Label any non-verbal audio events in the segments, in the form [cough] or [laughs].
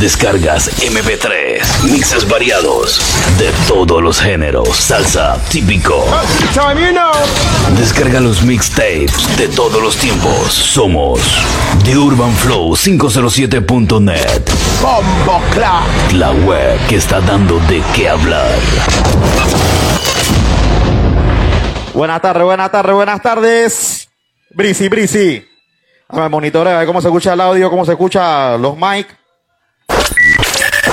Descargas MP3, mixes variados de todos los géneros, salsa típico. Descarga los mixtapes de todos los tiempos. Somos The Urban Flow 507.net. Bombo La web que está dando de qué hablar. Buenas tardes, buenas tardes, buenas tardes. Brisi, Brisi. Dame monitoreo, a ver cómo se escucha el audio, cómo se escucha los mic.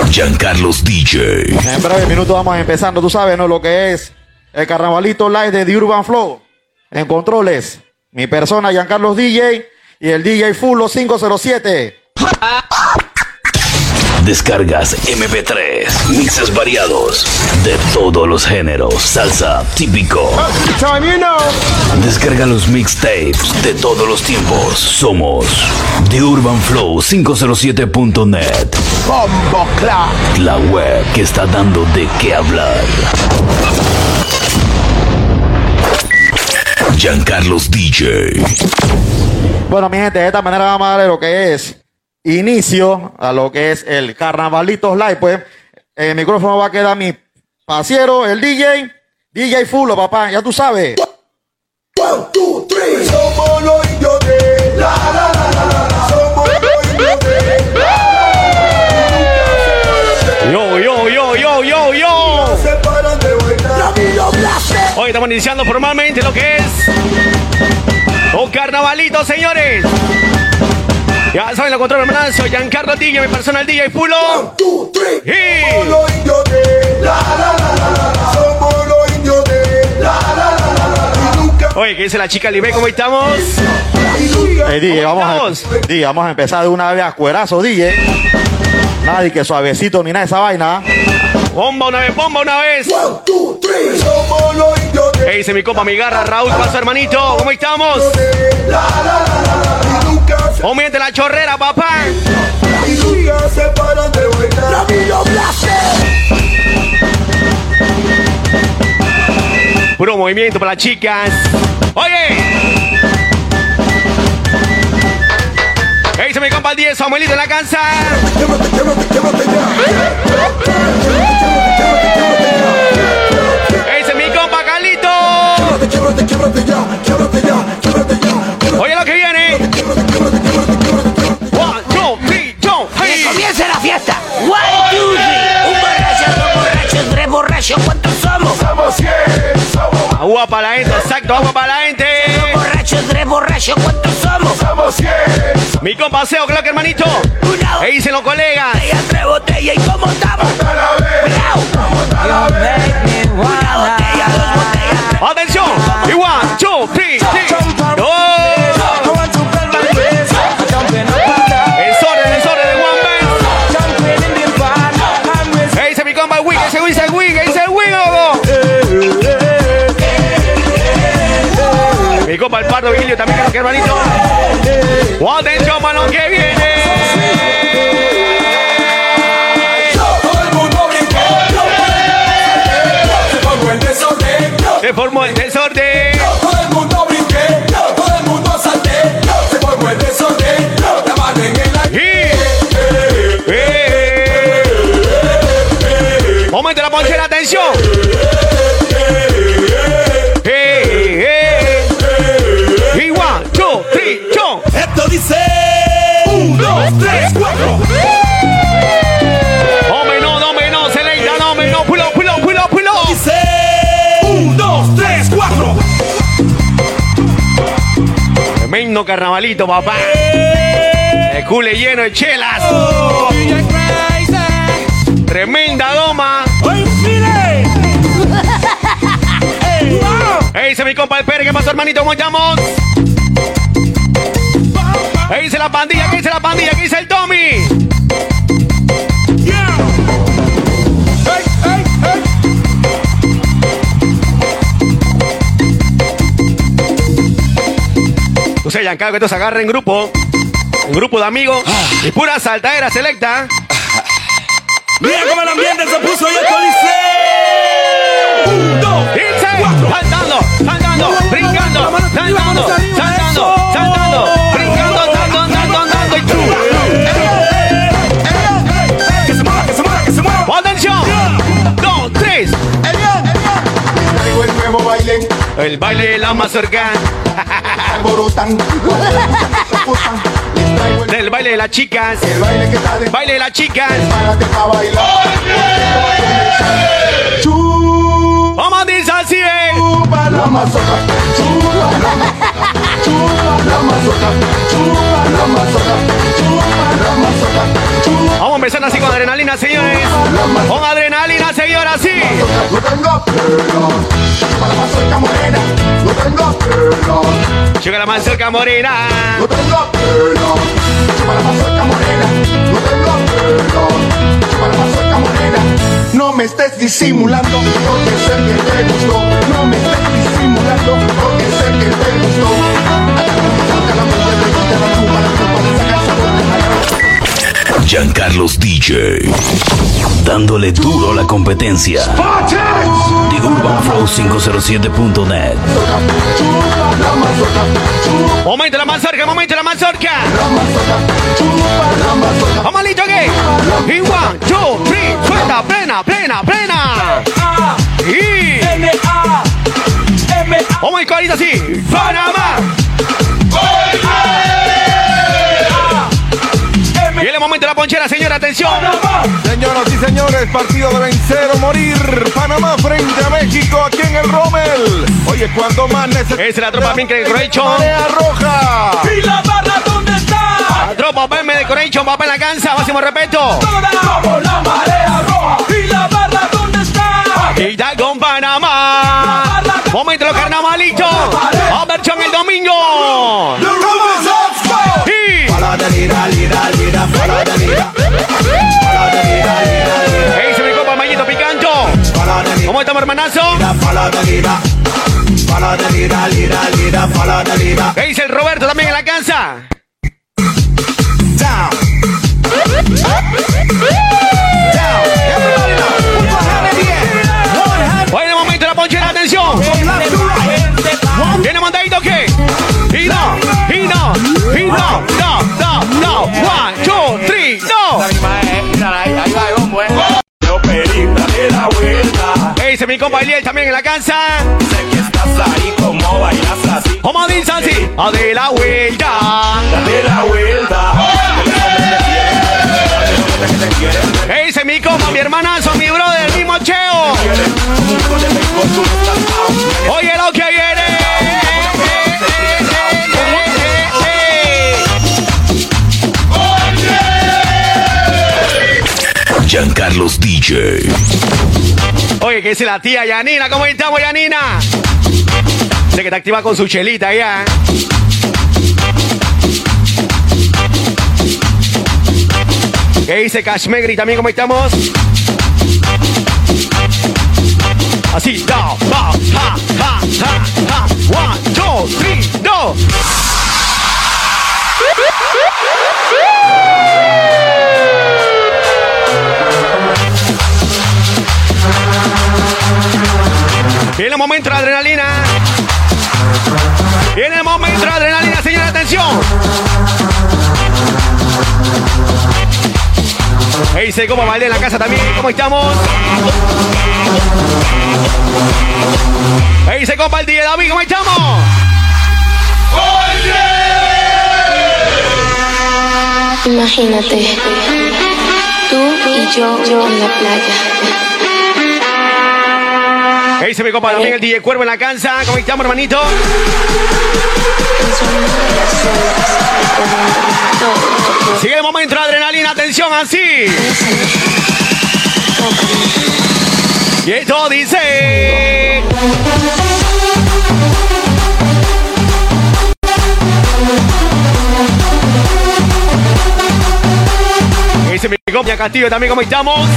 Giancarlos DJ. En breve minutos vamos empezando, tú sabes, ¿no? Lo que es el carnavalito live de The Urban Flow. En controles, mi persona, Giancarlos DJ, y el DJ Fulo 507. Descargas MP3, mixes variados de todos los géneros, salsa típico. Descarga los mixtapes de todos los tiempos. Somos The Urban Flow 507.net. Bombo La web que está dando de qué hablar. Giancarlos DJ. Bueno, mi gente, de esta manera vamos a darle lo que es inicio a lo que es el Carnavalitos Live. Pues el micrófono va a quedar mi pasiero, el DJ, DJ Fulo, papá, ya tú sabes. One, two, three. Somos los indios de la la la la la. la. Somos los indios de Yo, yo, yo, yo, yo, yo. Hoy estamos iniciando formalmente lo que es un carnavalito, señores. Ya saben, lo control hermano, soy Giancarlo DJ, mi personal DJ Pulo. One, two, three. Y Somos los indios de la la la la la. Somos los indios de la la la la la. Y nunca, Oye, ¿qué dice la chica Libe? ¿Cómo estamos? y nunca. Eh, DJ, vamos a, estamos? DJ, vamos a empezar de una vez a cuerazo, DJ. Nadie que suavecito ni nada de esa vaina. Bomba una vez, bomba una vez. One, two, three. Somos los indios de ¿Qué dice mi copa, mi garra, Raúl Paso, hermanito? ¿Cómo estamos? la la la la la. Se, ¿Cómo miente la chorrera, papá? y nunca se paran de bailar. Puro movimiento para las chicas. Oye. ¿Qué dice mi compa el 10, Samuelito en la cansa? Quémate, quémate, quémate ya. ¿Qué dice mi compa Calito? Quémate, quémate, quémate ya. Quémate ya, quémate ya. Quémate, Oye lo que viene. Comienza la fiesta. One, two, three. Un borracho, dos borrachos, tres borrachos. ¿Cuántos somos? Somos cien, somos, Agua para la gente, exacto, agua para la gente. Dos borrachos, tres borrachos. ¿Cuántos somos? somos cien. Mi compa Seo, creo que hermanito. Una ¿Qué dicen los colegas? botella, tres botellas. ¿Y cómo estamos? A la vez, Bravo. Una botella, dos botellas. Atención. Y one, también creo que hermanito. Atención para lo que viene. Se formó el desorden. Se formó el desorden. Todo el mundo brinque. Todo el mundo. Se formó el desorden. En el aire. Momento de la ponchera, atención. Dice. Un, dos, tres, cuatro. Hombre, no, hombre, no, se le da, no, hombre, no, pulo, pulo, pulo, pulo. Dice. Un, dos, tres, cuatro. Tremendo carnavalito, papá. El cule lleno de chelas. Tremenda doma. [laughs] Ey, dice mi compa el Pérez, ¿qué pasó, hermanito? ¿Cómo estamos? Ey, dice la pandilla, ¿qué dice la pandilla? ¿Qué dice el Tommy? Tú sabes, Giancarlo, que esto se agarra en grupo. En grupo de amigos. Y pura saltadera selecta. Mira cómo el ambiente se puso y esto dice. Un, dos, Dice, saltando, saltando, brincando, saltando, saltando, saltando, El baile de la mazorca. alborotan. Del baile de las chicas. el baile que está de Baile de las chicas. Pa' bailar. Chupa Vamos, dice así, eh. la mazorca. Chupa la mazorca. Chupa la mazorca. Chupa la mazorca. Chupa la mazorca. Chupa Vamos a empezar así con adrenalina, señores. Con adrenalina, señora, sí. No tengo No tengo pelo. Llega la mazorca morena. No tengo pelo. Chupa la mazorca morena. No tengo pelo. Chupa la mazorca morena. No me estés disimulando porque sé que te gustó. No me estés Giancarlos DJ. Dándole duro a la competencia. The Urban Flow 507.net. chupa, la mazorca, chupa, Momento la mazorca, momento la mazorca. Vamos listo aquí. Y one, two, three. Suelta, plena, plena, plena. Y. Vamos a ir así. Panamá. El momento de la ponchera, señora, atención. Señoras y señores, partido de vencer o morir. Panamá frente a México aquí en el Rommel. Oye, cuando más necesita. Es la tropa Pink Decoration. Marea roja. ¿Y la barra dónde está? La tropa PM Decoration, papá en la cancha, máximo respeto. Como la marea roja. ¿Y la barra dónde está? Y ya con Panamá. Momento los carnavalitos. A ver, Chon, el domingo. Y. Ey, se me copa Mayito Picanto. ¿Cómo estamos, hermanazo? ¿Qué dice el Roberto también en la casa? Bueno, momento de la ponchera, atención. ¿Tiene mandadito qué? Y no, y no, y no, no, no, no. One, two, three, no. Ey, se mi compa Eliel también en la casa. ¿Cómo dice así? A de la vuelta. Ey, ese mi compa, mi hermanazo, mi brother, el mismo cheo. Oye lo que viene. Giancarlos DJ. Oye, que es la tía Yanina. ¿Cómo estamos, Yanina? Sé que está activa con su chelita ya. ¿Qué dice Cashmegri también? ¿Cómo estamos? Así, da, va, ja, ja, ja, ja. One, two, three, no. Viene el momento de adrenalina. Viene el momento de adrenalina, señora, atención. Ey, se como Valdés en la casa también. ¿Cómo estamos? Ey, se copa el día David. ¿Cómo estamos? Imagínate, tú y yo, yo en la playa. Ey, se me copa también el DJ Cuervo en la cancha. ¿Cómo estamos, hermanito? Sigue el momento de adrenalina. Atención, así. Y esto dice. Ese copia Castillo también, ¿cómo estamos?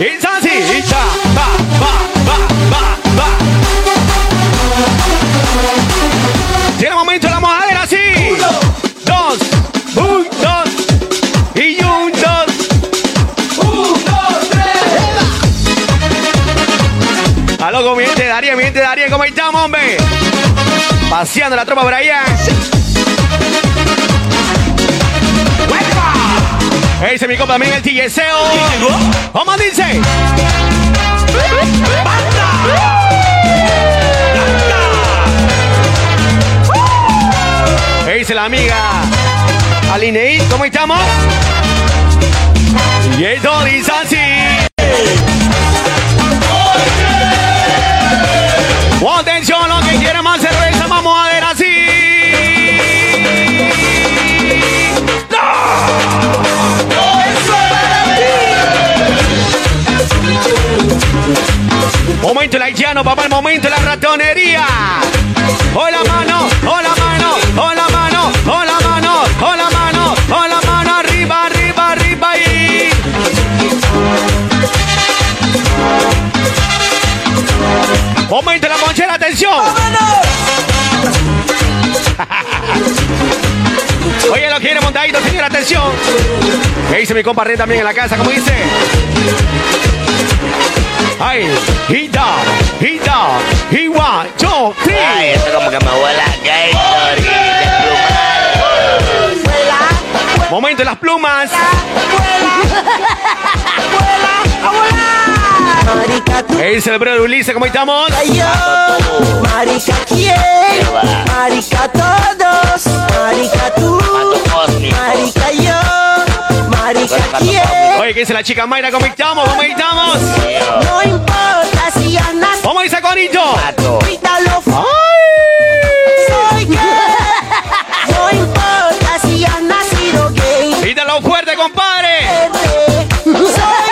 Es así, ya, va, va, va, va, va. El momento la mojadera, sí. Dos, un, dos, y un, dos. A loco, mi gente, Darío, mi gente, Darío, ¿cómo estamos, hombre? Paseando la tropa por allá. Ese mi copa también el TGSeo. ¿Cómo dice? ¿Qué dice la amiga? Alineid, ¿cómo estamos? Y esto dice así. Oh, Atención, los que quieren más Momento el haitiano, papá, el momento de la ratonería. ¡Oh la mano! ¡Oh la mano! ¡Oh la mano! ¡Oh la mano! ¡Oh la mano! ¡Oh la mano! ¡Arriba, arriba, arriba! Y... Momento la ponchera, atención. [laughs] Oye, lo quiere montadito, señor, atención. ¿Qué dice mi compa también en la casa? ¿Cómo dice? Ay, he down, he down, he one, two, three. Ay, esto como que me huele a Gatorade de plumado. Momento de las plumas. Marica, tú ¿Qué dice el brother Ulises? ¿Cómo estamos? yo. Marica, ¿quién? Marica, todos. Marica, tú. Marica, yo. Oye, ¿qué dice la chica Mayra? ¿Cómo estamos? ¿Cómo estamos? No importa si andas. ¿Cómo dice Conito? Grítalo soy gay. No importa si has nacido gay. Grítalo fuerte, compadre. Soy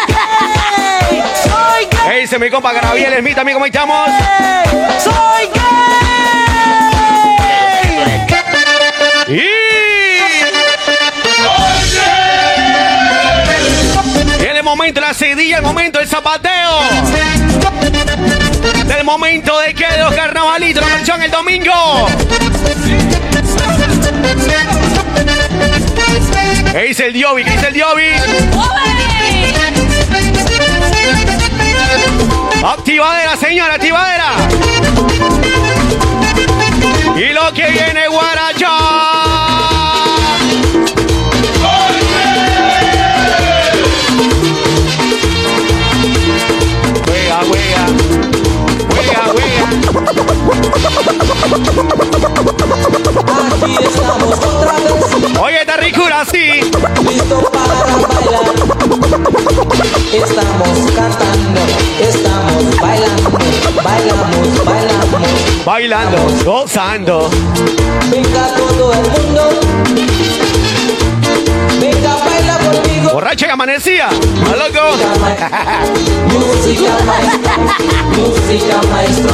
gay. Soy gay. ¿Qué dice mi compa Graviel Smith también? ¿Cómo estamos? Soy gay. Y... momento la cedilla, el momento del zapateo. Del momento de que los carnavalitos, la el domingo. ¿Qué dice el Diobi? ¿Qué dice el Diobi? Activadera, señora, activadera. Y lo que viene Guaracha. Aquí estamos otra vez, Oye, esta ricura sí. listo para bailar. Estamos cantando, estamos bailando, bailamos, bailamos. Bailando, gozando. Venga todo el mundo, venga baila conmigo. Borracha y amanecía. ¿A loco? Música maestro, música maestro,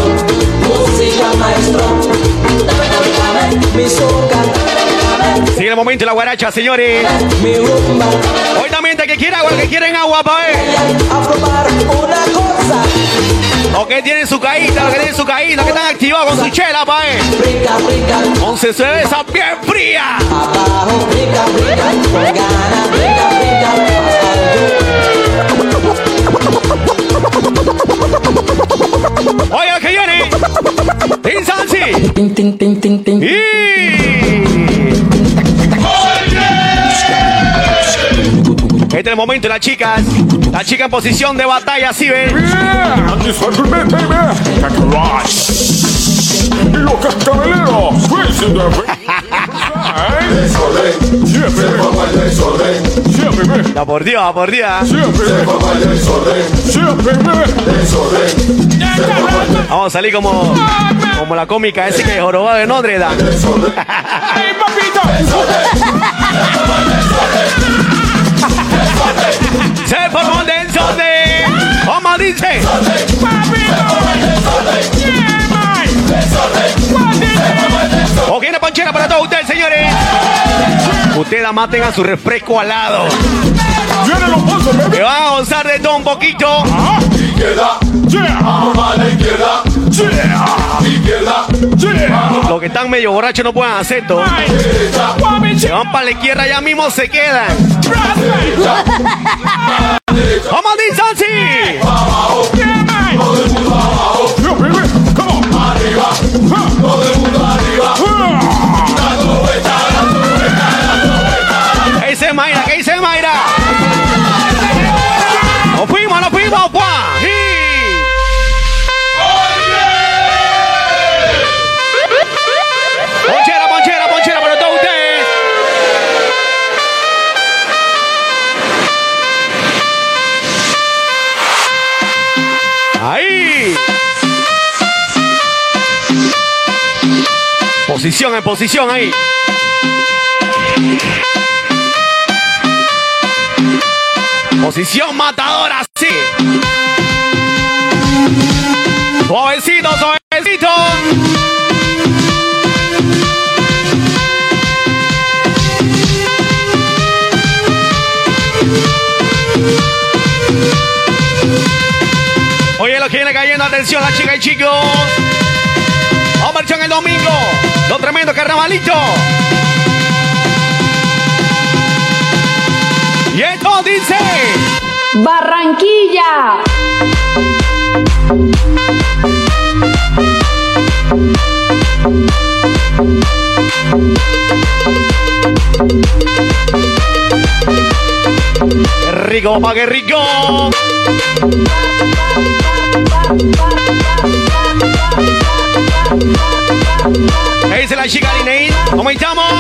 música maestro. Dame, dame, dame, mi soca, Sigue el momento de la guaracha, señores. mi rumba. Hoy también te que quiera agua, que quieren agua, pa' ver. A probar una cosa. Los que tienen su caída, los que tienen su caída, que están activados con su chela, pa' ver. Brinca, brinca, Once cerveza bien fría. abajo, brinca, brinca, con ganas, brinca, brinca. Oye. Insansi. Tin, tin, tin, tin, tin. Y... Este es el momento las chicas. La chica en posición de batalla, ¿sí ven? Los Desorden, forma el desorden, Ya por Dios, por Dios. forma el desorden, desorden, forma el Vamos a salir como, como la cómica ese que jorobado de Notre Dame. desorden, ¡Ay, papito! Se formó un desorden. ¿Cómo dice? ¿O quiere ponchera para todos ustedes, señores? Ustedes además tengan su refresco al lado. Que van a gozar de todo un poquito. izquierda, ¡Yeah! vamos a la izquierda, ¡Yeah! izquierda, ¡Yeah! Los que están medio borrachos no pueden hacer todo. Se van para la izquierda, ya mismo se quedan. ¿Cómo dice así? ¿Qué dice Mayra? ¿Qué dice Mayra? Nos fuimos, nos posición, en posición ahí. Posición matadora, sí. Suavecito, suavecito. Oye, lo que viene cayendo, atención, la chica y chicos. El domingo. Lo tremendo carnavalito. Y esto dice. Barranquilla. ¡Qué rico, papá, qué rico! ¿Qué dice la chica Lineín? ¿Cómo estamos? [laughs]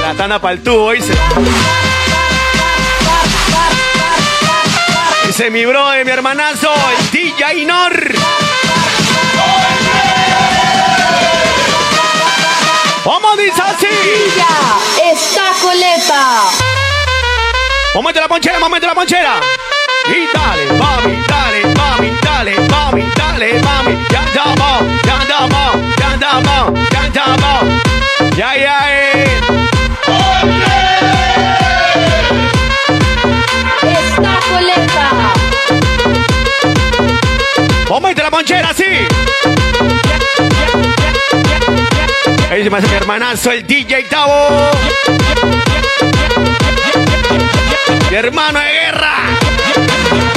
la tana para el tubo, dice. Dice mi bro, mi hermanazo, el DJ Nor. ¿Cómo dice así? Está coleta. Momento de la ponchera, momento de la ponchera. Y dale, mami, dale, dale, mami, dale, mami. Ya andamos, ya andamos, ya andamos, ya andamos. Ya, ya, eh. Está coleta. Momento de la ponchera, sí. Ahí se me hace mi hermanazo, el DJ Tavo. Mi hermano de guerra.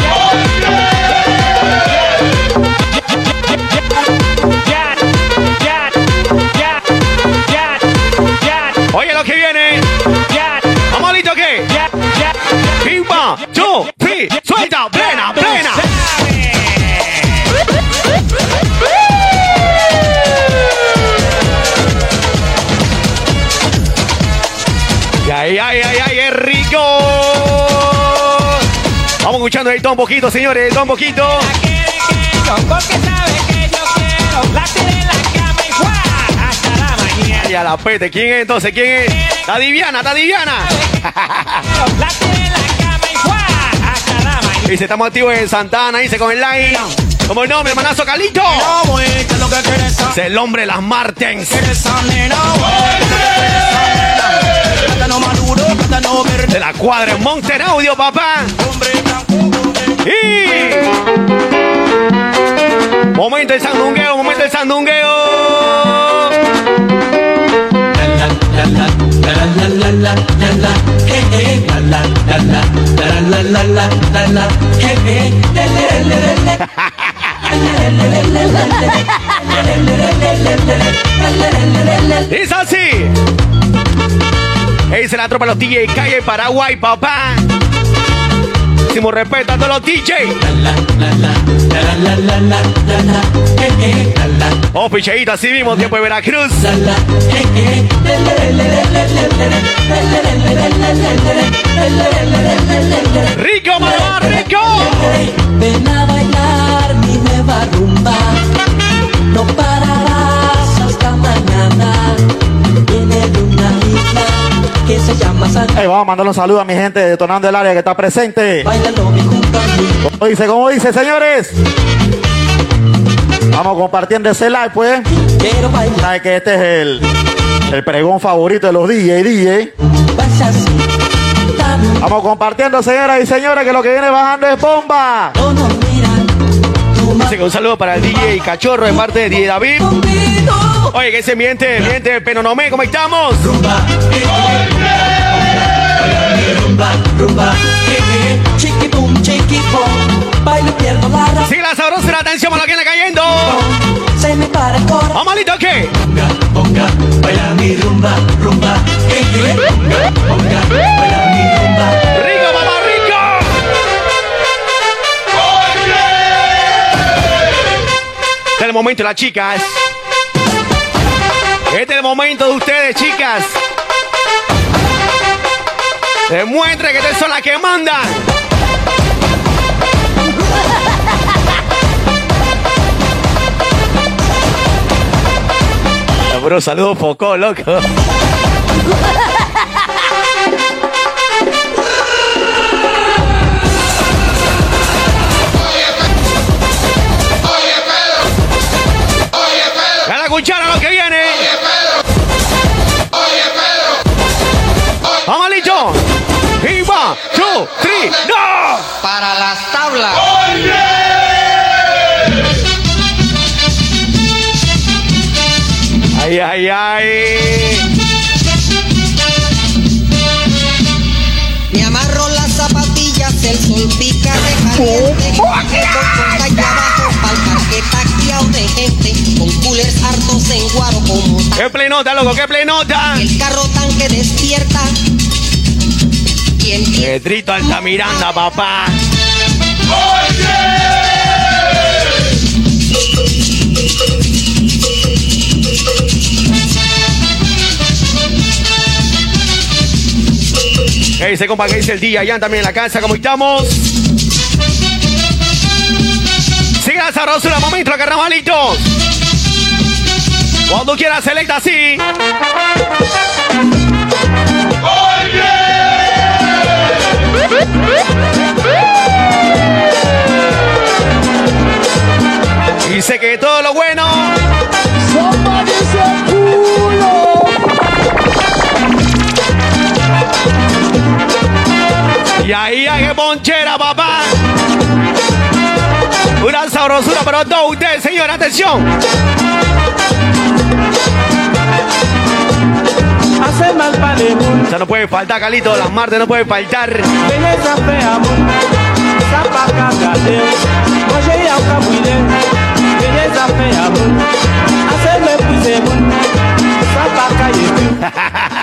Two, three, suelta, plena, plena. Ay, ay, ay, ay, es rico. Vamos escuchando ahí todo un poquito, señores, en la cama y. Y a la pete, ¿quién es entonces? ¿Quién es? La Diviana, está Diviana. [laughs] Dice, estamos activos en Santana, dice con el line. Como el nombre, hermanazo Calito. Es el hombre las Martens. De la cuadra en Monster Audio, papá. Y... Momento del sandungueo, momento del sandungueo. [laughs] Así. Ey, se la tropa los DJ Calle Paraguay, papá. A todos los DJ. Oh, picheíto, así mismo, tiempo de Veracruz. Rico, mamá, rico. Ven a bailar mi nueva rumba. No pararás que se llama San Hey, vamos a mandarle un saludo a mi gente de detonando el área que está presente. ¿Cómo dice? ¿Cómo dice, señores? Vamos compartiendo ese live, pues. Quiero bailar. Que este es el, el pregón favorito de los DJ, DJ. Vamos compartiendo, señoras y señores, que lo que viene bajando es bomba. Tú más Así que un saludo para el DJ Cachorro de parte de DJ David. Oye, que se miente, miente, Penonomé, ¿cómo estamos? Rumba. Rumba, rumba. Chiqui boom, chiqui boom. Bailo, pierdo la. Sigue la atención a lo que viene cayendo. Se me para el corazón. Vamos, listo, ¿qué? Ponga, ponga, baila mi rumba, rumba. Eh, eh. Ponga, ponga, baila mi rumba. el momento las chicas. Este es el momento de ustedes, chicas. Demuestre que ustedes son las que mandan. Bro, saludos poco, loco. No. Para las tablas. Ay, ay, ay. Me amarro las zapatillas, el sol pica de caliente. Taqueado de gente. Con coolers hartos en guaro como ¿Qué plenota, loco? ¿Qué plenota? el carro tanque despierta. ¿Quién Pedrito Altamiranda, papá. ¿Qué dice, compa? ¿Qué dice el día? Ya también en la casa, ¿cómo estamos? Sigue la sabrosura, momento, carnavalitos. Cuando quieras, selecta así. Dice que todo lo bueno. Y ahí hay que ponchera, papá. Una sabrosura para todos ustedes, señor. Atención. Ya no puede faltar, Calito. Las martes no puede faltar. [laughs] mon. Hace me puse mon. Sapa calle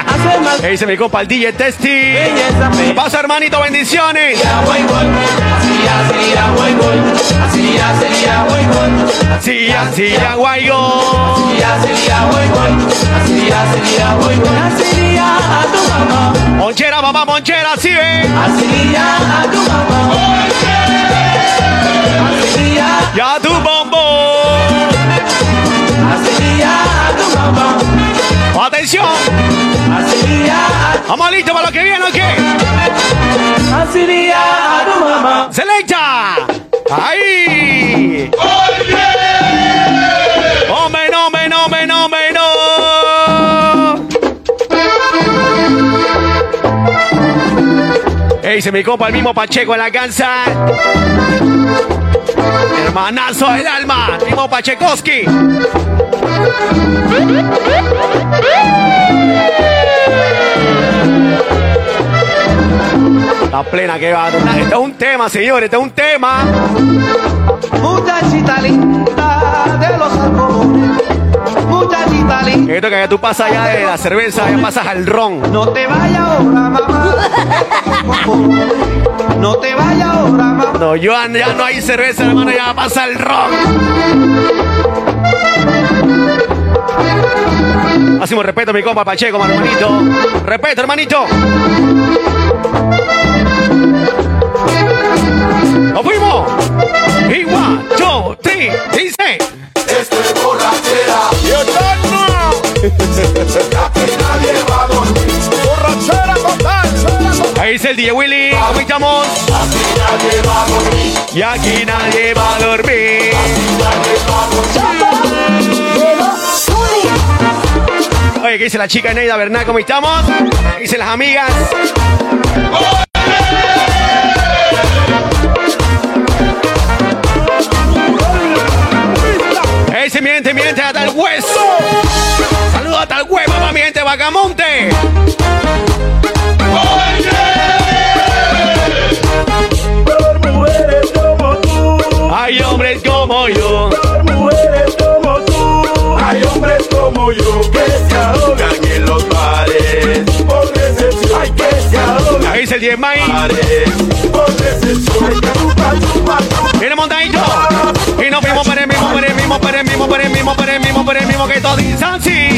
Hace mal ¿Qué dice mi compa el DJ fea. Pasa, hermanito, bendiciones. Así ya sería, voy, voy. Así ya sería, voy, voy. Sí, ya, sí, ya, guayo. Así ya sería, voy, voy. Así ya sería, voy, voy. Así ya a tu mamá. Monchera, monchera, sí, ve. Así ya a tu mamá. Atención. Vamos listo para lo que viene, ¿o qué? así a tu mamá. ¡Selecta! ¡Ahí! ¡Hombre, no, hombre, no, hombre, no, hombre, no! ¡Ey, se me copa el mismo Pacheco en la cansa! ¡Hermanazo del alma! ¡Mismo Pachecoski! La plena que va. Este es un tema, señores, este es un tema. Muchachita linda de los algodones. Muchachita linda. Esto que tú pasas ya de la cerveza, ya pasas al ron. No te vayas ahora, mamá. No te vayas ahora, mamá. No, yo ya no hay cerveza, hermano, ya pasa el ron. Hacemos respeto a mi compa Pacheco, hermanito. Respeto, hermanito. ¡Nos fuimos! Y one, two, three, dice. Esto es borrachera. Nadie va a dormir. Borrachera total. Ahí dice el DJ Willy. ¿Cómo estamos? Así nadie va a dormir. Y aquí nadie va a dormir. Oye, ¿qué dice la chica Neida Bernal? ¿Cómo estamos? ¿Qué dicen las amigas? Ese miente, miente hasta el hueso. Saludos hasta el huevo, va miente, como tú. Hay hombres como yo. Como yo que se ahogan en los bares. Por decepción. Hay que se ahogan Ahí dice el 10 May. en los bares. Por decepción. Hay que chupa, chupa, chupa. Viene montadito. Y nos fuimos para el mismo, para el mismo, para el mismo, para el mismo, para el mismo, para el mismo que todo dicen así.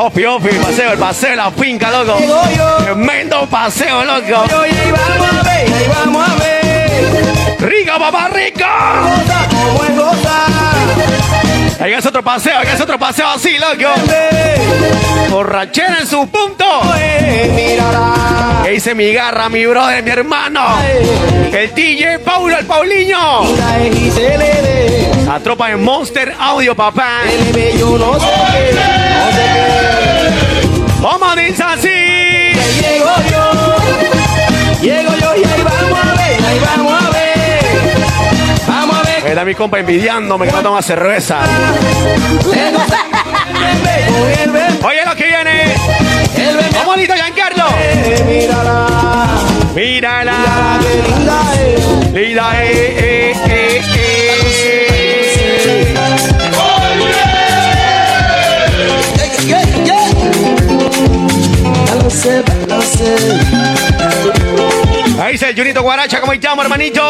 Opi, opi, el paseo, el paseo, la finca, loco. Tremendo paseo, loco. Rica, papá, rica. Ahí es otro paseo, ahí es otro paseo así, loco. Borrachera en su punto. ¿Qué dice mi garra, mi brother, mi hermano? El DJ Paulo, el Paulinho. La tropa de Monster Audio, papá. ¿Cómo dice así? Está mi compa envidiándome que no toma cerveza. Oye lo que viene. ¿Cómo dice Giancarlo? Mírala, Mírala. linda eh, eh, eh, eh. Sé, sé. Ahí dice Junito Guaracha, ¿cómo estamos, hermanito?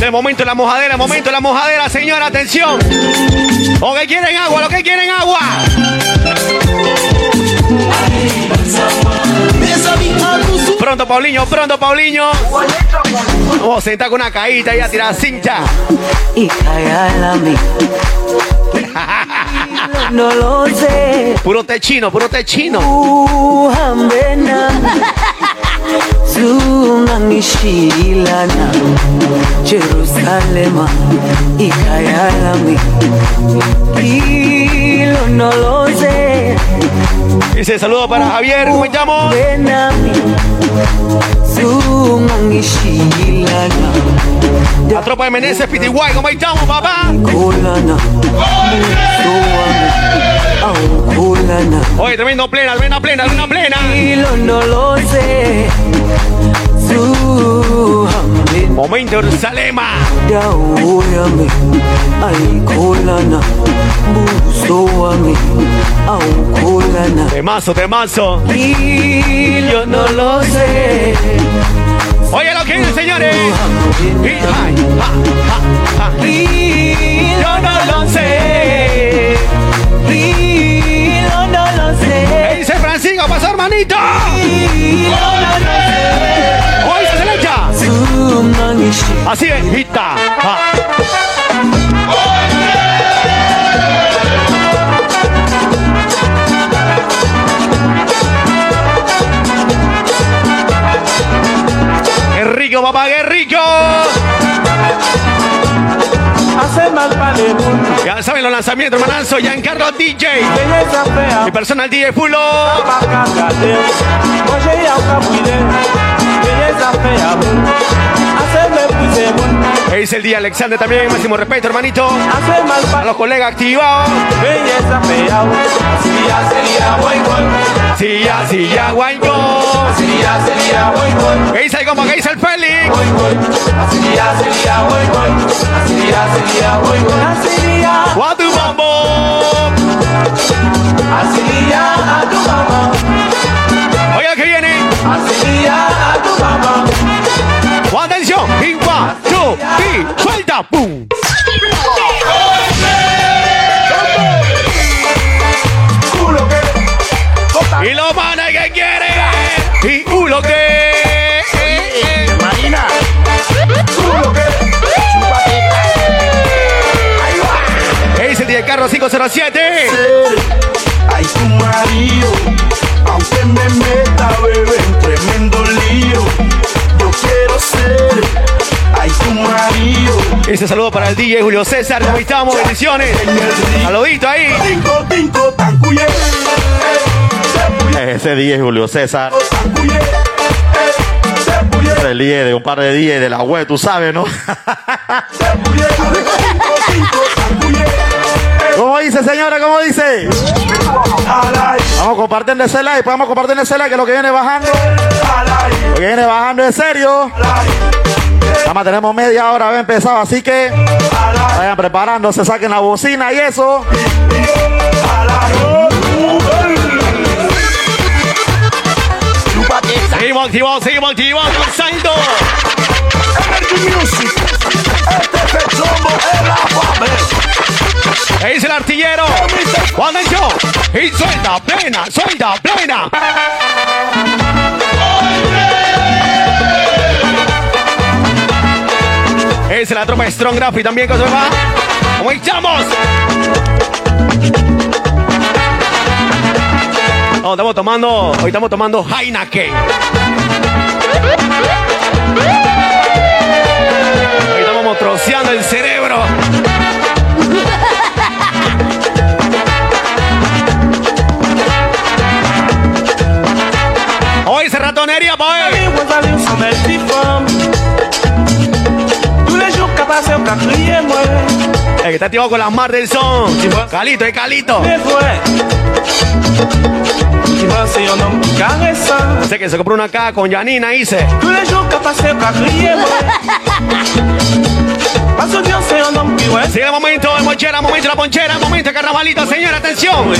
De momento la mojadera, momento la mojadera, señora, atención. ¿O que quieren agua? ¿Lo que quieren agua? Pronto, Paulinho, pronto, Paulinho. Vamos a sentar con una caída y a tirar cincha. y. [laughs] No lo sé, Puro techino, puro techino. Jerusalema ikayalami. Hilo Dice saludo para Javier, ¿cómo estamos? La tropa de Meneses, Pitiguay, ¿cómo estamos, papá? Oye, tremendo plena, plena, plena, plena, plena. Hilo no lo sé Zuhambe Momento Jerusalema. Buso wami awukholana Temazo, temazo. Hilo no lo sé Oye lo que dice, señores. Y- ay, ja, ja, ja. Yo no lo sé. Hilo no lo sé ¿Qué dice Francisco? Pasó, hermanito. Hilo no lo sé Oye, se le echa. Zungangishi Así es, hita. Ja. ¡Qué rico, papá, rico! Hace mal Ya saben los lanzamientos, hermanazo. Giancarlo DJ. Mi personal DJ Pulo. Bueno, Es el día Alexander también. Máximo respeto, hermanito. A los colegas activados. belleza fea, sería, sería buen gol, Sí, ya, sí, ya, guayco. sería, sería buen gol. ¿Qué dice el compa? ¿Qué dice el Félix? Buen gol, sería, sería buen gol, sería, sería buen gol, sería, ¡Guatu bombo! sería a tu mamá, Oiga que viene. sería a tu mamá. ¡Oh, ¡Atención! Y one, two, three, suelta! ¡Pum! Y lo manes que quiere. Y uno que. Marina. Es el día Carlos 507. Ay, tu marido, aunque me meta, bebé, en tremendo lío. Yo quiero ser, ay, tu marido. Ese saludo para el DJ Julio César. ¿Cómo estamos? Bendiciones. Saludito ahí. Ese es Julio César. se día de un par de días de la web, tú sabes, ¿no? [laughs] dice, señora? ¿Cómo dice? Vamos compartiendo ese like, pues vamos compartiendo ese like, que lo que viene bajando, lo que viene bajando en serio. Nada más tenemos media hora, había empezado, así que vayan preparándose, saquen la bocina y eso. Seguimos activados, seguimos activados. Saldo. Energy Music. Este es el chombo, el. Dice el artillero. ¡Atención! Y suelta plena, suelta plena. Es la tropa Strong Graphic también, ¿cómo se va? ¿Cómo estamos? No, estamos tomando, hoy estamos tomando Heineken. Hoy estamos troceando el cerebro. Ratonería, boy. El que está activado con las mar del son. Calito, es Calito. Vois, c'est un homme caressant. Sé que se compró una caja con Janina, ouais. Sigue el momento de mochera, momento de la ponchera, momento de carnavalito, señora, atención.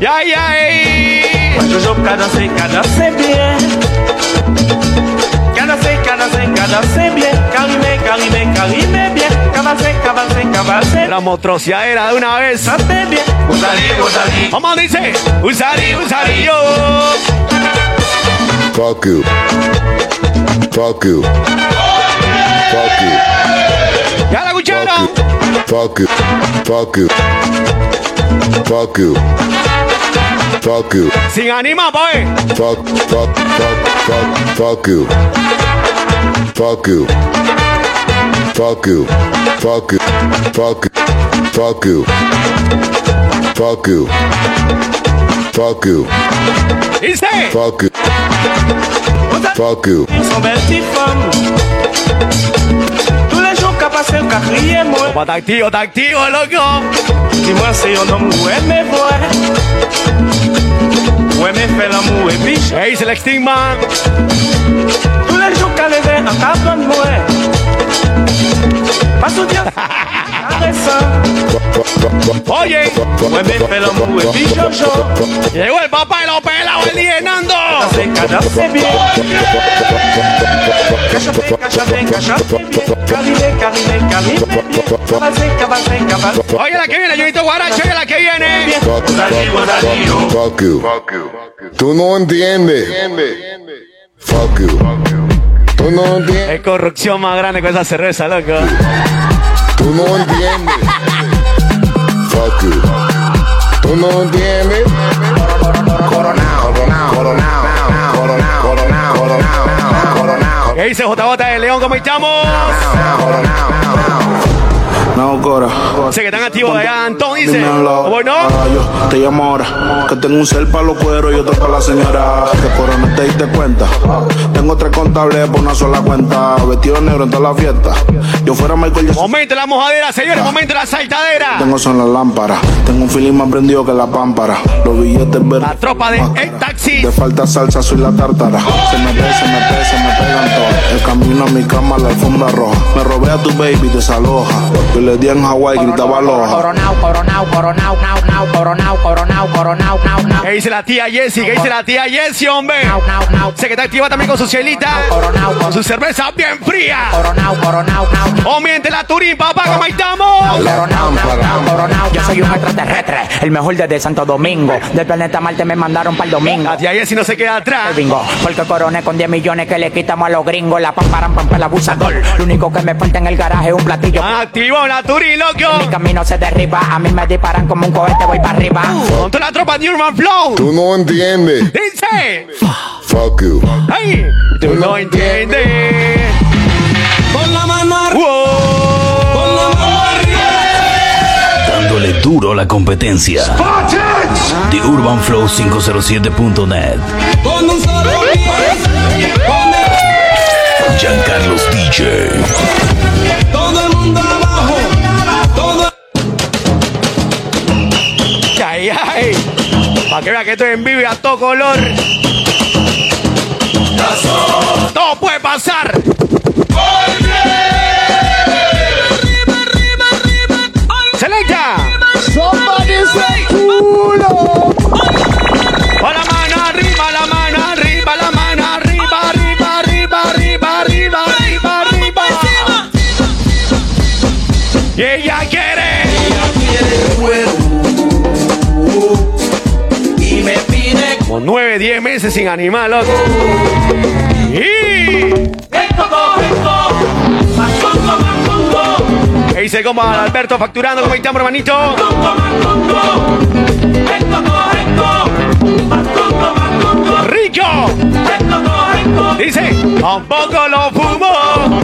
Et puis, Jojo. Ya, ya, ey. Jojo, cadencé, cadencé bien. Cadencé, cadencé, cadencé bien. Carimé, carimé, carimé bien. Cavancé, cavancé, cavancé. La motroceadera de una vez. Santé bien. Usarí, usarí. ¿Cómo dice? Usari, usari, yo. Fuck you. Fuck you. Fuck you. ¿Ya la escucharon? Fuck you. Fuck you. Fuck you. Fuck you. Sin ánima, boy. Fuck, fuck, fuck, fuck, fuck you. Fuck you. Fuck you. Fuck you. Fuck you. Fuck you. Fuck you. Fuck you. Fuck you. Fuck you. Son belles petites femmes. Tous les jours, capacé au quatrième, ouais. Opa, está activo, está activo, loco. Dis-moi, c'est un homme où elle me voit. Où elle me fait l'amour et puis je- Ey, dice el Stigman. tous les jours de moi. Pas caressant. Oye, elle me fait l'amour et puis Jojo. llegó el papá de los pelados, el DJ Nando. C'est cadencé bien. Cachoté, cachoté, cachoté bien. Carimé, carimé, carimé bien. Oye, la que viene, Junito Guaracho, oye, la que viene. Fuck you. Tú no entiendes. Fuck you. Tú no entiendes. Es corrupción más grande con esa cerveza, loco. Tú no entiendes. Fuck you. Tú no entiendes. Coronao, coronao, coronao, coronao, coronao, coronao, coronao. ¿Qué dice JJ de León? ¿Cómo estamos? No, Cora. Sé que están activos allá, Antón dice. Bueno, Ahora yo te llamo ahora. Que tengo un cel para los cueros y otro para la señora. Que por no te diste cuenta. Tengo tres contables por una sola cuenta. Vestido negro en toda la fiesta. Yo fuera Michael Jackson. momento la mojadera, señores, momento la saltadera. Tengo son las lámparas. Tengo un feeling más prendido que la pámpara. Los billetes verdes. La tropa de El Taxi. De falta salsa, soy la tártara. Se me ve, se me ve, se me pegan todas. El camino a mi cama, la alfombra roja. Me robé a tu baby, desaloja. Yo le di en Hawái, gritaba aloha. Coronao, coronao, coronao, nao, nao, coronao, coronao, coronao, nao, nao. ¿Qué dice la tía Jessie? ¿Qué dice la tía Jessie, hombre? Sé que está activa también con su cielita. Con su cerveza bien fría. Coronao, coronao, nao. O miente la Turín, papá, ¿cómo estamos? Coronao, coronao. Yo soy un extraterrestre, el mejor desde Santo Domingo. Del planeta Marte me mandaron para el domingo. La tía Jessie no se queda atrás. Bingo, porque coroné con 10 millones que le quitamos a los gringos. La pamparan, pampa, el abusador. Lo único que me falta en el garaje es un platillo. Activo la Mi camino se derriba, a mí me disparan como un cohete, voy para arriba. Con toda la tropa de Urban Flow. Tú no entiendes. Dice. Fuck you. ¡Ay! Tú no entiendes. Con la mano arriba. Wow. Con la mano arriba. Dándole duro a la competencia. The Urban Flow 507.net. Con un solo pie. Con el- Giancarlos DJ. Para que vea que estoy en vivo y a todo color. Todo puede pasar. Selecta. Con la mano arriba, la mano arriba, la mano arriba, arriba, arriba, arriba, arriba, arriba, arriba. Y ella 9, 10 meses sin animar. Y... Ahí se coma Alberto facturando, ¿cómo estamos, hermanito? ¡Rico! Dice, tampoco lo fumo.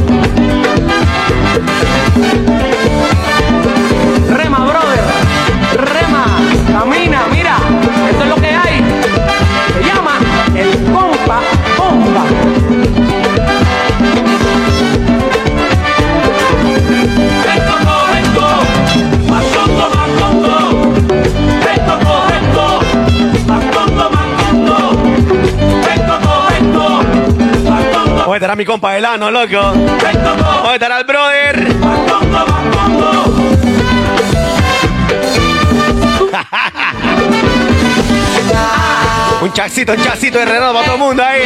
Estará mi compa Elano, loco? ¿Dónde estará el brother? [laughs] un chacito, un chacito de Renato para todo el mundo ahí.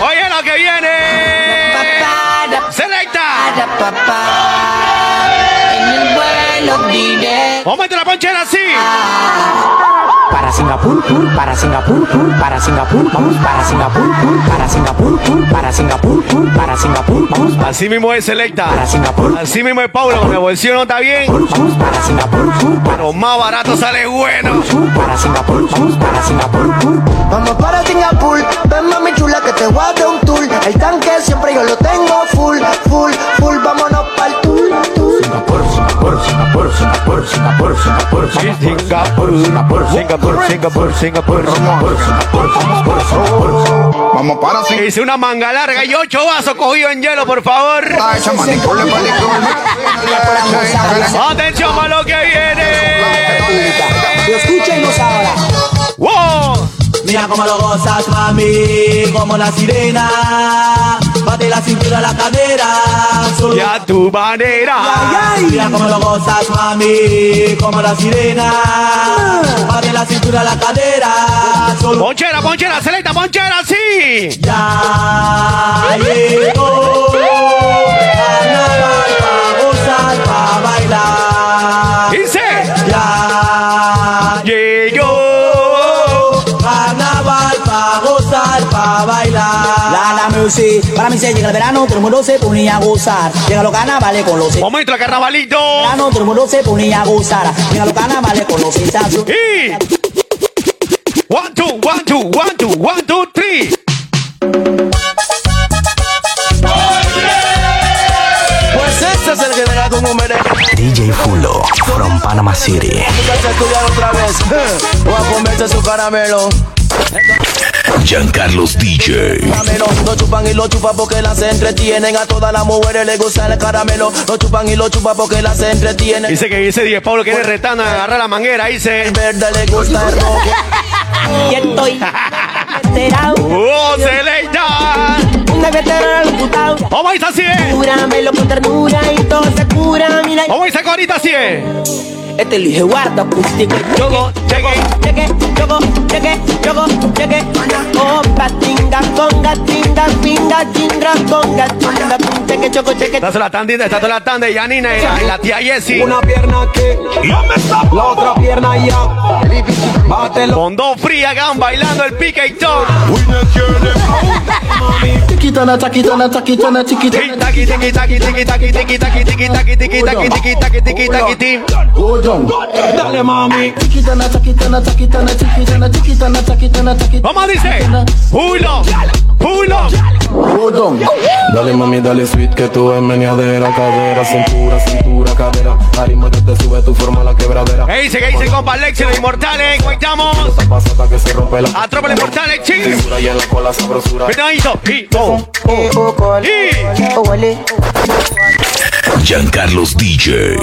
Oye lo que viene. Selecta. Vamos a meter la ponchera así. Para Singapur, pur, para Singapur, pur, para Singapur, vamos para Singapur, pur, para Singapur, pur, para Singapur, pur, para Singapur, vamos Así mismo es Selecta. para Singapur, Así mismo es Paulo, el bolsillo no está bien. vamos para Singapur, pur, para, Pero más barato sale bueno. para Singapur, vamos para Singapur, pur. Vamos para Singapur, ven mami chula que te voy a dar un tour. El tanque siempre yo lo tengo full, full, full. Vámonos pa'l Vamos para así. Hice una manga larga y ocho vasos cogidos en hielo, por favor. Atención a lo que viene. Escúchenos ahora. ¡Wow! Mira cómo lo gozas, mami, como la sirena. Bate la cintura, la cadera. Solo Y a tu manera. Mira cómo lo gozas, mami, como la sirena. Bate la cintura, la cadera. Solo Ponchera, ponchera, selecta, ponchera, sí. ya llegó. Carnaval pa' gozar, pa' bailar. Dice. Ya Llegó. Pa' bailar. La la music, para mí se llega el verano, todo el mundo se ponía a gozar. Llega los carnavales con los Momento de carnavalito. verano, todo el mundo se ponía a gozar. Llega los carnavales con los sensaciones. Y. One, two, one, two, one, two, one, two, three. Pues ese es el general como merece. DJ Fulo from Panama City. a estudiar otra vez. O a comerse su caramelo. Giancarlos DJ. Caramelo, lo chupan y lo chupan porque las entretienen. A todas las mujeres les gusta el caramelo. Lo chupan y lo chupan porque las entretienen. Dice que dice 10 Pablo quiere retando a agarrar la manguera. Dice. El verde le gusta el rojo. [laughs] Y estoy [laughs] ¡Oh, Celeida! Una veterana locutado. ¡Vamos a así! Cúramelo con ternura y todo se cura, mira. ¡Vamos a ahorita! Este lo dije guarda acústico. Yogo, cheque. Cheque, yogo, cheque, yogo, cheque. Opa, tinga, conga, tinga, pinga, tinga, conga, tinga, pum, cheque, choco, cheque. Está la tanda, está toda la tanda de Yanina y la, y la tía Jessie. Una pierna que, la otra pierna ya. Bátelo. Con dos frías gan bailando el pique y todo. Chaquitana, chaquitana, chiquitana. Tiki tiki tiki tiki tiki tiki tiki tiki tiki tiki tiki tiki tiki tiki tiki tiki Go down. Dale mami. Chiquitana, chaquitana, chaquitana, chiquitana, chiquitana, chaquitana, chaquitana. Vamos dice. Go down. Dale mami, dale sweet que tú es meneadera, cadera, cintura, cintura, cadera. Ari, te sube tu forma la quebradera. ¿Qué dice? ¿Qué dice compa Alexi los inmortales? ¿Cómo estamos? Pasa hasta que se rompe la A tropa los inmortales, ching. y en la cola sabrosura. Cuidadito. Y, Oh, oh, kọ́lé oh, wọlé. Giancarlos DJ.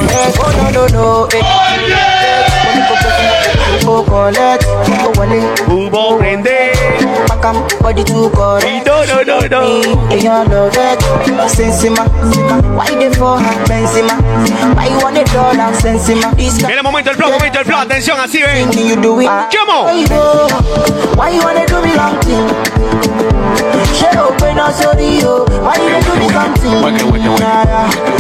Body too good. No, no, no, no. And you love it. Sensima. Why they for her? Benzema. Why you want it all? I'm Sensima. This Viene el momento del flow, momento del flow. Atención, así ven. thing you do it. ¿Cómo? Why you? Why you wanna do me long thing? Shut up and I'll show you. Why you wanna do me something? Nah, yeah.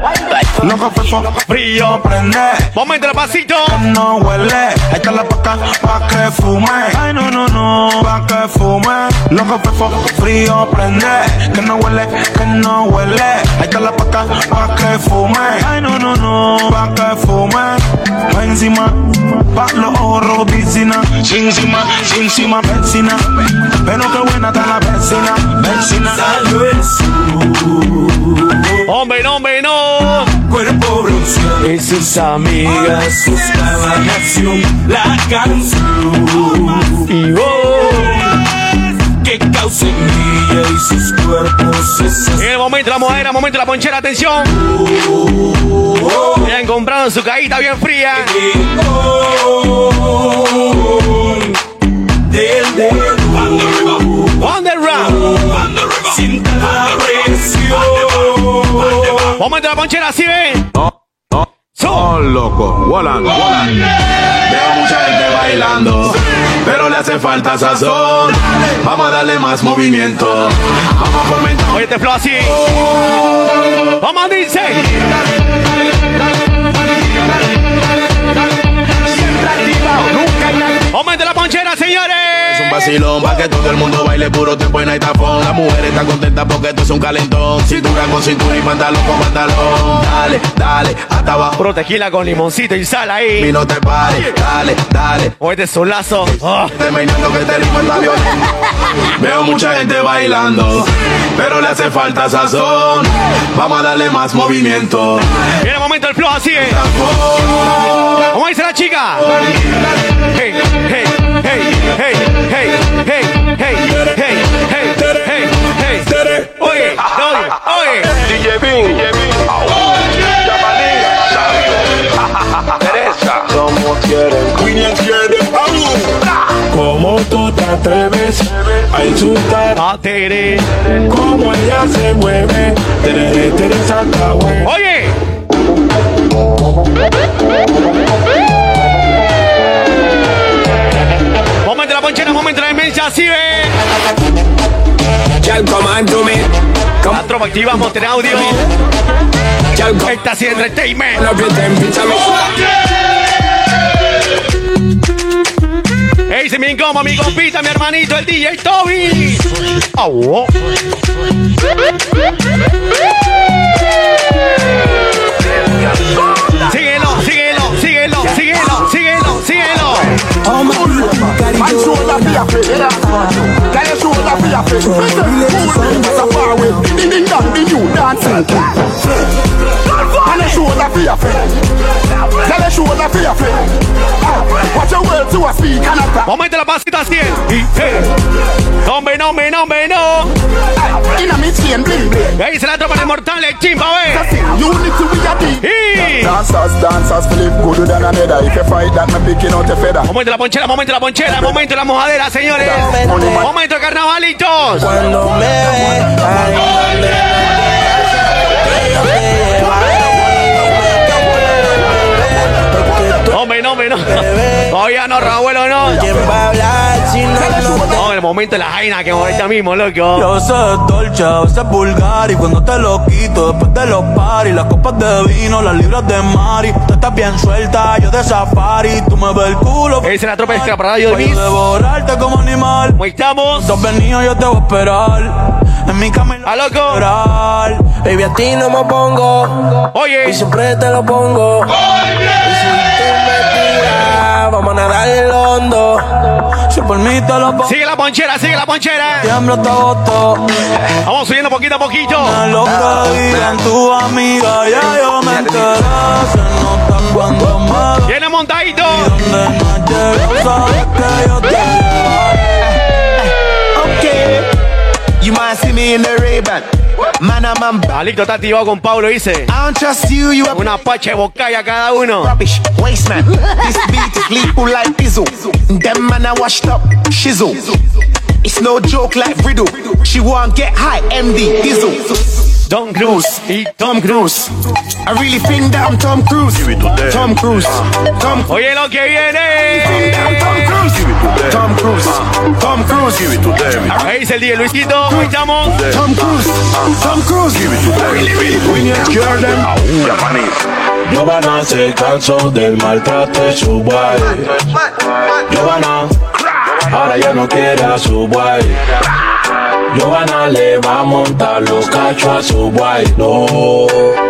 Why you Loco fefo, frío prende. Momento de pasito. No huele, está la paca pa' que fume. Ay, no, no, no, pa' que fume. Loco fefo, frío prende. Que no huele, que no huele. Está la paca pa' que fume. Ay, no, no, no, pa' que fume. Pa' encima, pa' los ojos piscina. Sin encima, sin encima, vecina. Pero qué buena está la vecina, vecina. Hombre, no, hombre, no. Cuerpo bronceado y sus amigas buscaban La canción Y hoy Que causa envidia y sus cuerpos En el momento de la modera, momento de la ponchera, atención. Ya han comprado su cajita bien fría. Del dedo On the round. Sienta la presión Momento de la ponchera, ¿sí ven? Oh, loco, Wallan, Wallan. Veo mucha gente bailando, pero le hace falta sazón. Vamos a darle más movimiento. Vamos a fomentar. Oye, te flow así. Vamos, dice. De la ponchera, señores. Es un vacilón pa' que todo el mundo baile puro tiempo en Aitafón. La mujer está contenta porque esto es un calentón. Cintura con cintura y pantalón con pantalón. Dale, dale, hasta abajo. Puro tequila con limoncito y sal ahí. Y no te pares, dale, dale. Oye, este solazo. Oh. Te que este ritmo está violento. Veo mucha gente bailando, pero le hace falta sazón. Vamos a darle más movimiento. Viene el momento del flow así. Vamos a irse la chica. Hey, hey, hey, hey, hey, hey, hey, hey, hey, hey, hey, hey. Oye, oye, oye. DJ Bin, DJ Bin. Teresa. Somos quieren. ¿Cómo tú te atreves a insultar a Tere? ¿Cómo ella se mueve? Tere, Teresa. Oye. La ponchera, momento de la inmensa, así ve. La tropa activa, monten audio. Esta sí entertainment. Ey, se me incómodo, mi compita, mi hermanito, el DJ Toby. Au. Síguelo, síguelo, All my people carry go Carry show la fi a fe From village to Far away, the ding dong, you, new dancing And they a speak la pasita 100. Y, hey. Hombre, no, hombre, no, hombre, no. In a. Ahí se la tropa de mortales, chimba, ve. We are the. Dancers, dancers, flip, good than. If you fight that, me picking out a feather. Momento la ponchera, momento la ponchera, momento la mojadera, señores. Momento carnavalitos. Cuando me Hombre, no, hombre, no. Todavía no, Rabuelo, no. ¿Quién va a hablar si no lo No, el momento de la jaina que ahorita mismo, loco. Yo sé dolce, a veces vulgar y cuando te lo quito después de los paris, las copas de vino, las libras de mari, tú estás bien suelta, yo de safari, tú me ves el culo. Esa es la tropa de escaparradio de devorarte como animal. ¿Cómo estamos? Tú has venido, yo te voy a esperar. En mi cama y ¡A loco! esperar. Baby, a ti no me pongo. Oye. Y siempre te lo pongo. Y por mí te lo pongo. Sigue la ponchera, sigue la ponchera. Tiembla hasta agosto. Vamos subiendo poquito a poquito. Lo que tu amiga, ya yo me enteré. Se nota cuando me. Viene montadito. Donde no has llegado, sabes que yo te llevaré. Okay. You might see me in the Ray-Ban. Man, I'm a b- Alito está activado con Pablo, dice. I don't trust you, you a Una de bocaya cada uno. rubbish waste man. [laughs] this beat is lethal like Bizzle. Them man I washed up, shizzle. It's no joke like Riddle. She won't get high, MD, Dizzle. Tom Cruise y Tom Cruise. I really think that I'm Tom Cruise. Tom Cruise. Tom Oye lo que viene. Tom Cruise. Tom Cruise. Tom Cruise. Ahí dice el día Luisito. Tom Cruise. Tom Cruise. I really, really think Jordan. Giovanna se cansó del maltrato de su guay. Giovanna, ahora ya no quiere a su guay. Giovanna le va a montar los cachos a su guay. No,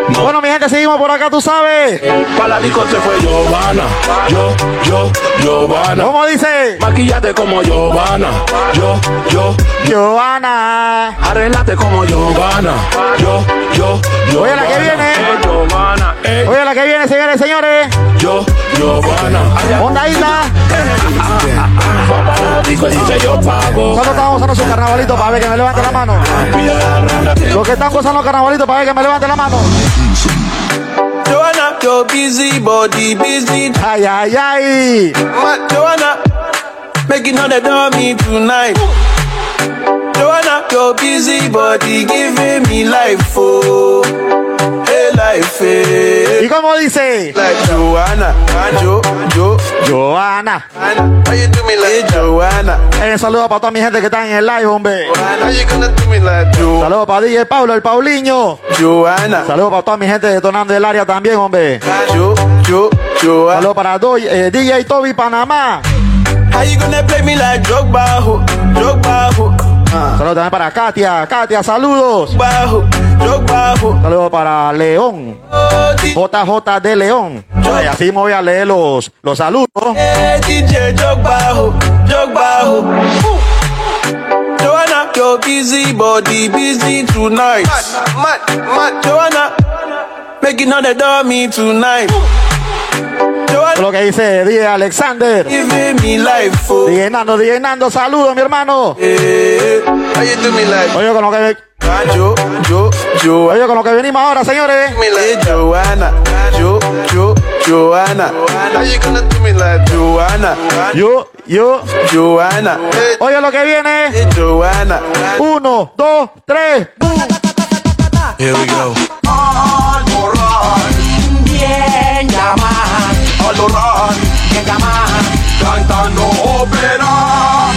no. Bueno, mi gente, seguimos por acá, tú sabes. Para la disco se fue Giovanna. Yo, yo, Giovanna. ¿Cómo dice? Maquillate como Giovanna. Yo, yo, Giovanna. Arreglate como Giovanna. Yo, yo, yo. Oye, la que viene. Giovanna. eh, Oye, la que viene, señores señores. Yo, Giovanna. Onda Isla. Vamos a la disco dice yo pago. ¿Cuánto están gozando su carnavalito para ver que me levante la mano? Los que están gozando carnavalito para ver que me levante la mano. Joanna, your busy body busy. Ay, ay, ay. Joanna, making all the dummy tonight. Joanna, your busy body giving me life, oh, life. ¿Y cómo dice? Like Joanna, Jo, Jo, Joana. How you do me like Joanna? Eh, saludos para toda mi gente que está en el live, hombre. How you gonna do me like Jo, Saludos para DJ Paulo, el Pauliño. Joanna? Saludos para toda mi gente detonando el área también, hombre. Jo, Jo, Joanna. Saludos para Doy- eh, DJ Toby Panamá. How you gonna play me like Drogba, ho, Drogba, ho? Saludos también para Katia. Katia, saludos. Bajo, Drogba, ho. Saludos para León. JJ de León. Y así me voy a leer los, los saludos. Hey, DJ Drogba, ho, Drogba, ho. Joanna, your busy body busy tonight. Mad, mad, mad. Joanna, making all the dummy tonight. Joanna, Lo que dice DJ Alexander. life, oh. DJ Nando, DJ Nando, saludos, mi hermano. Like? Oye, con lo que, Jo, Jo, Jo. oye, con lo que venimos ahora, señores. me like Joanna, Jo, Jo, Joanna. How you gonna do me like Joanna? Yo, yo. Joanna, Oye, lo que viene. hey, Joanna. Uno, dos, tres. Here we go. Bien llamada, bien llamada. Cantando ópera.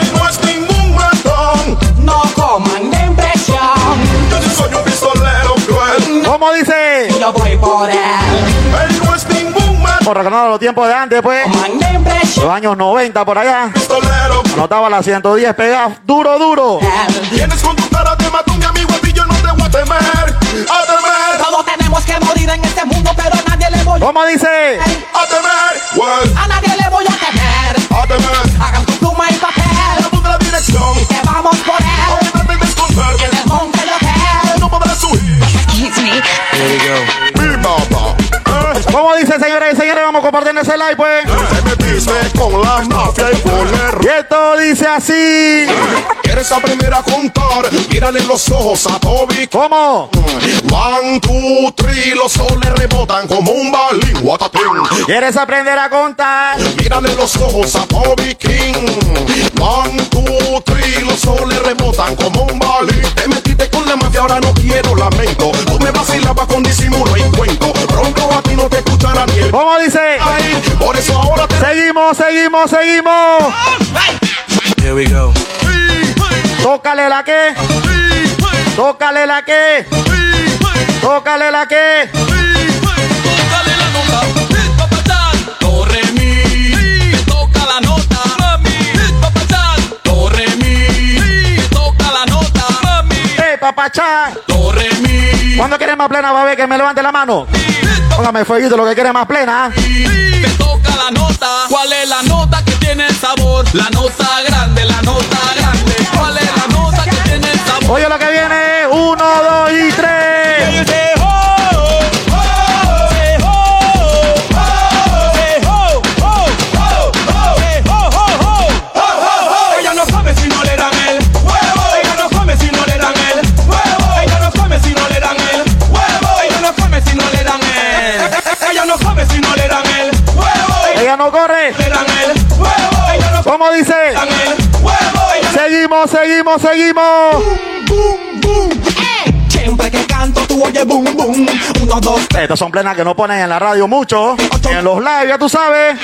Él no es ningún ratón. No coman de impresión, Yo sí soy un pistolero cruel. ¿Cómo dice? yo voy por él. Él no es ningún matón. Por recordando los tiempos de antes, pues. Coman de impresión, Los años 90 por allá. Pistolero. Anotaba la 110 pegada. Duro, duro. Vienes con tu cara de matón, mi amigo, y yo no te voy a temer. Tenemos que morir en este mundo, pero a nadie le voy ¿Cómo dice? A temer. Well, a nadie le voy a temer. a temer. Hagan tu pluma y papel, Apunta la dirección. que vamos por él. Me. En el monte de hotel. No podrás huir. Here we go. ¿Cómo dice, señores y señores? Vamos compartiendo ese like, pues. Metiste con la mafia y con el Y esto dice así. ¿Quieres aprender a contar? Mírale los ojos a Toby. ¿Cómo? One, two, three, los soles rebotan como un balín. Guatatín. ¿Quieres aprender a contar? Mírale los ojos a Bobby King. One, two, three, los soles rebotan como un balín. Te metiste con la mafia, ahora no quiero lamento. Tú me vacilabas con disimulo y cuento. ¿Cómo dice? Por eso ahora te Seguimos, seguimos, seguimos. Here we go. Tócale la que. Tócale la que. Tócale la que. Tócale la nota, pa' pasar. Do, re, mi. Me toca la nota, mami. Pa' pasar. Do, re, mi. Me toca la nota, mami. Eh, papachá. Do, re, mi. ¿Cuándo quieres más plena, baby? Que me levante la mano. Póngame fueguito, lo que quiere más plena. Me toca la nota. ¿Cuál es la nota que tiene sabor? La nota grande, la nota grande. ¿Cuál es la nota que tiene sabor? Oye, lo que viene. Uno, dos y tres. ¿Cómo dice? Seguimos, seguimos, seguimos. Eh, che, Siempre que canto tú oyes boom boom. Uno, dos, Estas son plenas que no ponen en la radio mucho. En los live, ya tú sabes.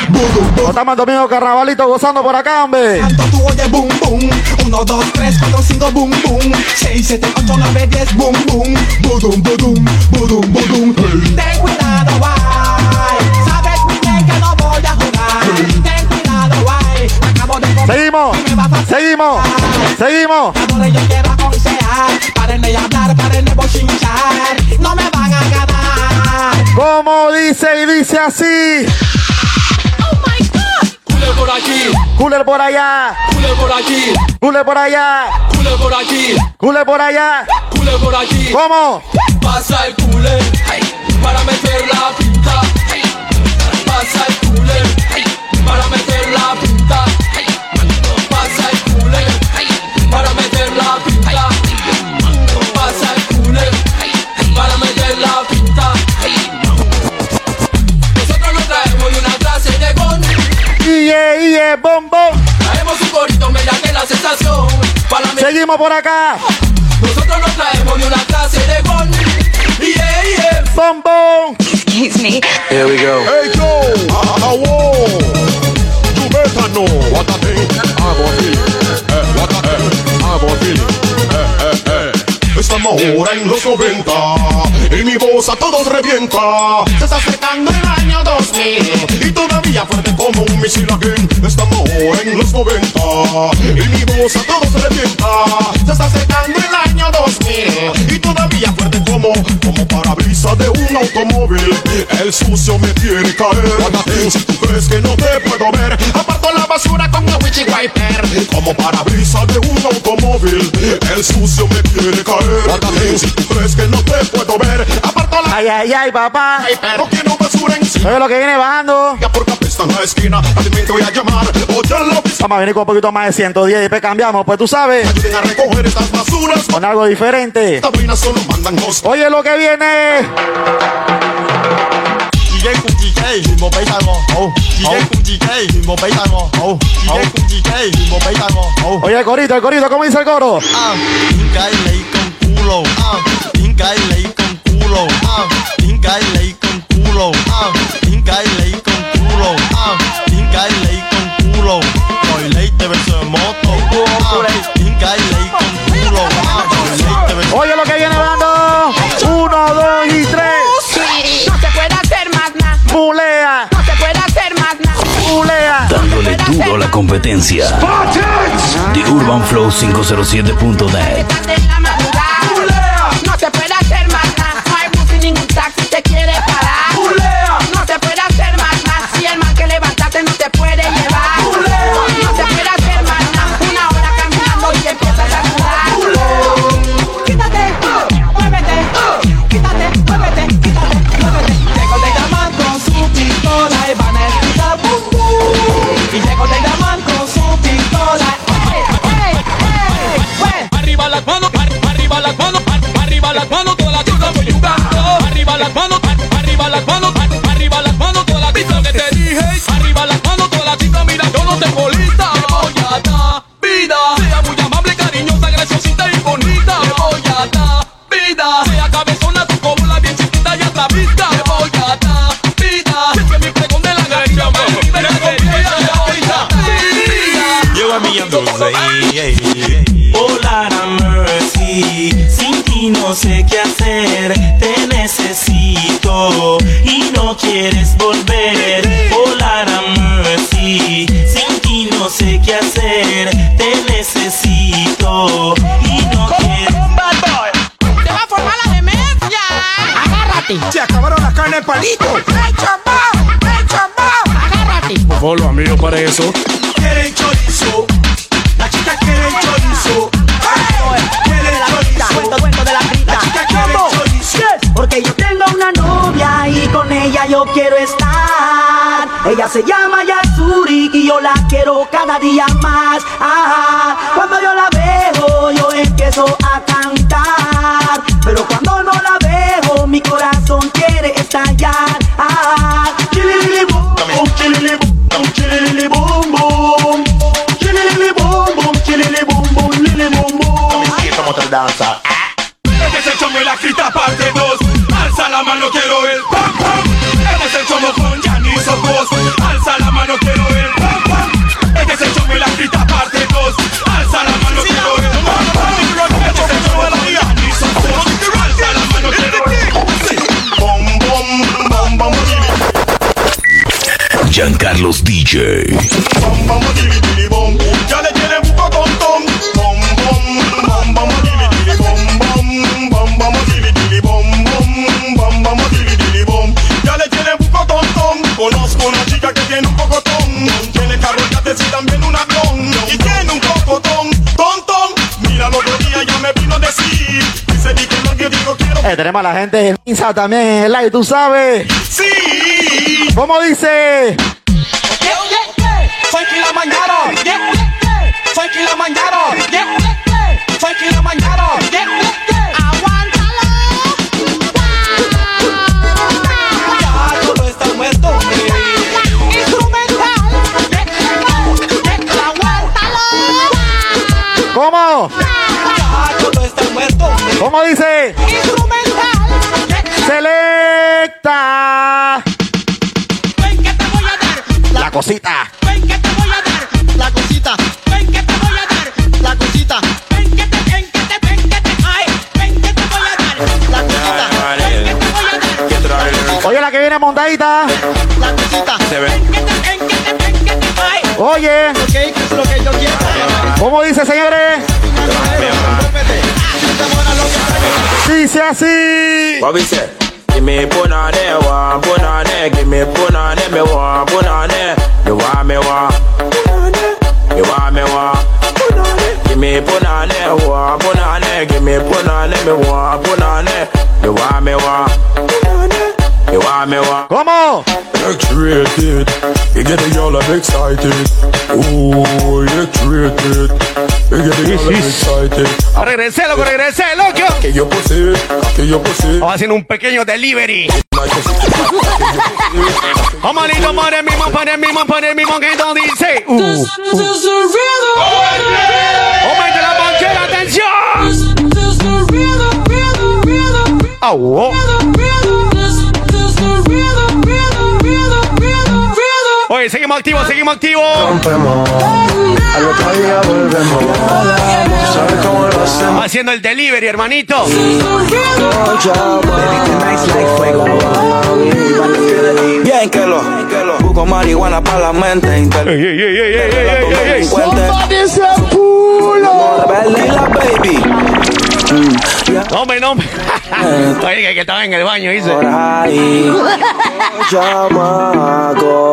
No estamos el domingo carnavalito gozando por acá, hombre. canto tú oyes boom boom. Uno, dos, tres, cuatro, cinco, boom boom. Seis, siete, ocho, nueve, diez, boom boom. Budum, budum, budum, budum. Ten cuidado, guay. Sabes muy bien que no voy a jugar. Seguimos, seguimos, seguimos. Paren de hablar, paren de bochinchar. No me van a ganar. Como dice y dice así. Cule por aquí, Cooler por allá, cule por aquí, cooler por allá, cule por aquí, cooler por allá. cule por aquí. ¿Cómo? Pasa el cule para meter la pinta. Pasa el cule para meter Iye. Traemos un corito, que la sensación. Seguimos por acá. Nosotros no traemos de una clase de con. Yeah, yeah. Bombón. Excuse me. Here we go. Hey Joe, ah, ah, whoa. You better know what I think. I'm a feeling. Eh, what I think. I'm ahora en los 90 y mi voz a todos revienta. Se está acercando el año 2000 y todavía fuerte como un misil again. Estamos ahora en los 90 y mi voz a todos revienta. Se está acercando el año 2000 y todavía fuerte como como parabrisas de un automóvil. El sucio me tiene caer. Si tú crees que no te puedo ver, aparto la basura con el witchy wiper. Como parabrisas de un automóvil, el sucio me quiere caer. Si tú crees que no te puedo ver, aparto la Ay, ay, ay, papá. que no basura encima. Oye lo que viene bajando. Ya porque apesta en la esquina, alimento voy a llamar. O ya lo. Vamos a venir con un poquito más de 110 y después cambiamos, pues tú sabes. Ayuden a recoger estas basuras. Con algo diferente. Solo mandan. Oye lo que viene. DJ cùng DJ thì một bảy tay ngon hậu DJ cùng DJ thì một bảy tay ngon hậu DJ cùng DJ thì một bảy tay ngon hậu Oye el corito, el corito, ¿cómo dice el coro? 啊点解你咁古老啊点解你咁古老啊点解你咁古老啊点解你咁古老啊点解你咁古老来你 debe ser moto 啊点解 Competencia. The Urban Flow 507.net. las manos, ar- arriba las manos, ar- arriba las manos, todas las chicas que te dije. Arriba las manos, todas las chicas, mira, yo no tengo lista. Te voy a dar vida. Sea muy amable, cariñosa, graciosita y bonita. Te voy a dar vida. Sea cabezona, tu cóbula bien chiquita y hasta vista. Te voy a dar vida. Que mi pregón de la gracia, me libera con vida. Te voy a dar vida. Lleva mi Oh, have mercy. Sin ti no sé qué hacer. Te y no quieres volver. Lord have mercy. Sin ti no sé qué hacer. Te necesito y no quieres. ¡Te va a formar la demencia! ¡Agárrate! Se acabaron las carnes palito. ¡Ey, chambón! ¡Ey, chambón! ¡Agárrate! Por favor, los amigos para eso. Quieren chorizo. Porque yo tengo una novia y con ella yo quiero estar. Ella se llama Yasuri y yo la quiero cada día más. Cuando yo la veo yo empiezo a cantar. Pero cuando no la veo mi corazón quiere estallar. Ah. mano, quiero el pam pam. Este es el chomo con Yanis o. Alza la mano, quiero el pam pam. Este es el chomo y la grita parte dos. Alza la mano, quiero el pam pam. Este es el chomo con Alza la mano, quiero el bom bom bom bom. Giancarlos DJ. Bom bom tenemos a la gente en Insta también en el live, tú sabes. Sí. ¿Cómo dice? Funky la mañana, funky la mañana, funky la mañana, Ya todo está muerto. ¿Cómo? Ya todo está muerto. ¿Cómo dice? Selecta. La cosita. La cosita. La cosita. Oye, la que viene montadita. La cosita. Se ve. Oye. Ok, ¿qué es lo que yo quiero? ¿Cómo dice, señores? Dice así. What we say? Give me punane, one punane, give me punane, me one punane. You want me one? You want me one? Give me punane, one punane, give me punane, me one punane. You want me one? You want me one? ¿Cómo? X-rated, you get the y'all excited. Ooh, X-rated, you get the y'all excited. Regresé, loco, regresé, loco. Que yo posee, que yo posee. Vamos haciendo un pequeño delivery. Vamos el mismo, el mismo, el mismo que no dice. Uh, uh. Aumente la ponchera, atención. Ah, oh. Oye, seguimos activos, seguimos activos. Al otro día volvemos. ¿Sabes cómo lo hacemos? Haciendo el delivery, hermanito. Bien que lo, busco marihuana para la mente. Somebody say pulo. Rebelde y la baby. No, hombre, no. [laughs] Oye, que, que estaba en el baño, dice.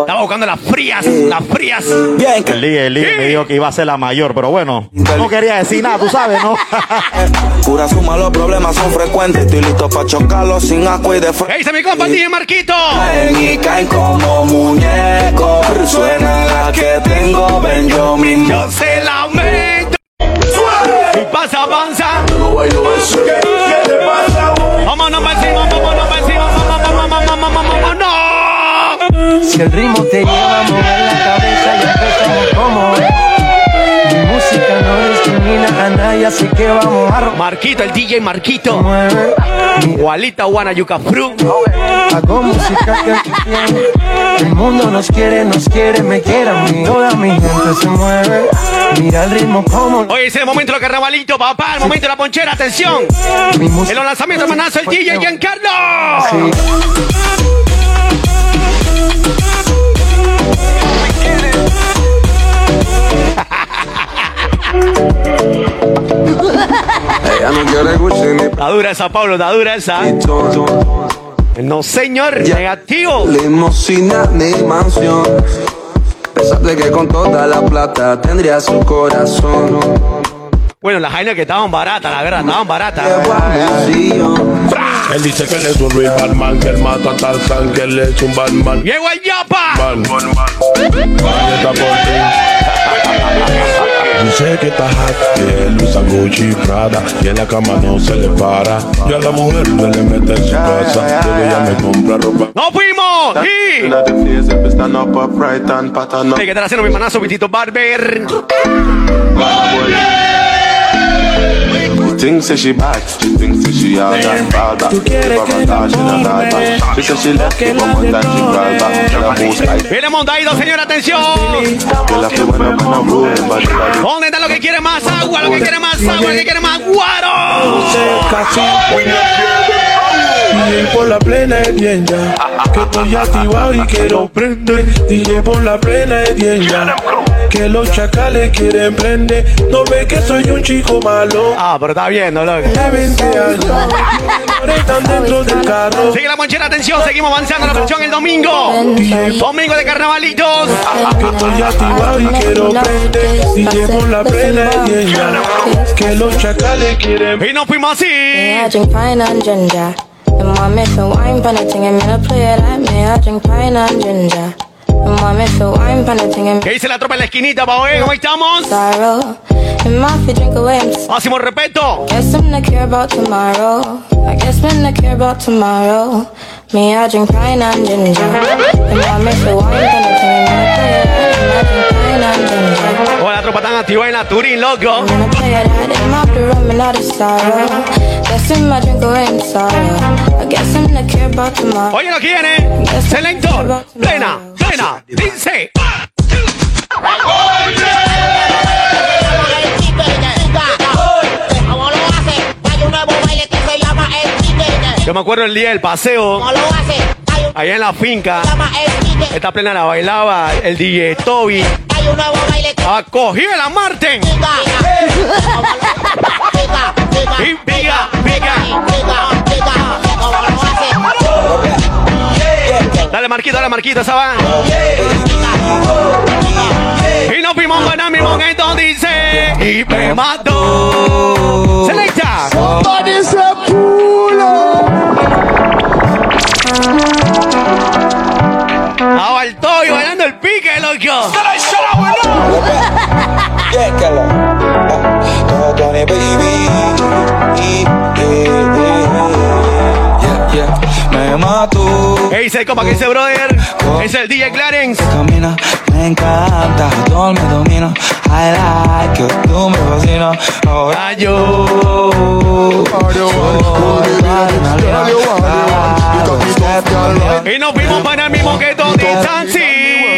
Estaba buscando las frías, las frías. Bien que El DJ, el DJ me dijo que iba a ser la mayor, pero bueno, no quería decir nada, tú sabes, ¿no? [laughs] Pura suma, los problemas son frecuentes. Estoy listo para chocarlos sin asco y de frente. ¿Qué dice mi compa DJ Marquito? y caen como muñecos. Suena la que tengo, ven yo mismo. Yo se lamento. Y pasa, avanza. Vámonos para encima, vámonos para encima, vámonos. Si el ritmo te lleva a mover la cabeza y empezamos como Mi así que vamos a Marquito, el DJ Marquito. mueve. Walita Wana Yuca Fru. Hago música que tiene. El mundo nos quiere, nos quiere, me quiere a mí. Toda mi gente se mueve. Mira el ritmo como Oye, ese es el momento de los carnavalitos, papá. El momento de la ponchera, atención. En los lanzamientos, manazo, el DJ Giancarlo. Sí. [laughs] Ella no quiere Gucci ni Está dura esa, Pablo, está dura esa. No, señor, negativo. Limosina ni mansión. Pensaste que con toda la plata tendría su corazón. Bueno, las jainas que estaban baratas, la verdad, estaban baratas. Él dice que él es un real Batman, que él mata a Tarzan, que él es un Batman. Llegó el Yapa. Batman. Está por ti. Dice que está hot, que él usa Gucci Prada y en la cama no se le para. Y a la mujer no le mete en su casa, pero ella me compra ropa. ¡No fuimos! ¡Y! Que estar haciendo mi manazo, Vitito Barber. Thinks that she bad, she that she all that bad. Tú quieres que me enamore, She said she left time she back. Tell her most I Viene montadito, atención. ¿Dónde está lo que quiere más agua? Lo que quiere más agua, lo que quiere más guaro. Por la plena es bien ya. Que estoy activado y quiero prender. DJ por la plena es bien ya. Que los chacales quieren prender. No ve que soy un chico malo. Ah, pero está 20 años. Ahora están dentro del carro. Sigue la monchera, atención, seguimos avanzando la versión el domingo. Domingo de carnavalitos. Que estoy activado y quiero prender. DJ por la plena bien ya. Que los chacales quieren Y nos fuimos así. ¿Qué dice la tropa en la esquinita, pa' ver cómo estamos? Máximo respeto. Me, I drink pine and ginger. And mommy feel wine pan thing and me no play it like me. I drink pine and ginger. Oh, la tropa tan activa en la Turín, loco. Play it and sorrow. Drink away. Sorrow. Oye, lo viene. Selector. Plena, plena. Dice. ¿Cómo lo hace? Hay un nuevo baile que se llama el chicken. Yo me acuerdo el día del paseo. ¿Cómo lo hace? Hay un, Allá en la finca. Esta plena la bailaba el DJ Toby. Hay un nuevo baile que Acogió la Marten. [laughs] [laughs] pica. Pica, pica, Y pica, pica. pica, pica. ¿Cómo lo hace? Dale marquito, dale marquito, esa va. Y nos fuimos para mi momento, dice. Y me mató. Selecta. Somebody say pull up. Estaba el Toby bailando el pique, loco. Me mato. Ey, se como que dice, brother. Es el DJ Clarence. Camina, me encanta, todo me domina. I like you, tú me fascinas. Ahora yo. Y nos fuimos para el mismo que Tony Sansi.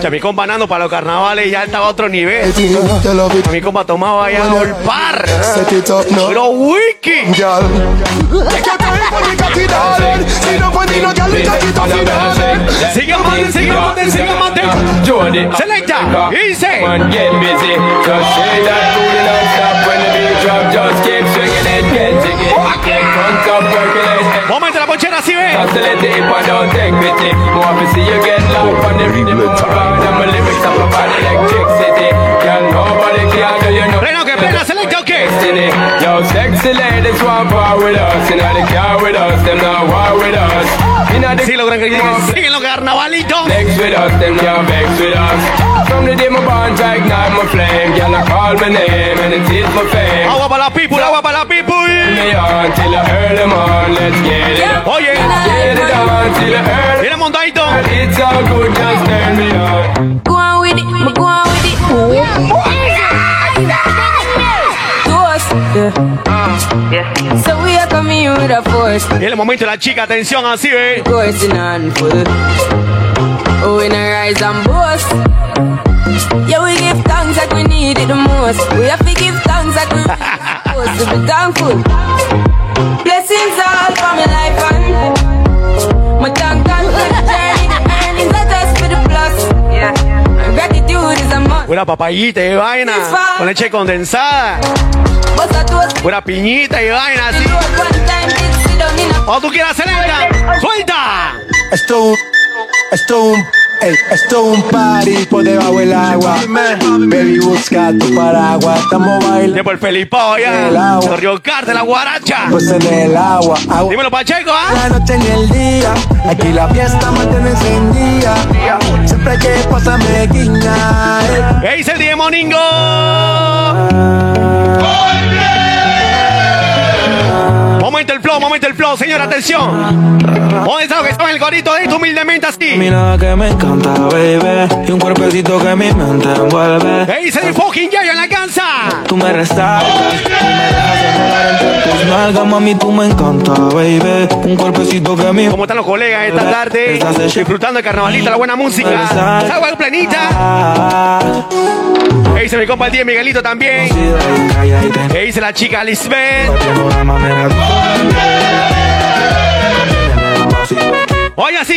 Ya mi compa Nando para los carnavales ya estaba a otro nivel. Mi compa tomaba ya el par. Set it up now. Pero wiki. Sigue mate, sigue mate, sigue mate. Jody. Selecta. Y dice. Man, get busy. Just say that booty non-stop when the beat drop. Just keep swinging it, get jiggy. Get front up, percolate. Momento la ponchera, así ve. Hustle it deep and don't take pity. More to see you get loud on the rhythm of God. And my lyrics up about electricity. Can nobody can ok. Destiny. Yo, sexy ladies want war with us. In the car with us, them not war with us. In Sí, lo gran que siguen los carnavalitos. Vex with us, them can't vex with us. From the day my born to ignite my flame, girl I call my name and it is my fame. Agua para la people, agua para la people. Me on till I early morn, let's get it up. Oye. Get it on till I early. Viene montadito. It's all good, just turn me on. Go on with it, go on with it. Toast. Yeah. So we are coming with a force. Y el momento la chica, atención, así ve. Coursing on full. Oh, we no rise and boast. Yeah, we give thanks like we need it the most. We have to give thanks like we [laughs] supposed to be thankful. Blessings all for my life and my thank God for the journey. The earnings are just for the plus. Yeah. And gratitude is a must. Una papayita y vaina. Con leche condensada. Bust a toast. Una piñita y vaina así. O tú quieras selecta. ¡Suelta! Esto, esto, ey, esto un party por debajo del agua. Baby, busca tu paraguas. Estamos bailando De por Felipao El ya. agua. Río Carte, la guaracha. pues en el agua. agua. Dímelo, Pacheco, ¿ah? La noche ni el día, aquí la fiesta mantiene encendida. Siempre que pasarme guiña. eh. ¿Qué dice el DJ Momento el flow, momento el flow. Flow, señor, atención. ¿Dónde está lo que estaba en el gorito de humildemente así? Mira que me encanta, baby. Y un cuerpecito que mi mente envuelve. ¿Qué dice el fucking yayo en la cansa? Tú me restas, tú me dejas entre tus nalgas, mami, tú me encanta, baby. Un cuerpecito que mi ¿Cómo están los colegas esta tarde? Disfrutando el carnavalito, la buena música. Agua planita. ¿Qué dice mi compa el tío Miguelito también? ¿Qué dice la chica Lisbeth? Oye así,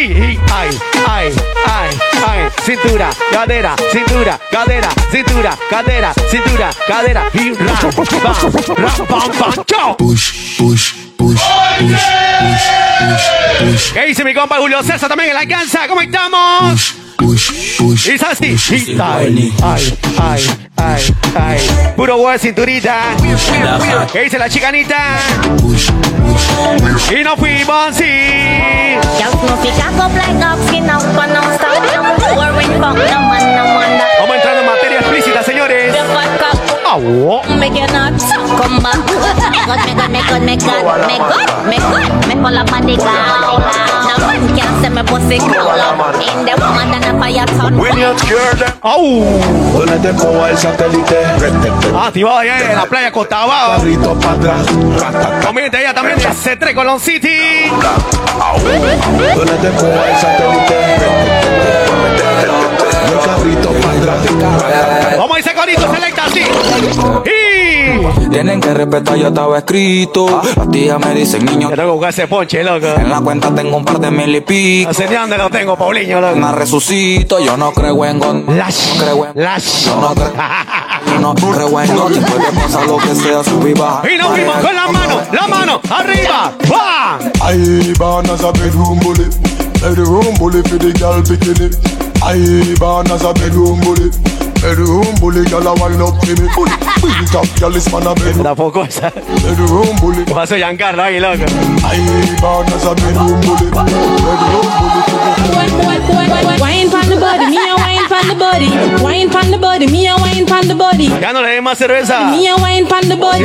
ay, ay, ay, ay, cintura, cadera, cintura, cadera, cintura, cadera, cintura, cadera, y ram, pam, ram, pam, pam, chao. Push, push, push, push, push, push, push. ¿Qué dice mi compa Julio César también en la alcanza? ¿Cómo estamos? Push, push. Y es así, y ay, ay, ay, ay, ay, puro huevo de cinturita. ¿Qué dice la chicanita? Y nos fuimos así. Vamos entrando en materia explícita, señores. Au. Au. Ponete el satélite. Activado ya en la playa Costa Abajo. Carrito para atrás. Comiente ella también de C3 Colón City. Ponete el satélite. El carrito para. Vamos a ese corito selecta así. Y. Tienen que respetar, ya estaba escrito. Las tías me dicen, niño. Yo tengo que buscar ese ponche, loco. En la cuenta tengo un par de mil y pico. No sé ni dónde lo tengo, Paulinho, loco. Me resucito, yo no creo en God. Lash. No creo en Lash. Yo no creo, yo no [laughs] creo en God. Puede pasar lo que sea, subir y bajar. Y nos fuimos con la mano, la mano, arriba. ¡Va! I born as a bedroom bully. Bedroom bully for the girl bikini. I born as a bedroom bully. Bedroom bully, girl I wind up to me. Built up, girl this man a bedroom. Tampoco esa. Bedroom bully. Vas a yancar, ¿no? Y loco. I born as a bedroom bully. Bedroom bully. Wine, wine, wine, wine, wine, wine, wine, wine, wine, wine, pan the body. Wine pan the body, me a wine pan the body. Ya no le den más cerveza. Me a wine pan the body.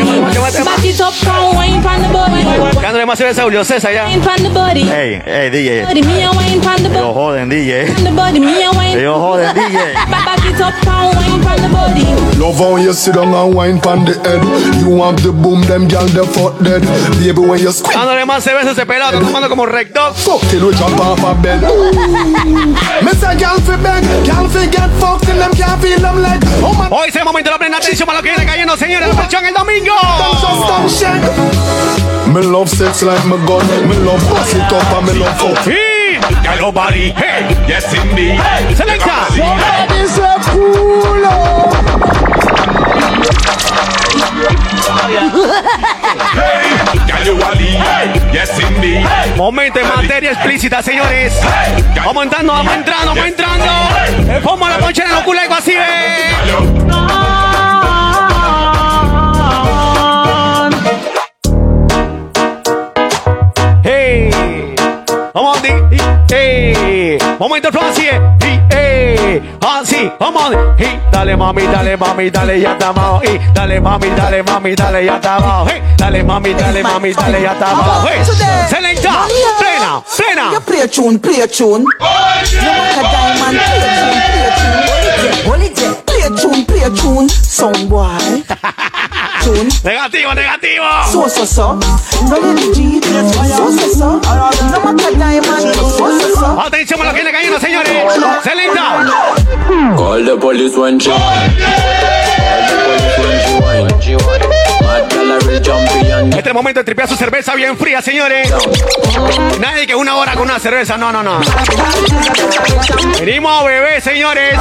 Back it up, come wine pan the body. Ya no le den más cerveza a Julio César ya. Wine pan the body. Ey, ey, DJ. Me a wine pan the body. joden, DJ. Pan the body, me a wine. Ellos joden, DJ. Back it up, come wine pan the body. Love how you sit down and wine pon the head. You want the boom, them gal the fuck dead. Baby when you squeeze. Ya no le den más cerveza ese pelado, está tomando como recto. Fuck till we jump off a bed. Miss a gal fi beg, gal fi get fucked and them can't feel them leg. Oh my Hoy es el momento de la plena atención para lo que viene cayendo, señores. La presión el domingo. just don't shake. Me love sex like my gun. Me love pass it up and me love fuck. Y. Ya lo body. Hey. Yes, indeed. Selecta. [laughs] Yes, indeed. Momento en materia explícita, señores. Vamos entrando, vamos entrando, vamos entrando. A la ponchera en el culeco, así ve. Hey. Vamos, di. y- Hey. Momento flow así es. Hey. Así, vamos. Y dale mami, dale mami, dale ya estamos. Y dale mami, dale mami, dale ya estamos. Hey. Dale mami, dale mami, dale ya estamos. Hey. Selecta. Plena, plena. You play a tune, play a tune. You want a diamond, play a tune, play a tune. Play a tune, play a tune. Sound boy. Tune. Negativo, negativo. So so so. No let G. So so so. No matter diamond. So so so. Atención a lo que viene cayendo, señores. Selecta. Call the police when she. Este momento de tripear su cerveza bien fría, señores. Nadie que una hora con una cerveza, no, no, no. Venimos a beber, señores.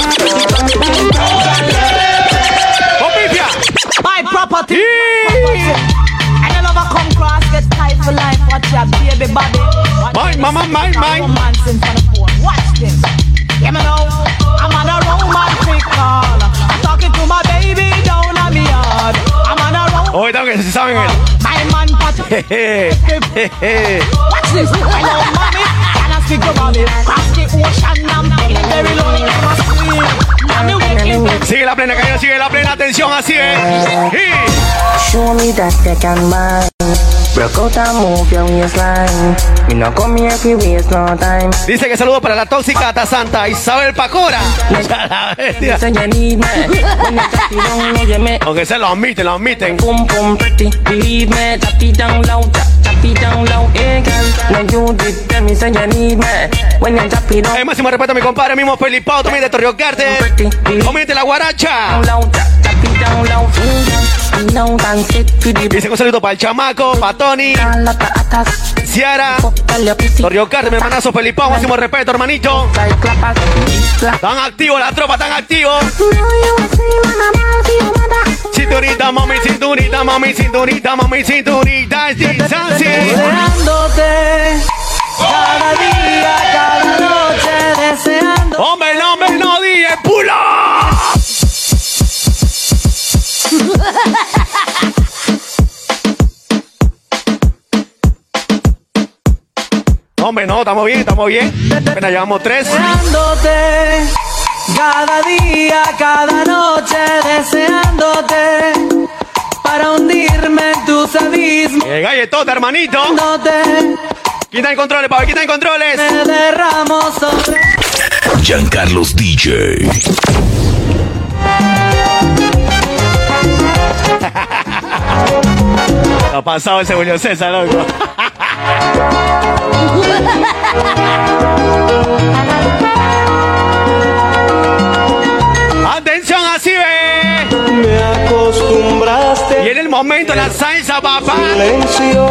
My property. Yeah. I don't come cross, get tight for life. Watch your baby body. Mine, mama, mine, mine. Romance in front of. Watch this. Yeah, me know. I'm on a romantic call. I'm talking to my baby down on me yard. I'm on a romantic Oye, tengo que se saben el. My man jeje. [laughs] Watch this. I know mommy. Can I speak about it? Cross the ocean. I'm feeling very. I'm a scream. Sigue la plena cayendo, sigue la plena atención, así es. Y Show me that they can you waste no time. Dice que saludo para la tóxica Ata Santa Isabel Pacora. You you you Aunque se lo admiten, lo admiten. boom boom pretty. Believe you you you máximo respeto a mi mismo también de Torrio Carte. Comiente la guaracha. Dice un saludo para el chamaco, para Tony, Ciara, Torrio Carte, mi hermanazo Felipao, máximo respeto, hermanito. Tan activo la tropa, tan activo. Cinturita, mami, cinturita, mami, cinturita, mami, cinturita, distancia. Deseándote cada día, cada noche, deseando. Hombre, no, hombre, no, DJ, pula. Hombre, no, estamos bien, estamos bien. Apenas llevamos tres. Deseándote cada día, cada noche, deseándote para hundirme en tus abismos. El galletota, hermanito. Quita el controles, Pablo, quita el controles. Me derramo sobre Giancarlos [laughs] DJ. Ha pasado ese Julio César, loco. [laughs] Atención, así ve. Me acostumbraste. Y en el momento la salsa, papá. Silencio,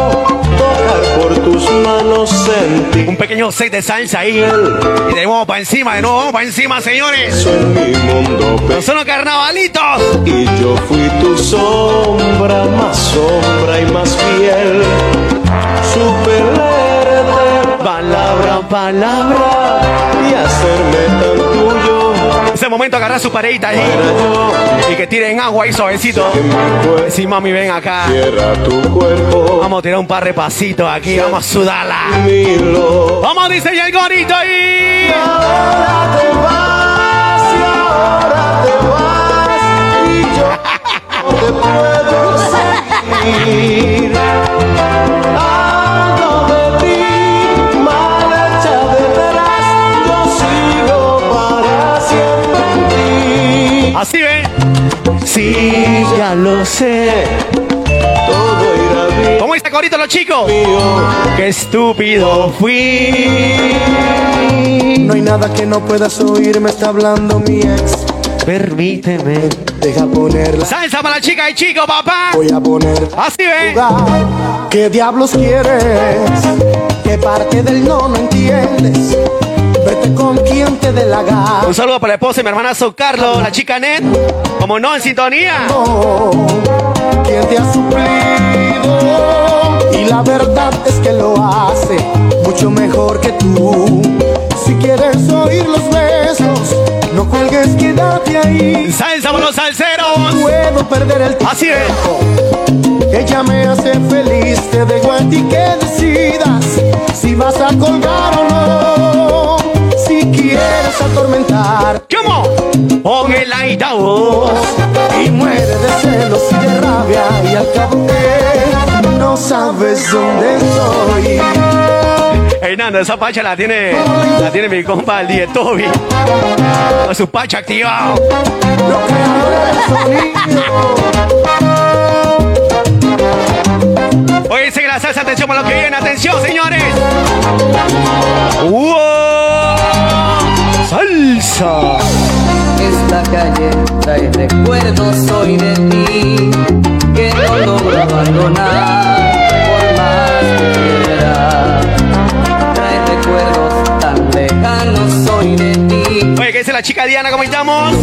tocar por tus manos sentir. Un pequeño set de salsa ahí. Y de nuevo para encima, de nuevo para encima, señores. en mi mundo No son los carnavalitos. Y yo fui tu sombra, más sombra y más fiel. Supe leerte palabra a palabra y hacerme tan. Ese momento agarrar su pareita ahí. Y que tiren agua ahí suavecito. Sí, mami, ven acá. Vamos a tirar un par de pasitos aquí. Vamos a sudarla. Vamos a diseñar el gorito ahí. Sí, ya lo sé, todo irá bien. ¿Cómo está gorito los chicos? Qué estúpido fui. No hay nada que no puedas oír, me está hablando mi ex. Permíteme. Deja ponerla. Salsa para la chica y chico, papá. Voy a poner. Así ve. ¿Qué diablos quieres? ¿Qué parte del no no entiendes? Vete con quien te dé la gana. Un saludo para la esposa y mi hermanazo Carlos, la chica Net. Como no, en sintonía. ¿Quién te ha suplido? Y la verdad es que lo hace mucho mejor que tú. Si quieres oír los besos, no cuelgues, quédate ahí. Salsa los salseros. No puedo perder el tiempo. Así es. Ella me hace feliz, te dejo a ti que decidas si vas a colgar o no. Quieres atormentar, ¿Cómo? Pon el altavoz. y muere de celos y de rabia y al cabo que no sabes dónde estoy. Ey, Nando, esa pacha la tiene, la tiene mi compa el DJ Toby. Con su pacha activado. Oye, sigue la salsa, atención para lo que viene, atención, señores. ¡Wow! ¡Salsa! Esta calle trae recuerdos hoy de ti que no logro abandonar por más que quiera. Trae recuerdos Oye, ¿qué dice la chica Diana? ¿Cómo estamos?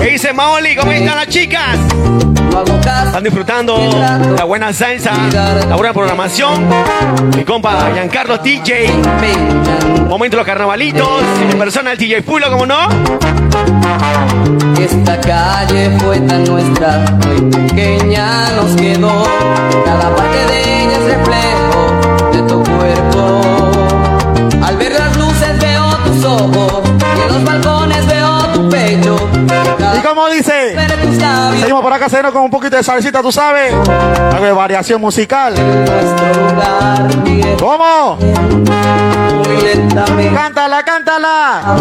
¿Qué dice Maoli? ¿Cómo están las chicas? Están disfrutando la buena salsa, la buena programación. Mi compa Giancarlo DJ. Momento de los carnavalitos. En persona el DJ Pulo, ¿cómo no? Esta calle fue tan nuestra, muy pequeña nos quedó. Cada parte de ella es reflejo cómo dice? Seguimos por acá, seguimos con un poquito de salsita, tú sabes. Algo de variación musical. ¿Cómo? Cántala, cántala.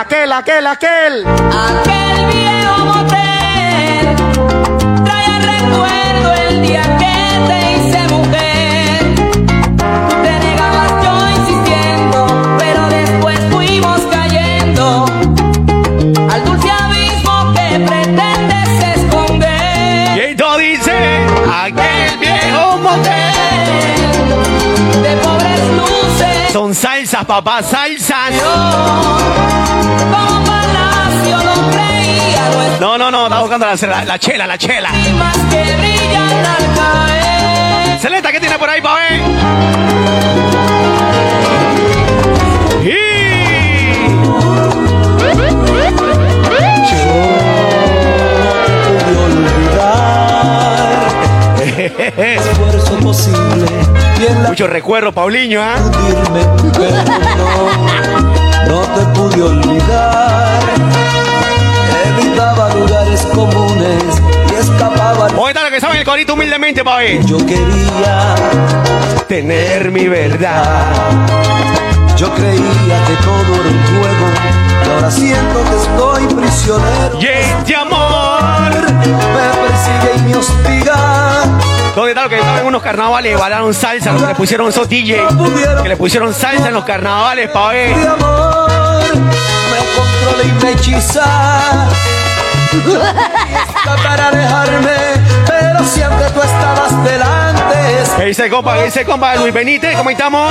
Aquel, aquel, aquel. Aquel viejo motel Son salsas, papá, salsas. No No, no, está buscando la, la- la chela, la chela. Celeta, ¿qué tiene por ahí, pa' ver? [laughs] Esfuerzo posible Mucho recuerdo, Paulinho, ¿ah? pero no, no te pude olvidar. Evitaba lugares comunes y escapaba. ¿Cómo está lo que saben el corito humildemente, pa' ver? Yo quería tener mi verdad. Yo creía que todo era un juego y ahora siento que estoy prisionero. Y este amor me persigue y me hostiga. ¿Dónde lo que estaban en unos carnavales? Bailaron salsa, que le pusieron esos DJ. Que le pusieron salsa en los carnavales, pa' ver. Para alejarme, pero siempre tú estabas delante. ¿Qué dice compa? ¿Qué dice compa Luis Benítez? ¿Cómo estamos?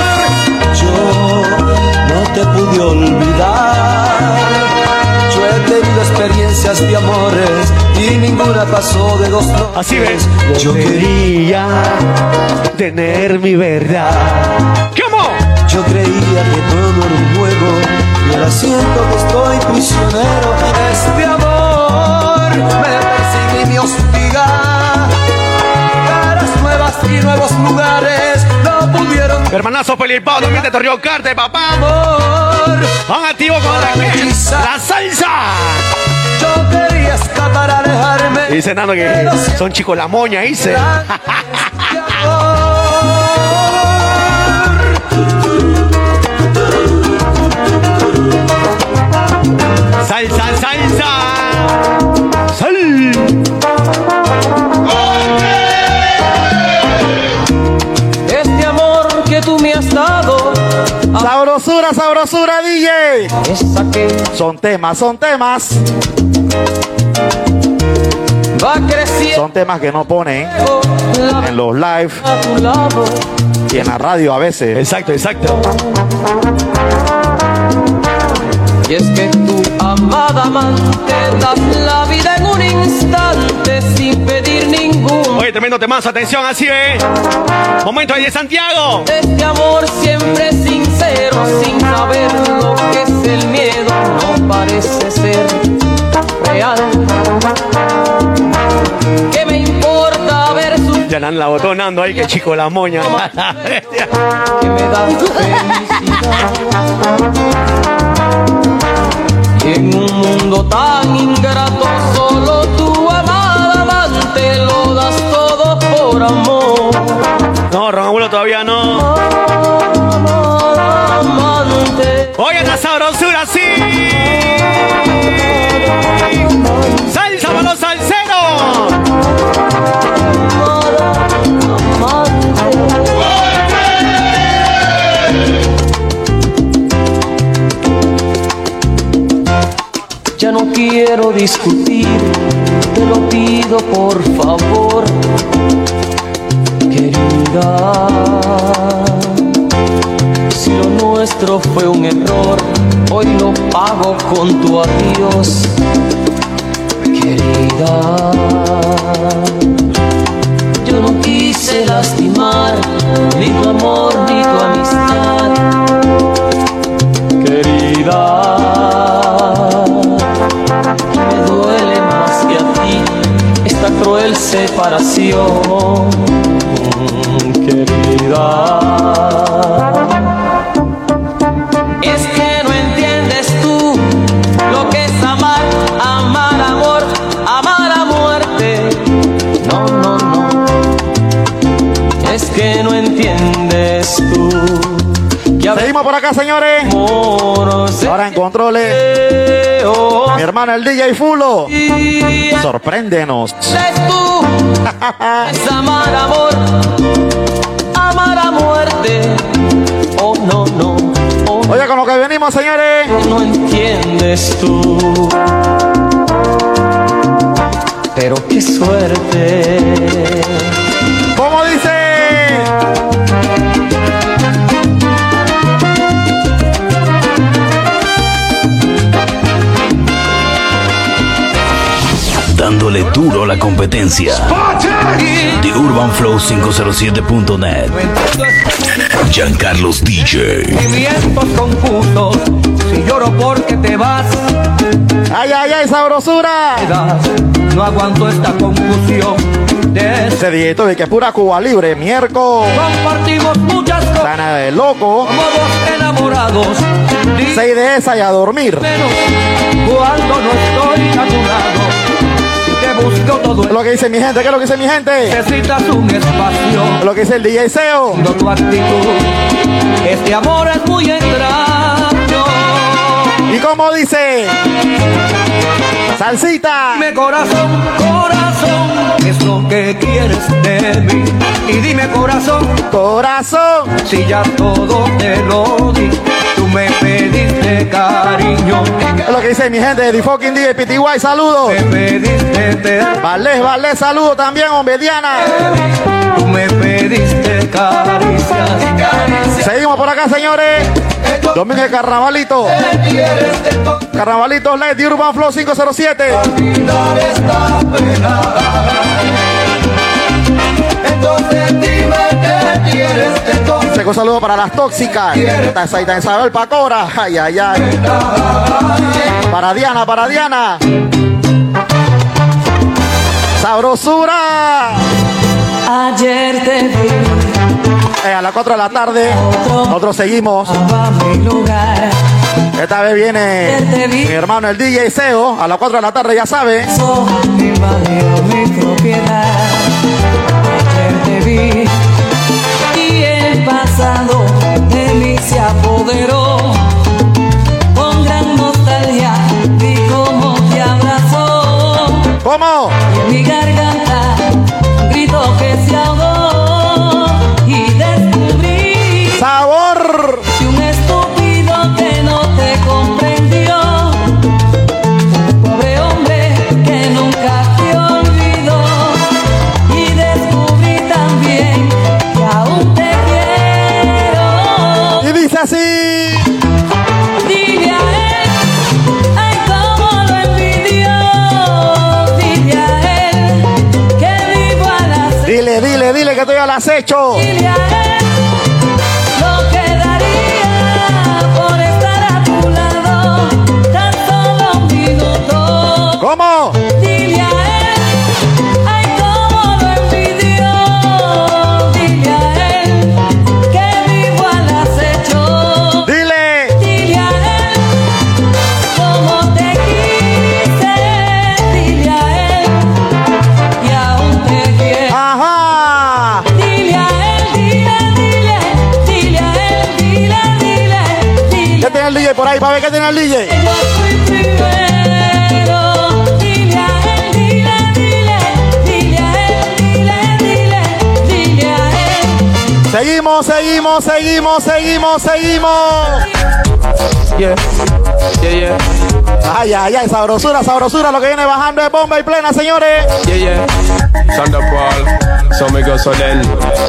Yo no te pude olvidar. Tenido experiencias de amores y ninguna pasó de dos noches. Así ves. Yo quería tener mi verdad. ¿Cómo? Yo creía que todo era un juego y ahora siento que estoy prisionero. Este amor me persigue y me hostiga. Caras nuevas y nuevos lugares no pudieron. Hermanazo Felipao, también de Torreón Carte, papá. Amor, Van activo con la, la salsa. yo quería escapar, alejarme. Dice Nando que son chicos la moña, dice. Salsa, salsa. Sabrosura, sabrosura, DJ. Son temas, son temas. va creciendo Son temas que no ponen en los live y en la radio a veces. Exacto, exacto. Y es que tu amada amante das la vida en un instante sin pedir ningún. Oye, tremendo temazo, atención, así ve. Momento ahí de Santiago. Este amor siempre sincero, sin saber lo que es el miedo, no parece ser real. ¿Qué me importa ver su Ya la botonando ahí, que chico la moña. [laughs] que me da felicidad? En un mundo tan ingrato, solo tu amada amante lo das todo por amor. No, Ron Abuelo todavía no. Amante. Oye, la sabrosura, quiero discutir, te lo pido por favor, querida. Si lo nuestro fue un error, hoy lo pago con tu adiós, querida. Yo no quise lastimar ni tu amor ni tu amistad, querida. cruel separación, querida. Es que no entiendes tú lo que es amar, amar amor, amar a muerte. No, no, no. Es que no entiendes tú. Seguimos por acá, señores. Ahora en controles. Mi hermano el DJ Fulo. Sorpréndenos. tú [laughs] es amar amor, amar a muerte. Oh no, no. Oh, Oye, con lo que venimos, señores. no entiendes tú. Pero qué suerte. Dándole duro a la competencia. The Urban Flow 507.net. Giancarlos DJ. Sentimientos confusos. Si lloro porque te vas. Ay, ay, ay, sabrosura. No aguanto esta confusión. De Ese dieto de que es pura Cuba libre, miércoles. Compartimos muchas cosas. Sana de loco. Como dos enamorados. Seis de esa y a dormir. Cuando no estoy a tu lado. Si te busco todo ¿Qué es lo que dice mi gente? ¿Qué es lo que dice mi gente? Necesitas un espacio. ¿Qué es lo que dice el DJ Seo? Tu actitud. Este amor es muy extraño. ¿Y cómo dice? Salsita. Dime corazón, corazón, ¿qué es lo que quieres de mí? Y dime corazón, corazón, si ya todo te lo di, cariño. Es lo que dice mi gente de The Fucking DJ PTY, saludos. Me pediste te Vale, vale, saludos también, hombre, Diana. Tú me pediste caricias. Seguimos por acá, señores. Domingo de Carnavalito. Carnavalito Light de Urban Flow 507. Entonces dime qué quieres Un saludo para las tóxicas. Está Saita Isabel Pacora. Ay, ay, ay. Para Diana, para Diana. Sabrosura. Ayer te vi Eh, a las 4 de la tarde. Nosotros seguimos. Esta vez viene mi hermano el DJ Seo. A las 4 de la tarde, ya sabe. invadió mi propiedad. Ayer te vi pasado de mí se apoderó. Con gran nostalgia vi cómo te abrazó. ¿Cómo? Que estoy al acecho. Por ahí? Para ver qué tiene el DJ. Seguimos, seguimos, seguimos, seguimos, seguimos. Yeah, yeah, yeah, Ay, ay, ay, sabrosura, sabrosura. Lo que viene bajando es bomba y plena, señores. yeah, yeah. So me go so then.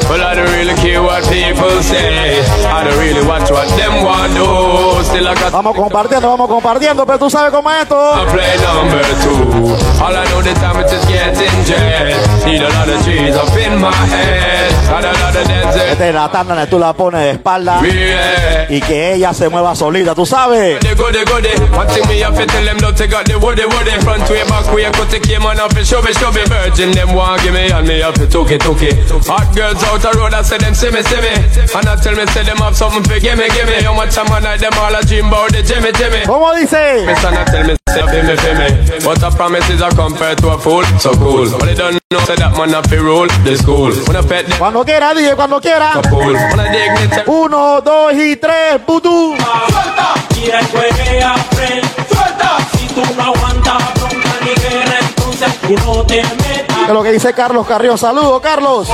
Well, I don't really care what people say. I don't really watch what them want do. Still I got Vamos compartiendo, vamos compartiendo, pero tú sabes cómo es esto. I play number two. All I know the time is just getting jet. Need a lot of trees up in my head. Got a lot of desert. Esta es la tanda tú la pones de espalda Yeah. y que ella se mueva solita, tú sabes. Goody, goody, goody. One thing me have to tell them, don't take out the woody, woody. Front way, back way, cut the came on off and shove it, shove it. Virgin, them want give me and me have to took it. Took it. Hot girls out the road, I say them see me, see me. And I tell me, say them have something for gimme, gimme. How much a man like them all a dream about the Jimmy, Jimmy. ¿Cómo dice? Me son a tell me, say feel me, feel me. But a promise is a compared to a fool, so cool. But they don't know, say that man a fi rule the school. When I pet them, Cuando quiera, DJ, cuando quiera. cool. When I dignity, Uno, dos y tres, putú. Suelta, y jueguea, friend. Suelta, si tú no aguantas bronca ni guerra, entonces tú no te metas. Lo que dice Carlos Carrión. Saludos, Carlos.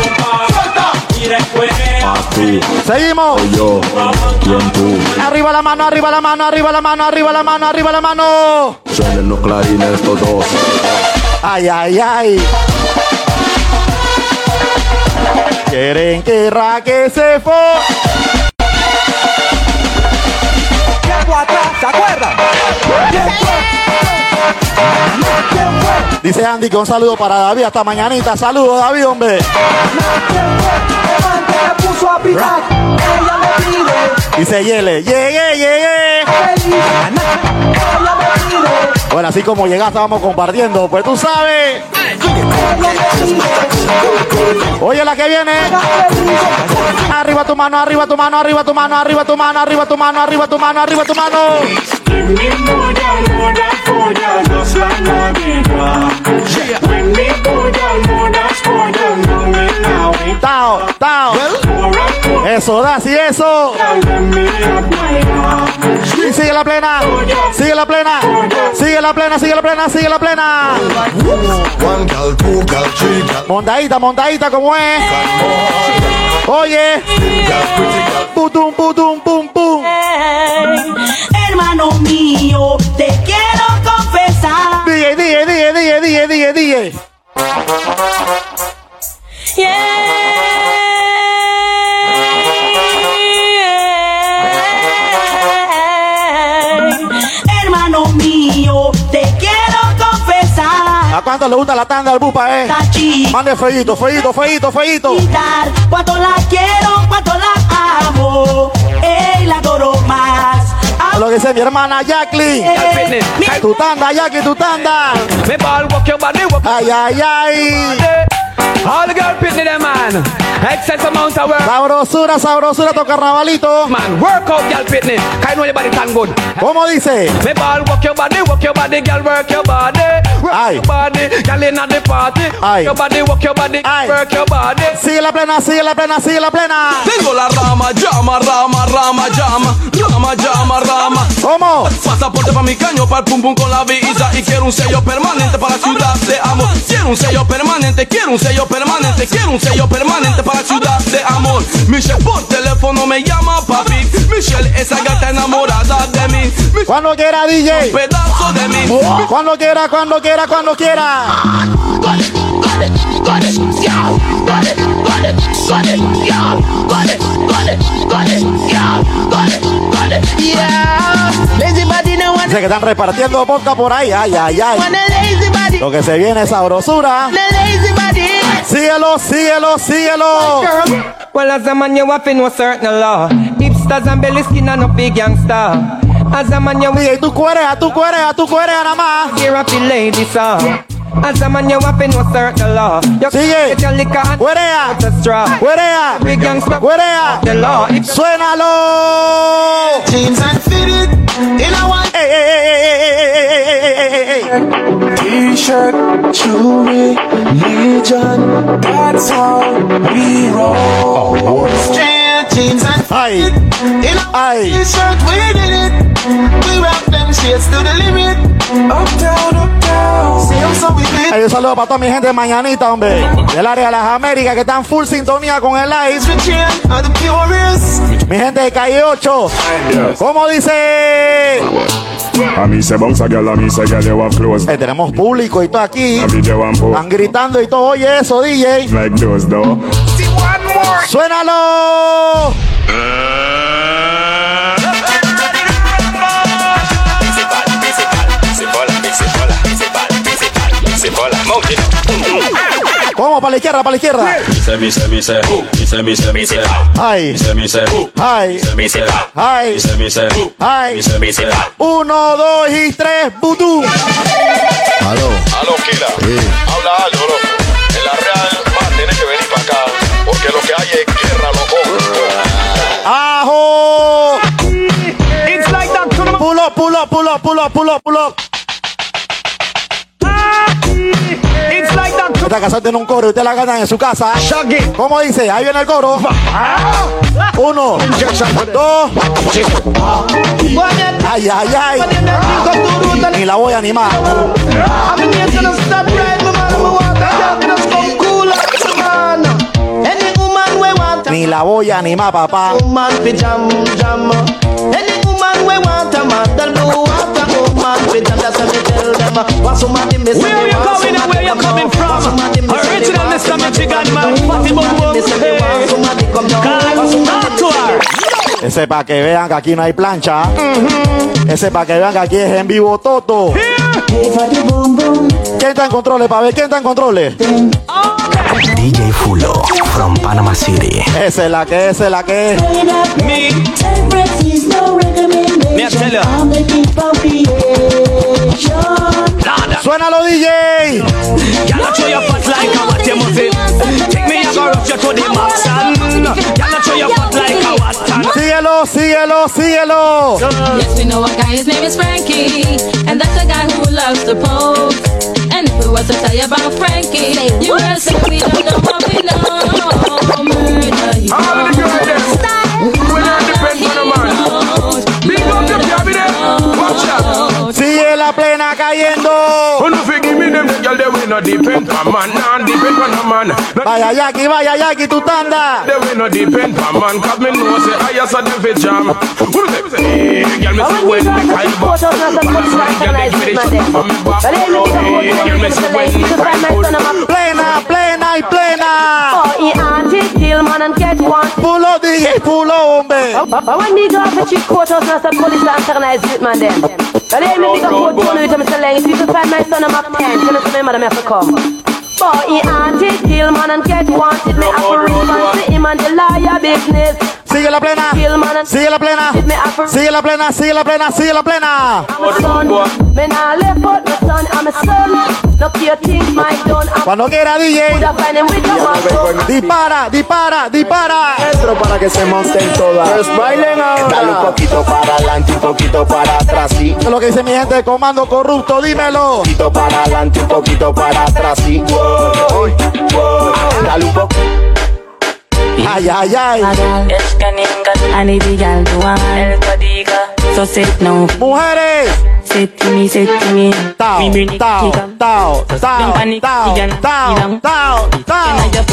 Seguimos. Arriba la mano, arriba la mano, arriba la mano, arriba la mano, arriba la mano. Suenen los clarines estos dos. Ay, ay, ay. Quieren que Raque se fue. Tiempo atrás, ¿se acuerdan? Dice Andy que un saludo para David hasta mañanita. Saludos, David, hombre. Dice Yele, llegué, llegué. Bueno, así como llegaste, estábamos compartiendo. Pues tú sabes. Oye, la que viene. Arriba tu mano, arriba tu mano, arriba tu mano, arriba tu mano, arriba tu mano, arriba tu mano, arriba tu mano. Tao, tao. Eso da, sí, eso. Y sigue la plena, sigue la plena, sigue la plena, sigue la plena, sigue la plena. Montadita, montadita, como es. Oye. Putum, putum, pum, pum. Hermano mío, te quiero confesar. DJ, DJ, DJ, DJ, DJ, DJ, DJ. Hermano confesar. ¿A cuánto le gusta la tanda al bupa, eh? Mande feito, feito, feito, feito. Cuánto la quiero, cuánto la amo. Ey, la adoro más. Lo que dice mi hermana Jacqueline. Tu tanda, Jackie, tu tanda. Ay, ay, ay. All the girl pitney them man. Excess amount of work. Sabrosura, sabrosura, tu carnavalito. Man, work out, girl pitney. Kind know your body tan good. ¿Cómo dice? Me ball walk your body, walk your body, girl work your body. Work your body, girl inna the party. Ay. Your body, walk your body, work your body. Sigue la plena, sigue la plena, sigue la plena. Tengo la rama, llama, rama, rama, llama, rama, llama, rama. ¿Cómo? Pasaporte para mi caño, para el pum pum con la visa y quiero un sello permanente para la ciudad de amor. Quiero un sello permanente, quiero un sello sello permanente, quiero un sello permanente para ciudad de amor. Michelle por teléfono me llama papi. Michelle, esa gata enamorada de mí. Michelle, cuando quiera, DJ. Pedazo de mí. Cuando quiera, cuando quiera, cuando quiera. Dice que están repartiendo vodka por ahí. Ay, ay, ay. Lo que se viene es sabrosura. Síguelo, síguelo, síguelo. Well, as a man, you have know certain law. Hipsters and belly skin are no big gangster. As a man, you DJ, tú cuerea, tú cuerea, tú cuerea nada más. Here up the ladies, sir. As a man, you have to know certain law. You Sigue. get your liquor and Cuerea. out the straw. Cuerea. Big gangster. Cuerea. The law. Suénalo. Jeans and fitted in a white Ey, ey, ey, ey, ey, ey, ey, ey, ey, ey. t-shirt, jewelry, Legion. That's how we roll. Straight jeans and Ay. in a Ay. t-shirt, we did it. We rock them shades to the limit. Uptown, uptown. Same so we did. Ay, un saludo para toda mi gente de mañanita, hombre. Del área de las Américas que están full sintonía con el live. Mi gente de calle 8. ¿Cómo dice? A mí se bounce a girl, a mí se girl, you have clothes. Eh, tenemos público y todo aquí. Están gritando y todo. Oye eso, DJ. like those though. ¡Suénalo! con. Vamos para la izquierda, para la izquierda. Mise, mise, mise. Mise, mise, mise. Ay. Mise, mise. Ay. Mise, mise. Ay. Mise, mise. Ay. Mise, mise. Uno, dos y tres. Vudú. Aló. Aló, Kila. Sí. Habla algo, bro. En la real, más tienes que venir para acá. Porque lo que hay es guerra, loco. Ajo. It's like that. Pull up, pull up, pull up, pull up, pull up, pull up. Esta casa tiene un coro y usted la gana en su casa. ¿Cómo dice? Ahí viene el coro. Uno, dos. Ay, ay, ay. Ni la voy a animar. Ni la voy a animar, papá. man with them, tell them. What's somebody missing? Where you going and where you coming from? Original Mr. Michigan man, Fatima Bobo. Hey, not to her. Ese para que vean que aquí no hay plancha. Ese para que vean que aquí es en vivo todo. ¿Quién está en controles, para ver? ¿Quién está en controles? DJ Fulo from Panama City. Esa es la que, esa es la que. Me. Me tell Suénalo, DJ. Not show your fat like a what you must it. Take me and go rush you to the max and y'all not show your fat like a what and Síguelo, síguelo, síguelo. Yes, we know a guy, his name is Frankie. And that's a guy who loves to pose. And if it was to tell you about Frankie, you will say we don't know what we know. Them, the girl they we not depend on man, nah depend on a man. Vaya Jackie, vaya Jackie, tu tanda. They we not depend on man, cause me know say I just a them fi jam. Who no say, hey, girl me say when me kind box, girl they give me the shot from me back. Hey, girl me say when me kind box. Plena, plena y plena. Oh, he auntie kill man and get one. Pulo DJ, pulo hombre. Oh, oh, when me go for chick courthouse and some police and organize it man them. But then me go court phone with him say if you find my son I'm up ten, tell us my mother me have to come. Boy, he auntie kill man and get wanted. Me have to run to him and the lawyer business. Sigue la plena. Sigue la plena. Sigue la plena, sigue la plena, sigue la plena. Cuando quiera DJ. Dispara, dispara, dispara. Entro para que se monten todas. Pues bailen ahora. Dale un poquito para adelante, un poquito para atrás, sí. Eso es lo que dice mi gente de comando corrupto, dímelo. Un poquito para adelante, un poquito para atrás, sí. Dale un poco. Ay, ay, ay. El So now Mujeres me, I just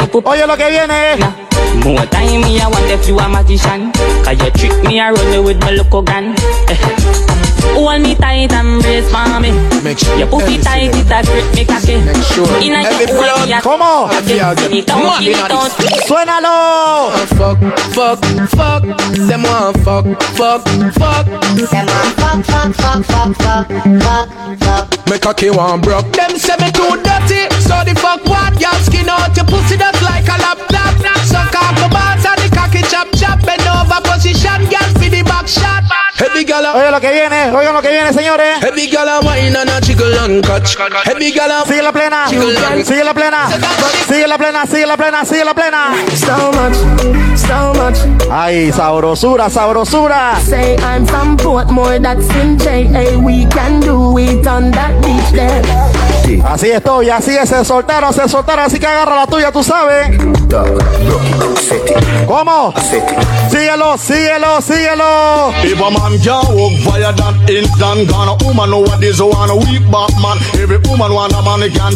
a Oye lo que viene. More time me, I wonder if you a magician. Cause you trick me, I run me with my local gun [laughs] Hold me tight and brace for me Make sure Your pussy tight, it a grip me cocky Make sure Inna every your blood- hole, ya ¿Cómo? Spin it out, spin it out Suénalo. Fuck, fuck, fuck. Them want fuck, fuck, fuck. Them want fuck, fuck, fuck, fuck, fuck, fuck, fuck. Me cocky one broke. Them say me too dirty. So the fuck what? Y'all skin out your pussy just like a lap lap. Suck off my balls and the cocky chop chop. Bend over position, girl for the back shot. Heavy gal a Oye lo que viene, oigan lo que viene, señores. Heavy gal a wine and a jiggle and catch. Heavy gal a Sigue la plena, sigue la plena, sigue la plena, sigue la plena, sigue la plena. So much, so much. Ay, sabrosura, sabrosura. Say I'm from Portmore, that's in JA. We can do it on that beach there. Así estoy, así es, se soltaron, se soltaron, así que agarra la tuya, tú sabes. ¿Cómo? Síguelo, síguelo, síguelo. If a man can't walk via that instant woman know what this one a weak back man. Every woman man can.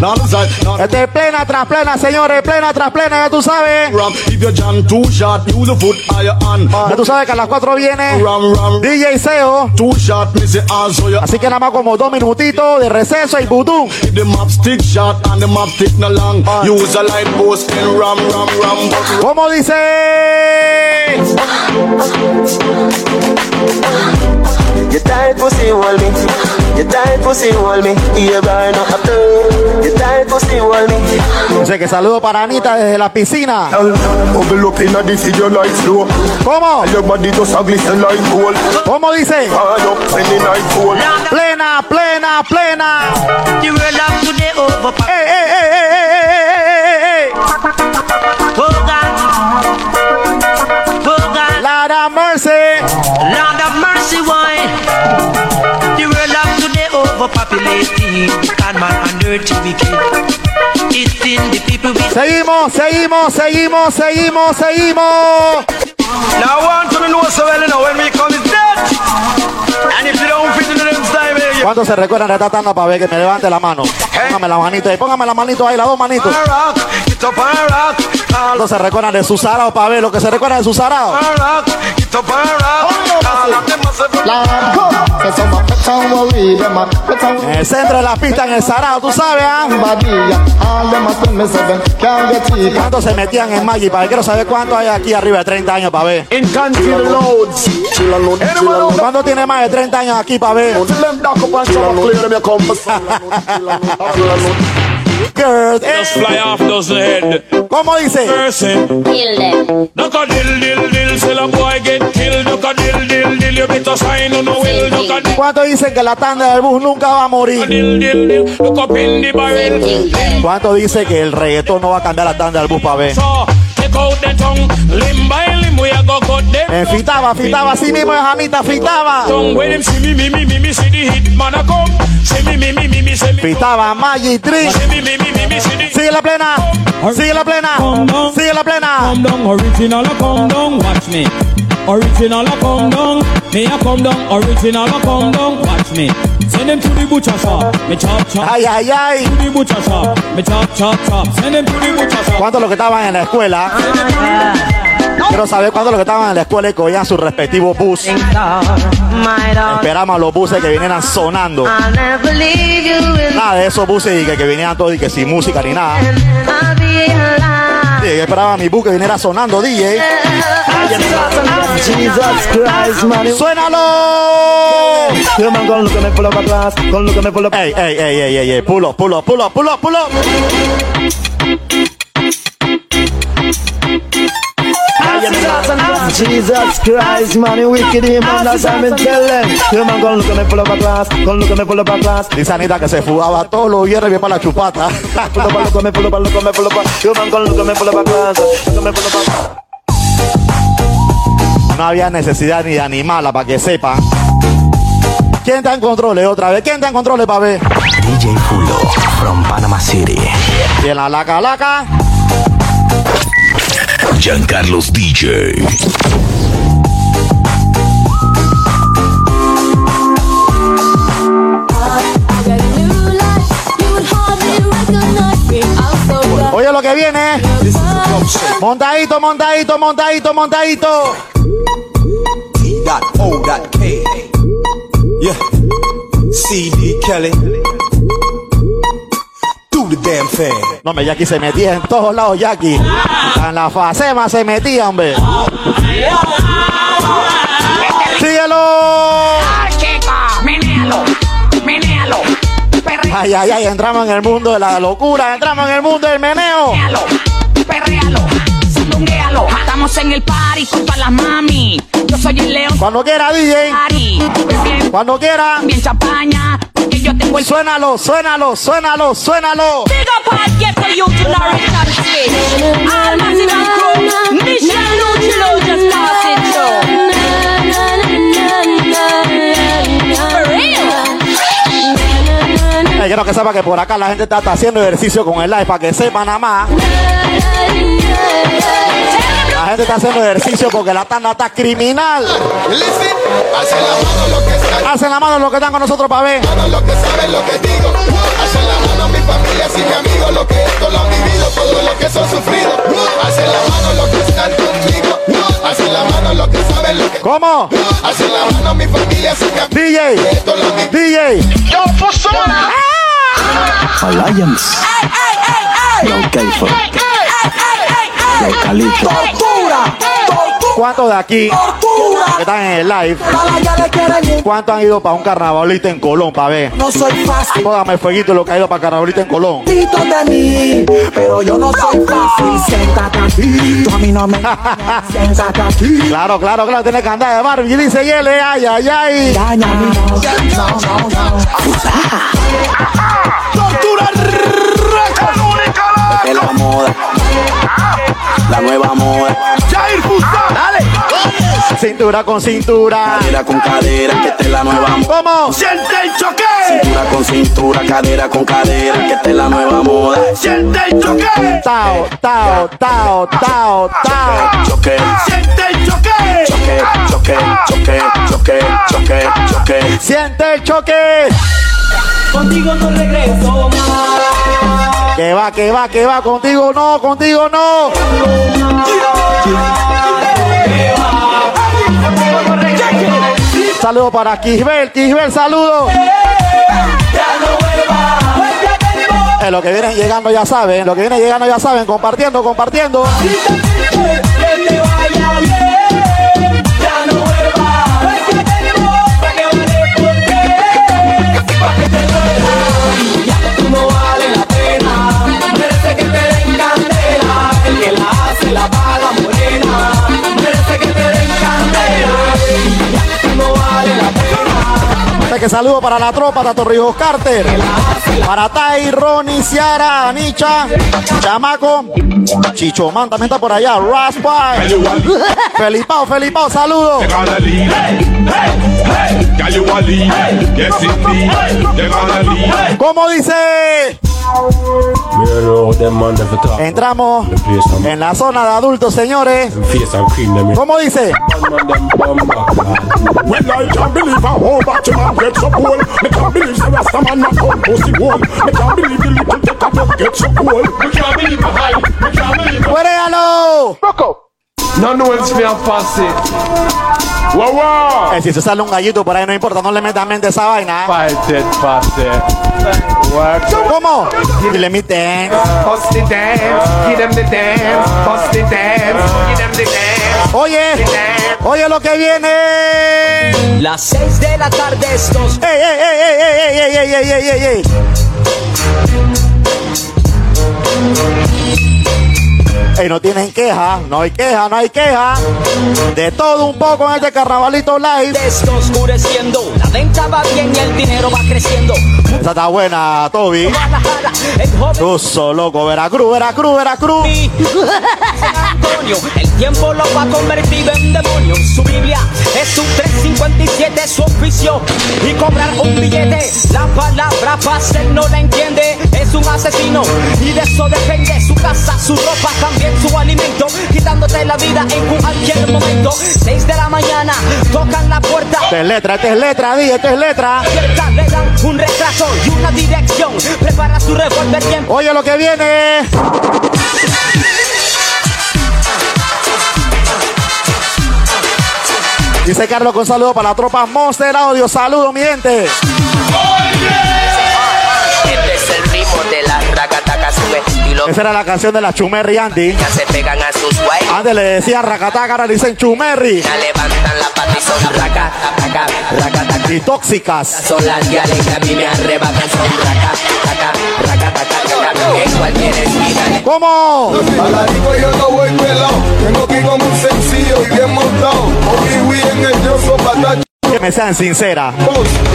Now the side, Este es plena tras plena, señores, plena tras plena, ya tú sabes. ram. If your jam too short, use the foot higher hand. Ya tú sabes que a las 4 viene Ram ram. DJ Seo. Too short, me say also you. Así que nada más como dos minutitos de receso y vudú. If the map stick short and the map stick no long, use a light post and ram ram ram. ¿Cómo dice? You tight pussy hold me. You tight pussy hold me. You burn up after. You tight pussy hold me. Dice que saludo para Anita desde la piscina. Bubble up in a this video like slow. ¿Cómo? Your body just a glisten like gold. ¿Cómo dice? Hard up in the night cold. Plena, plena, plena. The world of today over. ¡Ey, ey, ey, ey, Mercy. Lord have mercy, why? The world of today overpopulated. God, man, and earth wicked. It's in the people we Seguimos, seguimos, seguimos, seguimos, seguimos. Now I want to know so well, you know, when we come is dead. And if you don't fit in the next time, eh, you ¿Cuántos se recuerdan de esta tanda para ver que me levante la mano? Póngame la manito ahí, póngame la manito ahí, las dos manitos. ¿Cuántos se recuerdan de su sarao lo que se recuerda de su sarao? En el centro de la pista, en el sarao, tú sabes, ¿ah? ¿Cuántos se metían en Maggi para? Quiero saber cuánto hay aquí arriba de 30 años para ver. ¿Cuánto tiene más de 30 años aquí para ver? Girls, eh. Just fly off those head. ¿Cómo dice? Person. Duck a dill dill dill, till a boy get killed. Duck a ¿Cuántos dicen que la tanda del bus nunca va a morir? ¿Cuántos dice que el reggaetón no va a cambiar la tanda del bus para ver? Eh, fitaba, fitaba, así mismo es Janita, fitaba. Fitaba, see the Sigue la plena, sigue la plena, sigue la plena. Original, come down, watch me. Original, a come down, me a come down, original, a come down, watch me. Send them to the butcher shop, me chop chop. Ay, ay, ay. To the butcher shop, me chop chop chop. Send them to the butcher shop. ¿Cuántos los que estaban en la escuela? Quiero saber cuántos los que estaban en la escuela y cogían su respectivo bus. Esperamos a los buses que vinieran sonando. Nada de esos buses y que, que vinieran todos y que sin música ni nada. Esperaba mi bus que viniera sonando, DJ. Jesus Christ, man. ¡Suénalo! Man, at me Ey, ey, ey, ey, ey, ey, pull up, pull up, pull up, pull up, pull up. Jesus Christ, man, you wicked him, man, that's what I'm telling. Yeah, man, come look at me full of a glass. Come look at me full of a glass. Dice Anita que se fugaba todos los viernes bien para la chupata. Full of a, look at me full of a, look at me full of a. Yeah, man, come look at me full of a glass. Look at me full of a. No había necesidad ni de animarla para que sepan. ¿Quién está en control otra vez? ¿Quién está en control para ver? DJ Fulo from Panama City. Y en la laca laca. Giancarlos DJ. Oye lo que viene. Montadito, montadito, montadito, montadito. That O, that K. Yeah. CD Kelly. Do the damn thing. No, me Jackie se metía en todos lados, Jackie. En la facema se metía, hombre. ¡Síguelo! Menéalo, menéalo, Ay, ay, ay, entramos en el mundo de la locura, entramos en el mundo del meneo. perréalo, sandunguéalo. Estamos en el party con todas las mami. Yo soy el león. Cuando quiera, DJ. Party. Cuando quiera. bien champaña. Yo tengo el Suénalo, suénalo, suénalo, suénalo. Big up get for you to. All massive and crew. Just quiero que sepa que por acá la gente está, está haciendo ejercicio con el live para que sepa nada más. La gente está haciendo ejercicio porque la tanda está criminal. Hacen la mano lo que están, Hacen la mano los que están con nosotros para ver. mano lo que saben, lo que digo. Hacen la mano mi familia y mi amigo, lo que esto lo han vivido, todo lo que son sufrido. Hacen la mano lo que están conmigo. Hacen la mano lo que saben, lo que ¿Cómo? Hacen la mano mi familia y mi amigo. DJ, Esto lo han. DJ. Yo, persona. Alliance. Yo, Keifo. Yo, Calito. ¿Cuántos de aquí que están en el live? ¿Cuántos han ido para un carnavalito en Colón para ver? No soy fácil. Póngame fueguito lo que ha ido para carnavalito en Colón. Tito de mí, pero yo no soy fácil. [laughs] Siéntate aquí, tú a mí no me [laughs] Siéntate aquí. Claro, claro, claro, tiene que andar de Barbie. Dice Yele, ay, ay, ay. Daña no, no, no, no. La nueva moda. Jair Fusá. Dale. cintura con cintura. Cadera con cadera, que esta es la nueva moda. ¿Cómo? Siente el choque. Cintura con cintura, cadera con cadera, que esta es la nueva moda. Siente el choque. Tao, tao, tao, tao, tao. Choque. Siente el choque. Choque, choque, choque, choque, choque, choque. Siente el choque. Contigo no regreso más. Que va, que va, que va. Contigo no, contigo no. Saludo para Kisbel, Kisbel, saludo. Eh, lo que vienen llegando ya saben, lo que viene llegando ya saben, compartiendo, compartiendo. Que saludo para la tropa, Tato Rijos Carter. Para Tai, Ronnie, Ciara, Anicha, Chamaco, Chichomán también está por allá. Raspa, Felipao, Felipao, saludo. ¿Cómo dice? Entramos en la zona de adultos, señores. ¿Cómo dice? When Me. Me. Me. Me. No no es mi fácil. Wow, wow. Eh, si se sale un gallito por ahí, no importa, no le metan mente a esa vaina. Fight it, fight it. Work. ¿Cómo? Dile mi dance. Bust the dance, give them the dance, bust the dance, give them the dance. Oye, oye lo que viene. Las 6 de la tarde estos. ¡Ey, ey, ey, ey, ey, ey, ey, ey, ey, ey, ey! Ey, no tienen queja, no hay queja, no hay queja. De todo un poco en este carnavalito live. Está oscureciendo, la venta va bien y el dinero va creciendo. Está buena, Toby. Tuso, loco, Veracruz, Veracruz, Veracruz. Antonio, el tiempo lo va a convertir en demonio. Su Biblia es un 357, su oficio y cobrar un billete. La palabra pase no la entiende, es un asesino y de eso depende su casa, su ropa, también su alimento, quitándote la vida en cualquier momento. 6 de la mañana, tocan la puerta. Esta es letra, esta es letra, di, esta es letra. Le dan un retraso y una dirección. Prepara su revólver bien. Oye lo que viene. Dice Carlos con saludo para la tropa Monster Audio. Saludos, mi gente. Este estilo. Esa era la canción de la Chumerri Andy. Ya se pegan a sus guay. Antes le decían racataca, ahora le dicen Chumerri. Ya levantan la pata y son racataca, racataca. Y tóxicas. Son las diales que a mí me arrebatan, son racataca, racataca, en cualquier esquina. ¿Cómo? A la disco yo no voy pelado. Tengo que ir con un sencillo y bien montado. Hoy bien el yo soy patacho. Que me sean sinceras,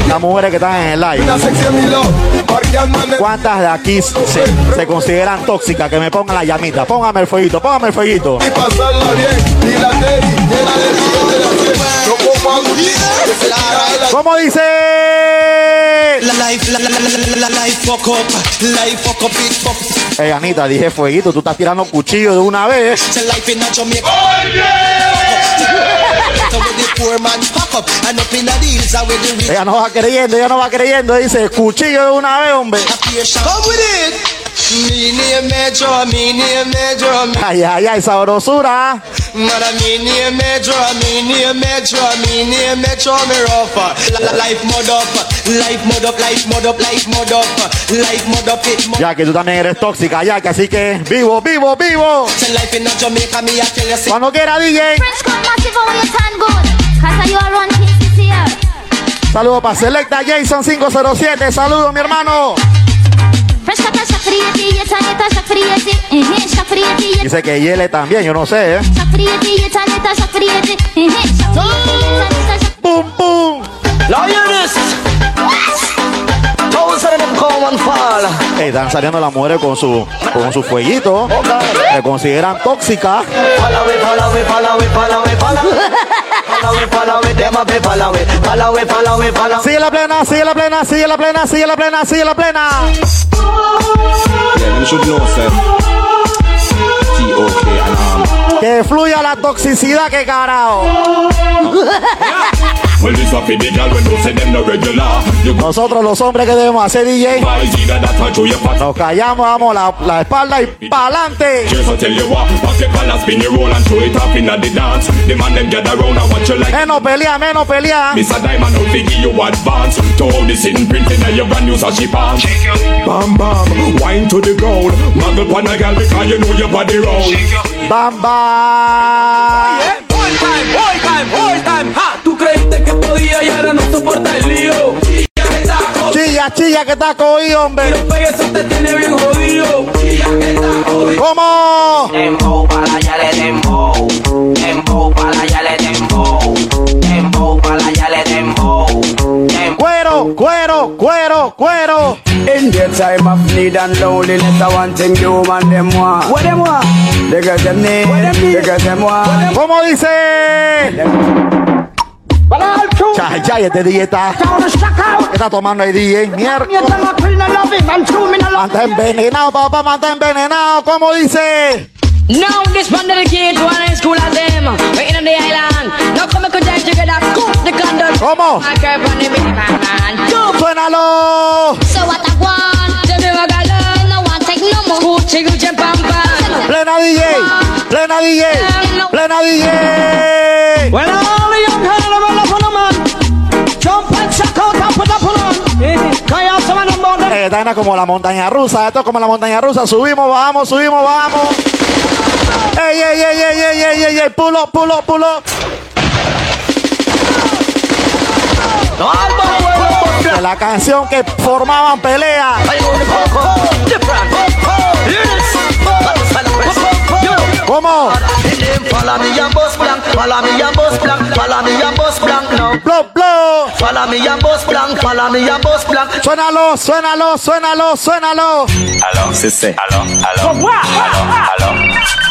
las mujeres que están en el live, ¿cuántas de aquí se, se consideran tóxicas? Que me pongan la llamita, póngame el fueguito, póngame el fueguito. ¿Cómo dice? Hey Anita, dije fueguito, tú estás tirando cuchillo de una vez. Oh, yeah. Ella no va creyendo, ella no va creyendo. Dice, cuchillo de una vez, hombre. Ay, ay, ay, sabrosura. Ya que tú también eres tóxica, ya que así que vivo, vivo, vivo. Cuando quiera, DJ. Saludos para Selecta Jason 507. Saludos, mi hermano. Dice que hiele también, yo no sé, ¿eh? ¡Pum, pum! ¡Lioness! están saliendo las mujeres con su con su fueguito. Se consideran tóxicas. Sigue la plena, sigue la plena, sigue la plena, sigue la plena, sigue la plena. Que fluya la toxicidad, que carajo. [laughs] Nosotros los hombres que debemos hacer DJ Nos callamos, vamos la, la espalda y pa'lante. Menos pelea, menos pelea. Bam bam, wine to the ground Muggle pan a gal because you know your body round Bam bam. Boy time, boy time, boy time, ha! Que podía y ahora no soporta el lío. Que está. Chilla, chilla, que está cogido, hombre. Los pegues eso te tiene bien jodido. Ya que está jodido. ¿Cómo? Dembow, para allá le dembow. Dembow, para allá le dembow. Dembow, para allá le dembow. Cuero, cuero, cuero, cuero. In their time of need and loneliness, I want thing human them want. What them want? They got them need. They got them want. ¿Cómo dice? Chay, chay, este DJ está. ¿Qué está tomando el DJ? Mierda. Manta envenenado, papá, manta envenenado. ¿Cómo dice? Now this one school of them Right in the island Now come and contact together Scoop the condom ¿Cómo? My girl from the Dominican man Suénalo. So what I want Tell me what I eh, es como la montaña rusa, esto es como la montaña rusa. Subimos, vamos, subimos, vamos. Ey, ey, ey, ey, ey, ey, ey, ey, pull up, pull de la canción que formaban pelea. ¿Cómo? Follow me and bust blank, follow me and bust blank, follow me and bust blank now. Blow, blow. Follow me and bust blank, follow me and bust blank. Suénalo, suénalo, suénalo, suénalo. Aló, sí, sí. Aló, aló, aló, aló.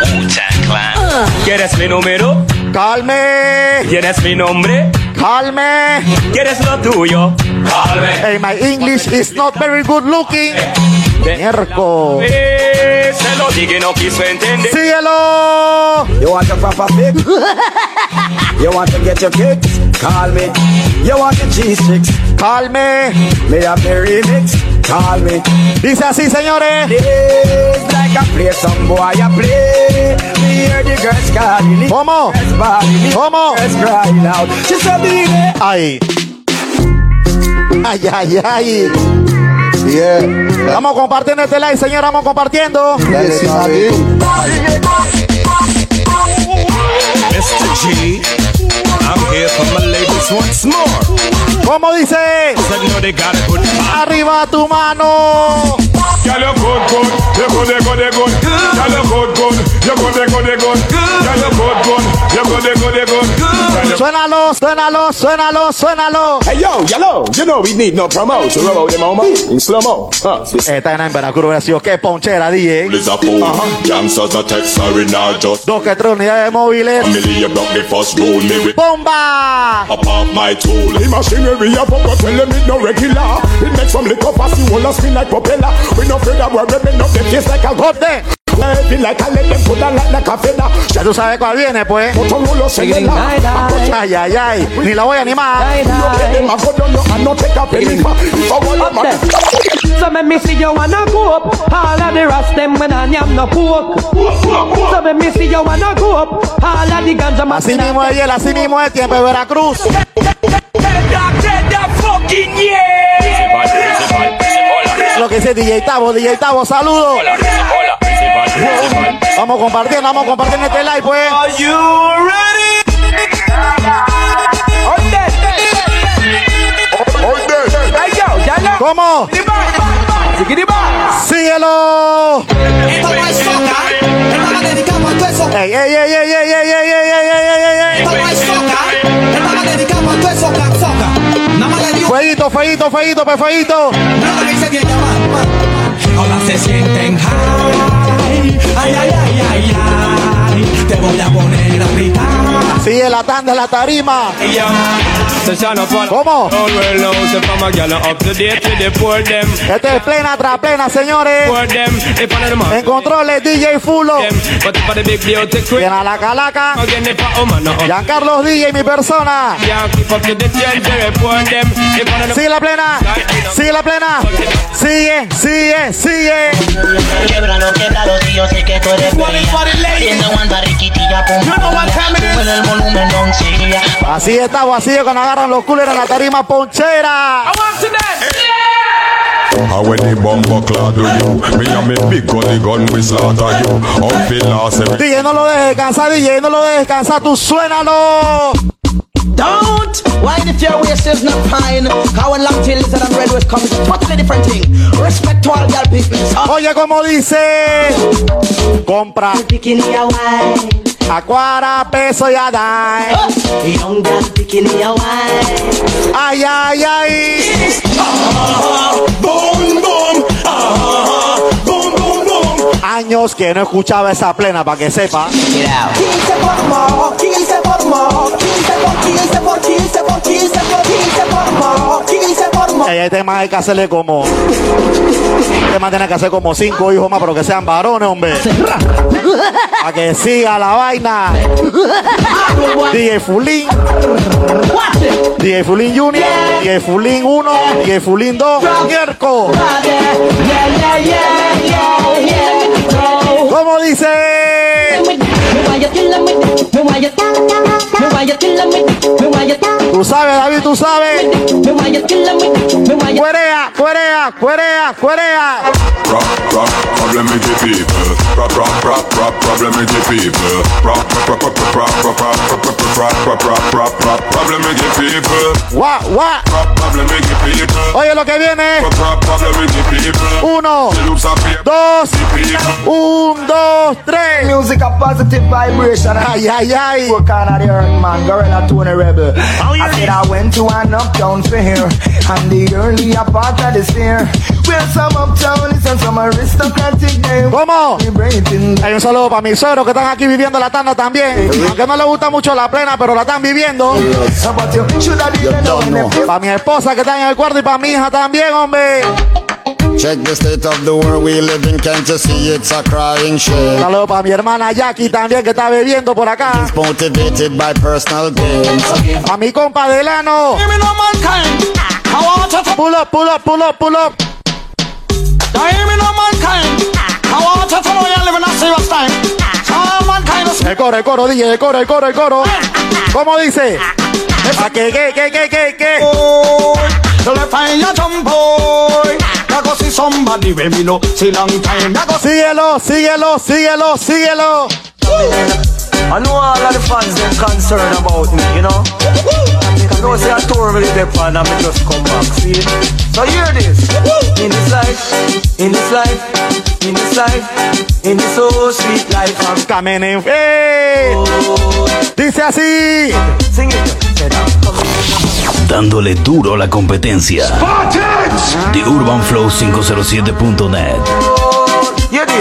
Wu-Tang Clan. ¿Quieres mi número? Calme, ¿Quieres mi nombre? calme. ¿Quieres lo tuyo? Calme. Hey, my English is not very good looking. Mierco. Se lo dije y no quiso entender. Síguelo. You want a proper fix? [laughs] you want to get your kicks? Call me. You want your cheese sticks? Calme. Me have the remix. Call me. Dice así, señores. Like I play some boy I play. Me hear the girls calling. ¿Cómo? Girls bawling. ¿Cómo? Girls crying out. She said, "Baby, Ay. Ay, ay, ay. Yeah. Vamos compartiendo este like, señor. Vamos compartiendo. Dale, Samadín. Mr. G. I'm here for my once more. ¿Cómo dice? Arriba tu mano. You good. You good, you good, you good, good. You good, you good, you good. Suénalo, suénalo, suénalo, suénalo. Hey yo, yellow, you know we need no promo to roll them on in slow mo. Huh? Esta en Veracruz hubiera sido qué ponchera, DJ. Is a fool. Gangsters a text, sorry, not just. Dos que tres unidades móviles. Family, you block the first rule. Me with ¡Bomba! up off my tool. The machinery of up, tell them it no regular. It makes some liquor pass you all a spin like propeller. We no afraid of worry, we no the face like a ¡Joder! Heavy like a let them put a like, like a feather. Ya tú sabes cuál viene, pues. Ay, ay, ay. Ni la voy a animar. You pay them a go down, you and no take a penny. If I want them a- So let me see you wanna go up. All of the rest them when I am no pork. So let me see you wanna go up. All of the ganja man. Así mismo es él, así mismo es tiempo de Veracruz. Lo que dice DJ Tavo, DJ Tavo, saludos. Vamos compartiendo, vamos compartiendo este live, pues. Are you ready? Hey yo, ya no. ¿Cómo? Síguelo. Esta no es soca, esta la dedicamos a todo eso. Ey, ey, ey, ey, ey, ey, ey, ey, ey, ey, ey, ey. Esta no es soca, esta la dedicamos a todo eso, soca. Nada más le digo, Fueguito, fueguito, fueguito, pues dice bien. Ahora se sienten high. Ay, ay, ay, ay, ay. Te voy a poner a gritar. Sigue la tanda la tarima. ¿Cómo? Este es plena tras plena, señores. En controles, DJ Fulo. Bien a la calaca. Giancarlos DJ, mi persona. Sigue la plena. Sigue la plena. Sigue, sigue, sigue. Que Así estamos, así es cuando agarran los coolers en la tarima ponchera. And when the bomber clad do you Me and me big gully gun we slaughter you Outfit last every DJ, no lo dejes descansar, DJ, no lo dejes descansar, tú suénalo. Don't! Why if your waist is not fine? How when long till lizard and red waist comes totally different thing. Respect to all girl people. Oye, como dice, compra a quarter peso y a dime. Young girl. Ay, ay, ay. Boom, boom. Boom, boom, boom. Años que no escuchaba esa plena para que sepa man hay que hacerle como. Este man tiene que hacer como cinco hijos más, pero que sean varones, hombre. Para que siga la vaina. DJ Fulín. DJ Fulín Junior. DJ Fulín 1. DJ Fulín 2. Mierco. ¿Cómo dice? Tú sabes, David, tú sabes. Cuerea, cuerea, cuerea, cuerea. What, what? Oye lo que viene. Uno, dos, un, dos, tres. Music positive vibration. Ay, ay, ay. Work on the earth, man. Gorilla Tony Rebel. I said I went to an uptown fair. And the earlier part of this year. Where some uptown is and some aristocratic name. ¿Cómo? Hay un saludo para mis suegros que están aquí viviendo la tanda también. Aunque no les gusta mucho la plena, pero la están viviendo. Para mi esposa que está en el cuarto y para mi hija también, hombre. Check the state of the world we live in, can't you see it's a crying shame? Saludo para mi hermana Jackie también que está bebiendo por acá. It's motivated by personal gains. A mi compa Delano. Pull up, pull up, pull up, pull up. El coro, el coro, DJ, el coro, el coro, el coro. ¿Cómo dice? ¿A qué, qué, qué, qué, qué, qué? So le find your jump boy. I go see somebody when me know see long time. I go Síguelo, síguelo, síguelo, síguelo. I know all of the fans them concerned about me, you know. I know say I tour with the fan and me just come back, see. So hear this. In this life, in this life, in this life, in this so sweet life. I'm coming in. Dice así. Sing it. Dándole duro a la competencia. The Urban Flow 507.net.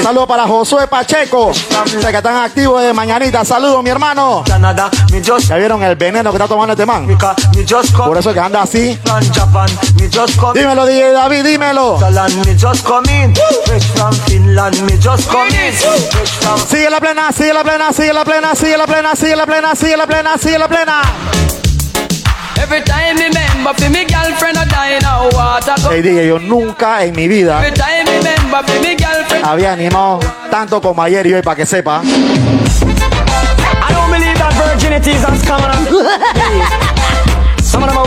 Saludos para Josué Pacheco. Sé que están activos de mañanita. Saludos, mi hermano. Ya vieron el veneno que está tomando este man. Por eso que anda así. Dímelo, DJ David, dímelo. Sigue la plena, sigue la plena, sigue la plena, sigue la plena, sigue la plena, sigue la plena, sigue la plena. Every time me remember for me girlfriend a die now water. Hey, DJ, yo nunca en mi vida Every time me remember for me girlfriend. había animado tanto como ayer y hoy para que sepa. I don't believe that virginity is as common. [laughs] Some of them are.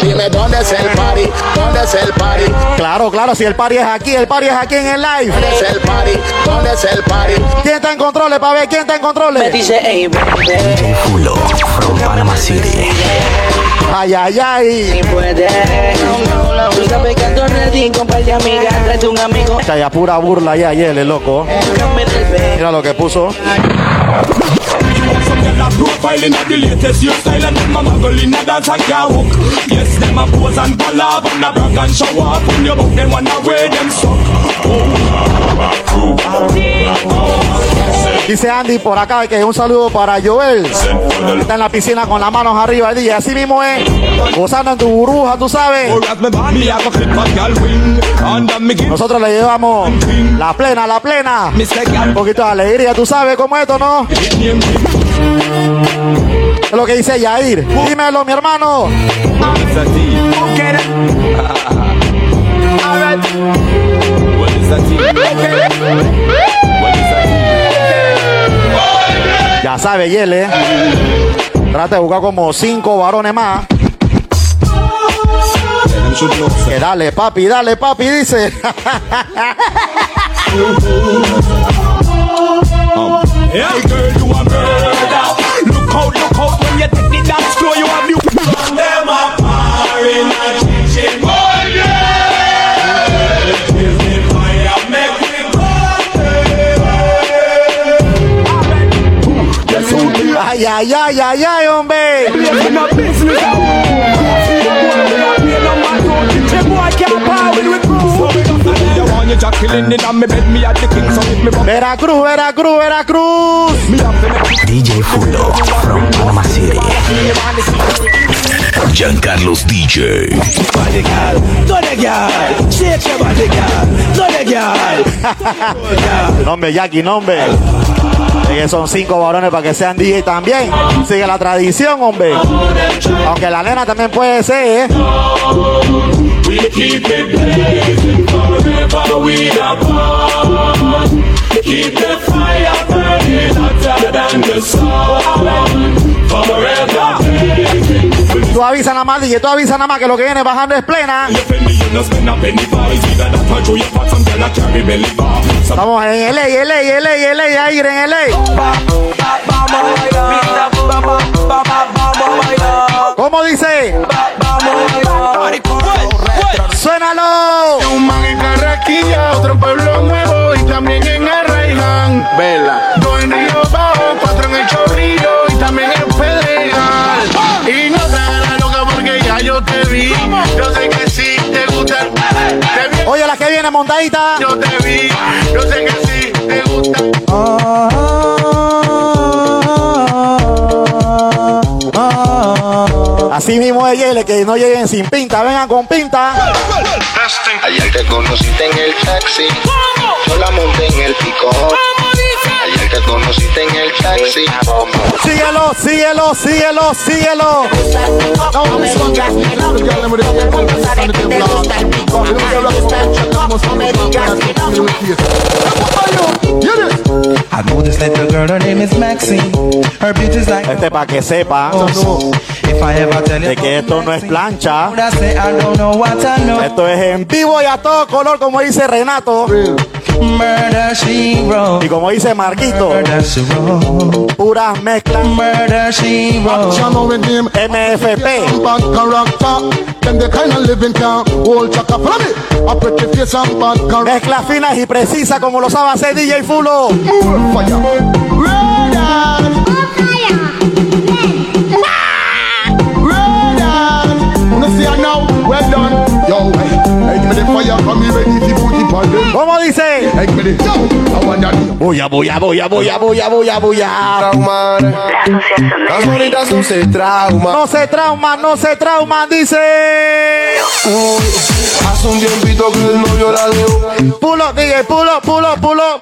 Dime dónde es el party, dónde es el party, Claro, claro, si el party es aquí, el party es aquí en el live. dónde es el party, dónde es el party. ¿Quién está en controles, para ver quién está en controles. Me dice, hey, baby. Fulo from Panama City. Ay, ay, ay. Si puedes. Tú sabes que ando ready amigas. Tráete un amigo. Chaya, pura burla ya ayer, el loco. Mira lo que puso. Some gyal a profiling at the latest hairstyle and them a muggle in a dance and can't hook. Yes, them a pose and collab and a brag and show off on your book. Them wanna wear them suck. Dice Andy por acá que un saludo para Joel. Está en la piscina con las manos arriba. Dice, así mismo es. Gozando en tu burbuja, tú sabes. Nosotros le llevamos la plena, la plena. Un poquito de alegría, tú sabes cómo es esto, ¿no? Es lo que dice Yair. Dímelo, mi hermano. [laughs] Ya sabe, Yele. Trata de buscar como cinco varones más. Que dale, papi, dale, papi, dice. [laughs] Hey girl, you a murder. Look out, look out when you take the dance floor. You have the them a par in a kitchen. Oh yeah. Give me fire, make me Ay, ay, ay, ay, ay, hombre. Veracruz, Veracruz, Veracruz. DJ Fulo from Panama City. Giancarlos DJ. Body girl, no the girl, shake your body girl, no the girl. Nombre, Jackie, nombre. Que son cinco varones para que sean DJ también. Sigue la tradición, hombre. Aunque la nena también puede ser, ¿eh? Tú avisas nada más, DJ, tú avisas nada más que lo que viene bajando es plena. A a. Estamos en LA, LA, LA, LA, aire en LA. ¿Cómo dice? ¡Suénalo! Un man en Carraquilla, otro en Pueblo Nuevo y también en Arraiján. Vela. Dos en Río Bajo, cuatro en El Chorrillo y también en Pedregal. Y no te hagas loca porque ya yo te vi. Yo te gusta. Te vi, Oye, la que viene montadita. yo te vi. Yo sé que sí te gusta. Así mismo es Yele, que no lleguen sin pinta, vengan con pinta. Ayer te conociste en el taxi, yo la monté en el pico. Ayer te conociste en el taxi. Síguelo, síguelo, síguelo, síguelo. I know this little girl, her name is Maxine. Her beauty's like Este para que sepa if I ever tell you de que esto no es plancha. I say I don't know what I know. Esto es en vivo y a todo color, como dice Renato. Murder she wrote. Y como dice Marquito, puras mezclas. Murder she him. MFP. Mezclas finas y precisas como lo sabe hacer DJ Fulo. More fire. Red Red Wanna see her now? Well done. Yo, hey, hey, give me the fire. Come here, ready to put it on them. ¿Cómo dice? Hey, me the. Yo, I want that. Traumar. Las bonitas no se trauman. No se trauma, no se trauma, dice. Uy, hace un tiempito que el novio la dejó. Pulo, DJ, pulo, pulo, pulo.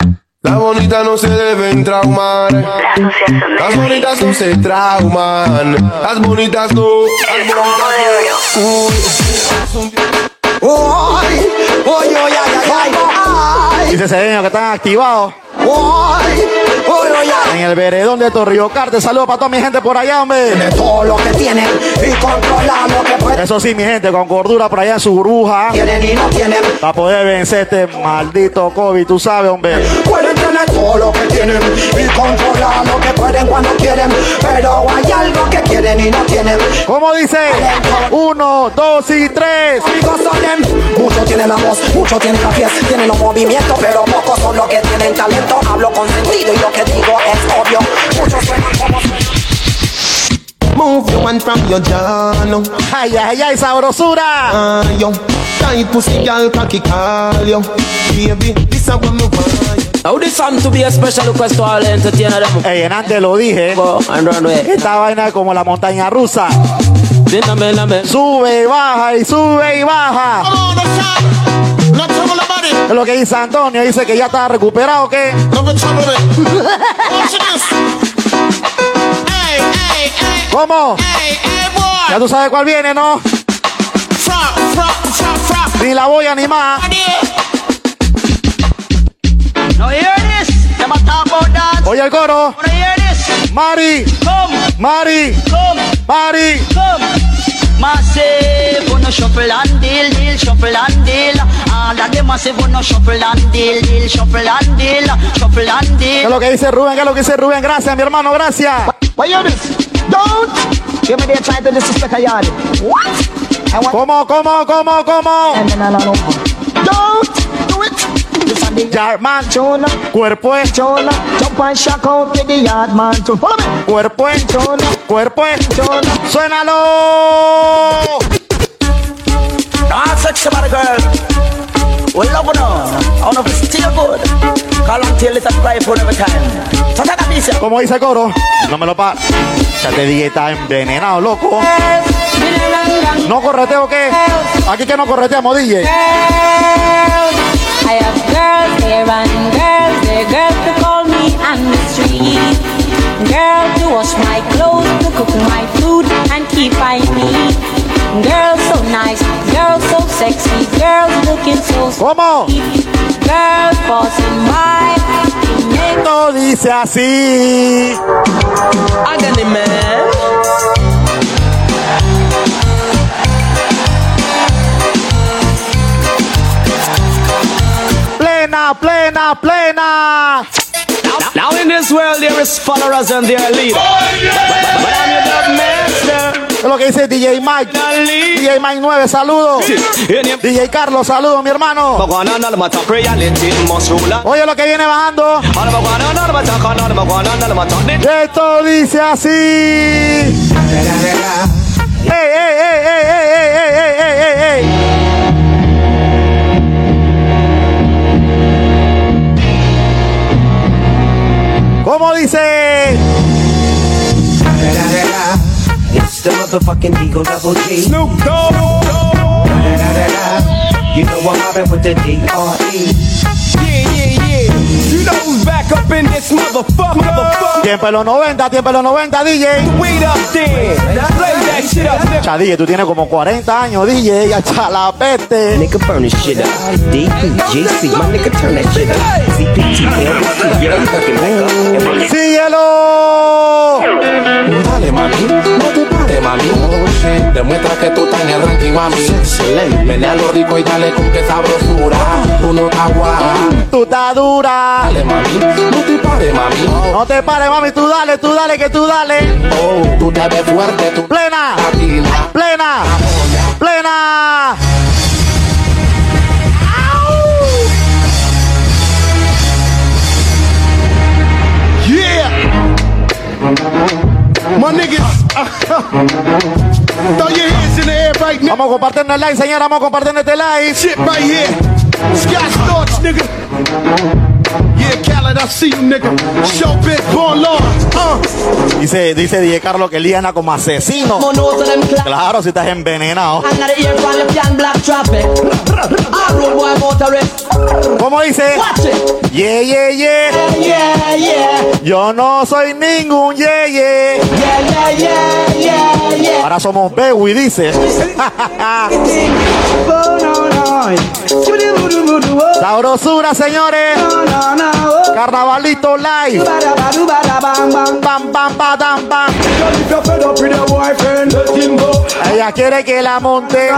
Las bonitas no se deben traumar. Las bonitas no se trauman. Las bonitas no. Las bonitas no. Uy, Uy, uy, uy, ay, ay, ay, Dice Cedeño que están activados ay, uy, uy, uy, ay. En el veredón de Torriocarte. Saludos para toda mi gente por allá, hombre. De todo lo que tienen y controlan lo que pueden. Eso sí, mi gente, con cordura por allá en su burbuja. Tienen y no tienen. Para poder vencer este maldito COVID, tú sabes, hombre. Pueden tener todo lo que tienen them. Pero hay algo que quieren y no tienen. ¿Cómo dice? Uno, dos y tres. Amigos son. Muchos tienen la voz, muchos tienen la pies, tienen los movimientos, pero pocos son los que tienen talento. Hablo con sentido y lo que digo es obvio. Muchos suenan como Move your from your jaw now. Ay, ay, ay, sabrosura. Ah, yo. Tight pussy girl cocky call yo. Baby, this a what me want. Now this song to be a special request to all entertainer them. Ey, en antes lo dije. Go and run away. Esta vaina es como la montaña rusa. Díname, dame. Sube y baja y sube y baja. Es lo que dice Antonio. Dice que ya está recuperado, ¿qué? [laughs] ¿Cómo? Ya tú sabes cuál viene, ¿no? Ni la voy a animar. Oye el coro. Mari, Come, Mari, come, Mari. Massive, wanna shuffle and deal, deal, shuffle and deal. All of them massive, wanna shuffle and deal, deal, shuffle and deal, shuffle and ¿Qué es deal. lo que dice Rubén? ¿Qué es lo que dice Rubén? Gracias, mi hermano, gracias. Why you this? Don't! You me there trying to disrespect a yard. What? I want ¿Cómo, cómo, cómo, cómo? no, no, no, no. Don't! A the Ya, man. Jonah, Cuerpo es, Jonah, jump and shock out to the yard man to follow me. cuerpo es, Jonah, cuerpo es. Jonah. ¡Suénalo! Ah, sexy body girl. We love you now. I wanna be still good. Call until it's a cry for every time. So take a piece. Como dice coro, no me lo pa. Ya te dije, está envenenado, loco. ¿No correteo qué? Aquí que no correteamos, DJ. I have girls there and girls there, girls to call me on the street. Girl to wash my clothes, to cook my food and keep I neat. Girls so nice, girls so sexy, girls looking so sweet. ¿Cómo? sweet. Girls passing by, make No dice así. Agony man. plena, plena, plena. Now, now in this world there is followers and there are leaders. Oh, es lo que dice DJ Mike. DJ Mike 9, saludos. DJ Carlos, saludos, mi hermano. Oye lo que viene bajando. Esto dice así. ey, ey, ey, ey, ey, ey, ey, ey. ¿Cómo dice? It's the motherfucking Eagle Double G. Snoop Dogg. You know I'm mobbing with the D.R.E. Yeah, yeah, yeah. Back up in this motherfucker. motherfucker. Tiempo en los 90, tiempo en los 90, DJ. Wait up there. Play that shit up, nigga. Cha, DJ, tú tienes como 40 años, DJ. Ya cha la peste. Nigga burn this shit up. D.E.G.C. My nigga turn that shit up. CPT, LBC, yeah, I'm fucking nigga. ¡Síguelo! Dale, mami, mami. Demuestra que tú estás en el ranking, mami. Menea lo rico y dale con que sabrosura. Tú no estás guay. Tú estás dura. Dale, mami, no te pares, mami. No te pares, mami. Tú dale, tú dale, que tú dale. Oh, tú te ves fuerte, tú Plena, latina. plena, plena. Yeah! My niggas, Vamos a compartir el like, señora. Vamos a compartir este like. Shit right here. Scotch thoughts, nigga. Yeah, Khaled, I see you, nigga. Show bit, born law. Uh. Dice, dice DJ Carlos que Liana como asesino. Claro, si estás envenenado. And the ear from the can black traffic. All road boy motorist. ¿Cómo dice? Yeah, yeah, yeah. Yeah, yeah. Yo no soy ningún yeah, yeah. Yeah, yeah, yeah, yeah, yeah. Ahora somos Bewi, dice. [laughs] Sabrosura, señores. Carnavalito live. Bam, bam, badam, bam. Ella quiere que la monte.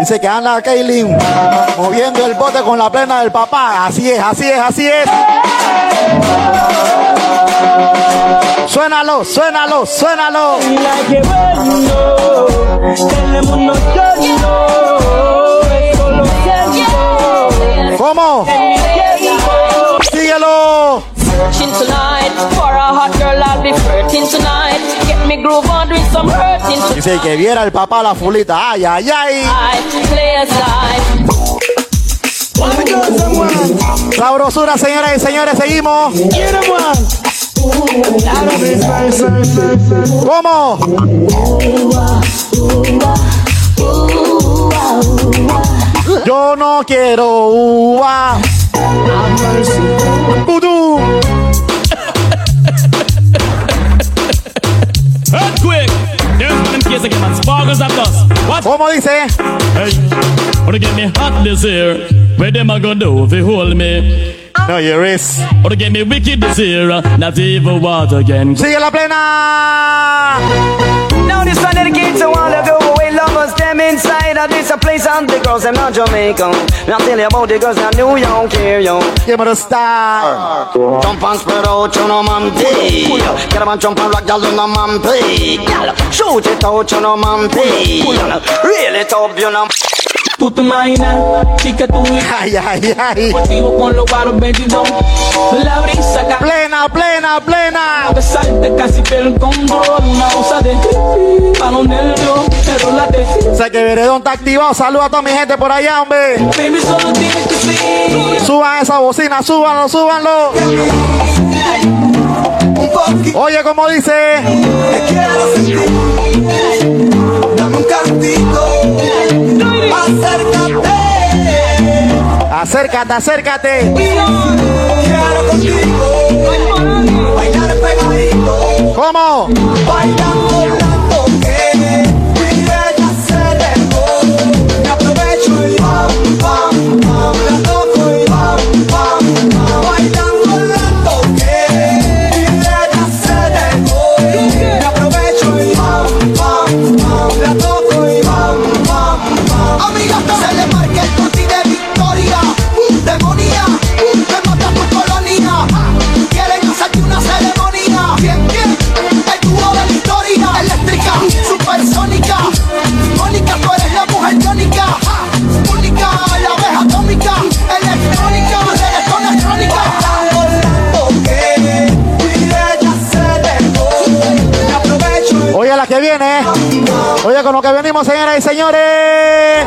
Dice que anda Kaylin moviendo el bote con la plena del papá. Así es, así es, así es. Suénalo, suénalo, suénalo. La llevando, tenemos nosotros, esto lo siento. ¿Cómo? Síguelo. Searching tonight for a hot girl, I'll be flirting tonight. Get me groove on, doing some hurting Dice que viera el papá la fulita. Ay, ay, ay. aside. Sabrosura, señoras y señores, seguimos. ¿Cómo? Yo no quiero uva. Earthquake! There's one in case again, man. Sparkles of dust. What? ¿Cómo dice? Hey, wanna get me hot this year? Where them a gonna do if they hold me? No, you is. Wanna get me wicked this year? Not even water can. Sigue la plena. Now this one dedicated to all the go away lovers, them inside of this place and the girls them not Jamaican. Me I tell you about the girls in New York here, yo. Give me the star. Uh-huh. Jump and spread out, you know man pay. Get up and jump and rock, y'all you know man. Y'all shoot it out, you know man pay. Really tough, you know. Tú te imaginas, chica, tú y Ay, ay, ay. Contigo con los baros 22 La brisa acá Plena, plena, plena. A besarte casi el control Una cosa de balón nervio Pero la de O sea que Veredón está activado. Saludos a toda mi gente por allá, hombre. Baby solo tienes que ser Suban esa bocina, súbanlo, súbanlo. Oye, como dice. Dame un cantito, acércate. Acércate, acércate. Quiero contigo bailar pegadito, ¿Cómo? bailando Con lo que venimos, señoras y señores.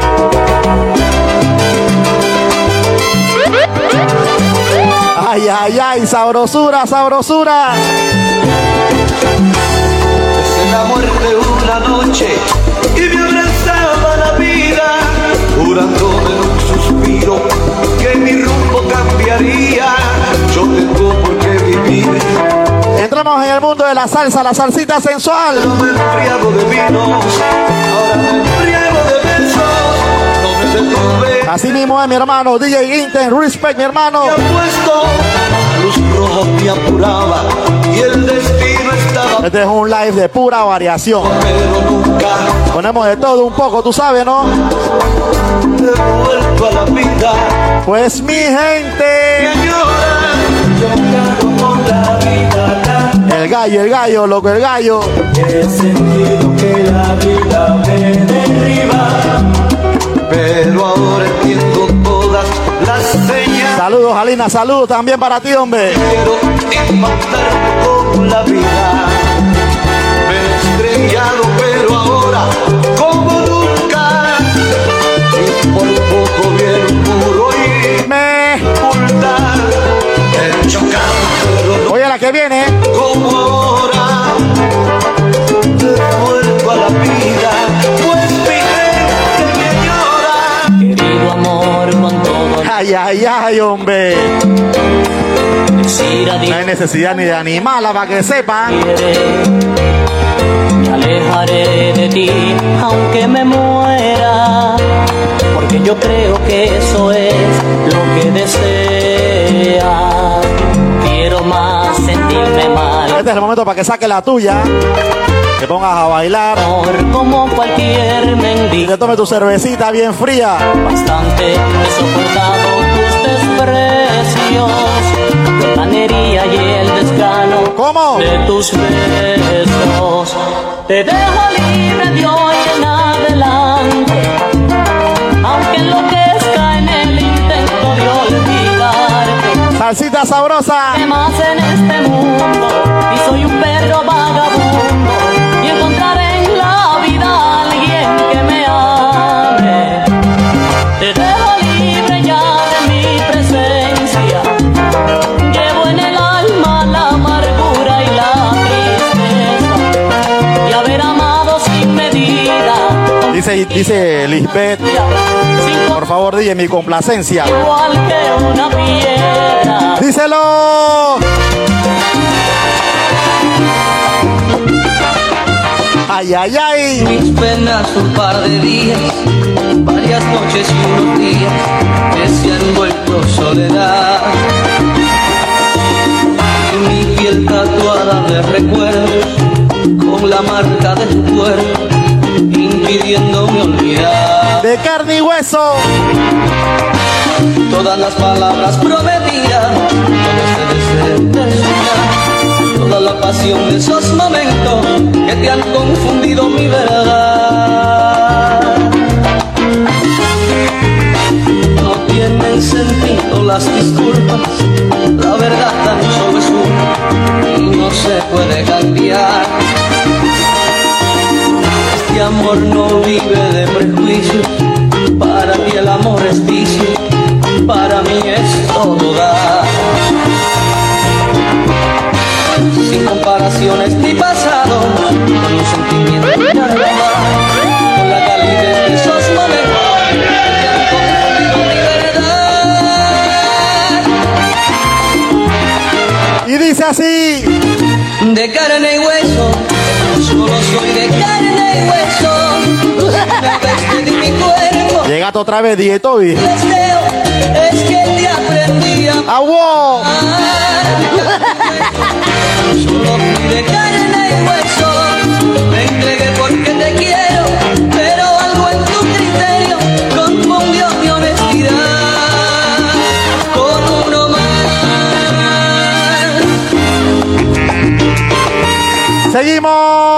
Ay, ay, ay, sabrosura, sabrosura. Es el amor de una noche y me abrazaba la vida, jurándome un suspiro que mi rumbo cambiaría. Yo tengo por qué vivir, Entramos en el mundo de la salsa, la salsita sensual. me embriago de vinos, ahora me embriago de besos, no me detuve. Así mismo es mi hermano, DJ Inten, respect mi hermano. Me apuesto, la luz roja me apuraba y el destino estaba, Este es un live de pura variación. pero nunca Ponemos de todo un poco, tú sabes, ¿no? he vuelto a la vida. Pues mi gente. El gallo, el gallo, loco, el gallo. He sentido que la vida me derriba, pero ahora entiendo todas las señas. Saludos, Alina, saludos también para ti, hombre. Quiero impactarme con la vida. Que viene. como ahora. He vuelto a la vida, pues mi gente me llora. Querido amor con todo Ay, ay, ay, hombre. No hay necesidad ni de animarla para que sepan. Me alejaré de ti aunque me muera Porque yo creo que eso es lo que deseas sentirme mal Este es el momento para que saque la tuya. Te pongas a bailar. como cualquier mendigo. Te tome tu cervecita bien fría. Bastante he soportado tus desprecios. La panería y el desgano. ¿Cómo? De tus besos. Te dejo libre de Salsita sabrosa. este. Dice, dice Lisbeth. Por favor, dije mi complacencia. Igual que una piedra. Díselo. Ay, ay, ay. Mis penas un par de días, varias noches y unos días que se han vuelto soledad. Y mi piel tatuada de recuerdos con la marca de tu cuerpo impidiéndome olvidar. De carne y hueso. Todas las palabras prometidas, todo ese deseo toda la pasión de esos momentos que te han confundido mi verdad. No tienen sentido las disculpas, la verdad tan solo es una y no se puede cambiar. Este amor no vive de prejuicios, para ti el amor es vicio, para mí es todo dar. Sin comparaciones ni pasado, con un sentimiento que nada más, con la calidez de esos momentos. Y dice así. De carne y hueso, y hueso. Una vez te di mi cuerpo, Llegaste otra vez, DJ Toby. deseo es que te aprendí a ¡Aguó! Solo fui de carne y hueso, me entregué porque te quiero, pero algo en tu criterio confundió mi honestidad con uno más. ¡Seguimos!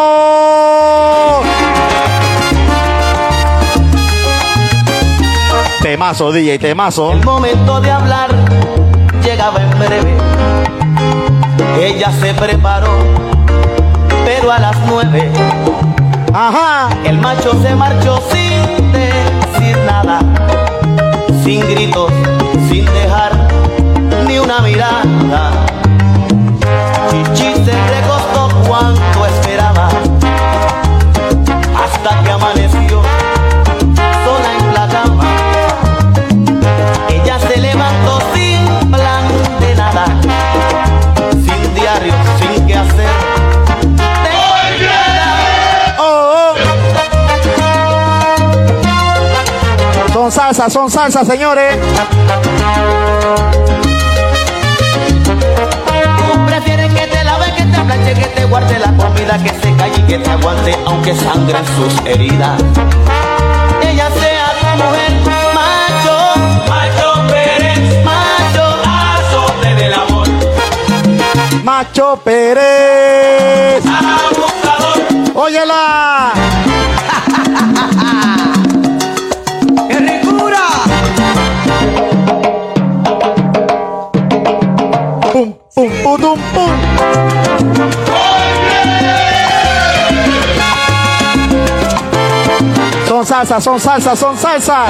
Temazo, DJ, temazo. El momento de hablar llegaba en breve. Ella se preparó, pero a las nueve. Ajá. El macho se marchó sin decir nada, sin gritos, sin dejar ni una mirada. Salsa, son salsa, señores. Tú prefieres que te lave, que te planche, que te guarde la comida, que se calle y que te aguante, aunque sangren sus heridas. Ella sea tu mujer, macho, macho Pérez, macho, azote del amor, Macho Pérez. abusador. Óyela. Pum. Son salsa, son salsa, son salsa.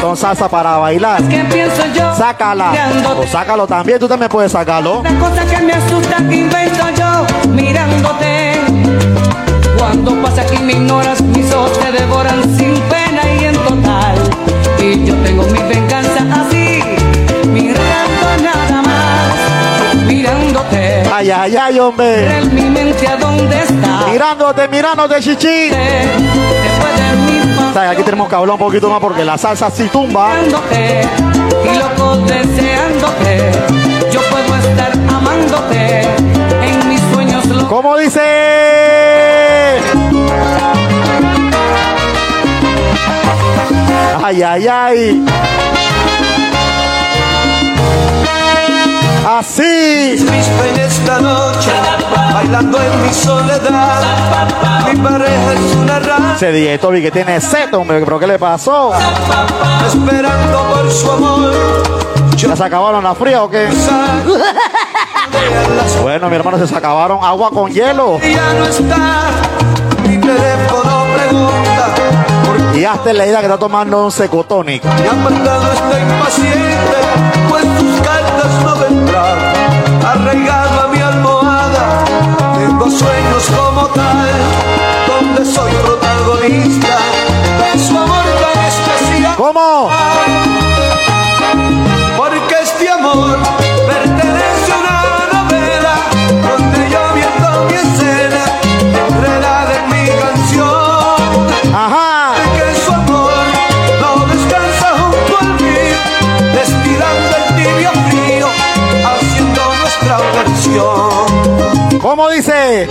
Son salsa para bailar. Sácala. O sácalo también, tú también puedes sacarlo. Una cosa que me asusta que invento yo mirándote. Cuando pasa aquí me ignoras, mis ojos te devoran sin pena y en total. Y yo tengo mi venganza mirándote. Ay, ay, ay, hombre. Mirándote, mirándote, chichi. Aquí tenemos que hablar un poquito más porque la salsa sí tumba. Y ¿Cómo dice? Ay, ay, ay. Así. En esta noche, bailando en mi soledad. Mi pareja es una rana, Ese DJ Toby que tiene set, hombre, pero ¿qué le pasó? esperando por su amor. ¿Ya se acabaron la fría o qué? [laughs] Bueno, mi hermano, se acabaron agua con hielo. Ya no está, mi teléfono pregunta. Y hasta la idea que está tomando un impaciente, pues tus cartas no vendrán. Arraigado a mi almohada, tengo sueños como tal, donde soy Este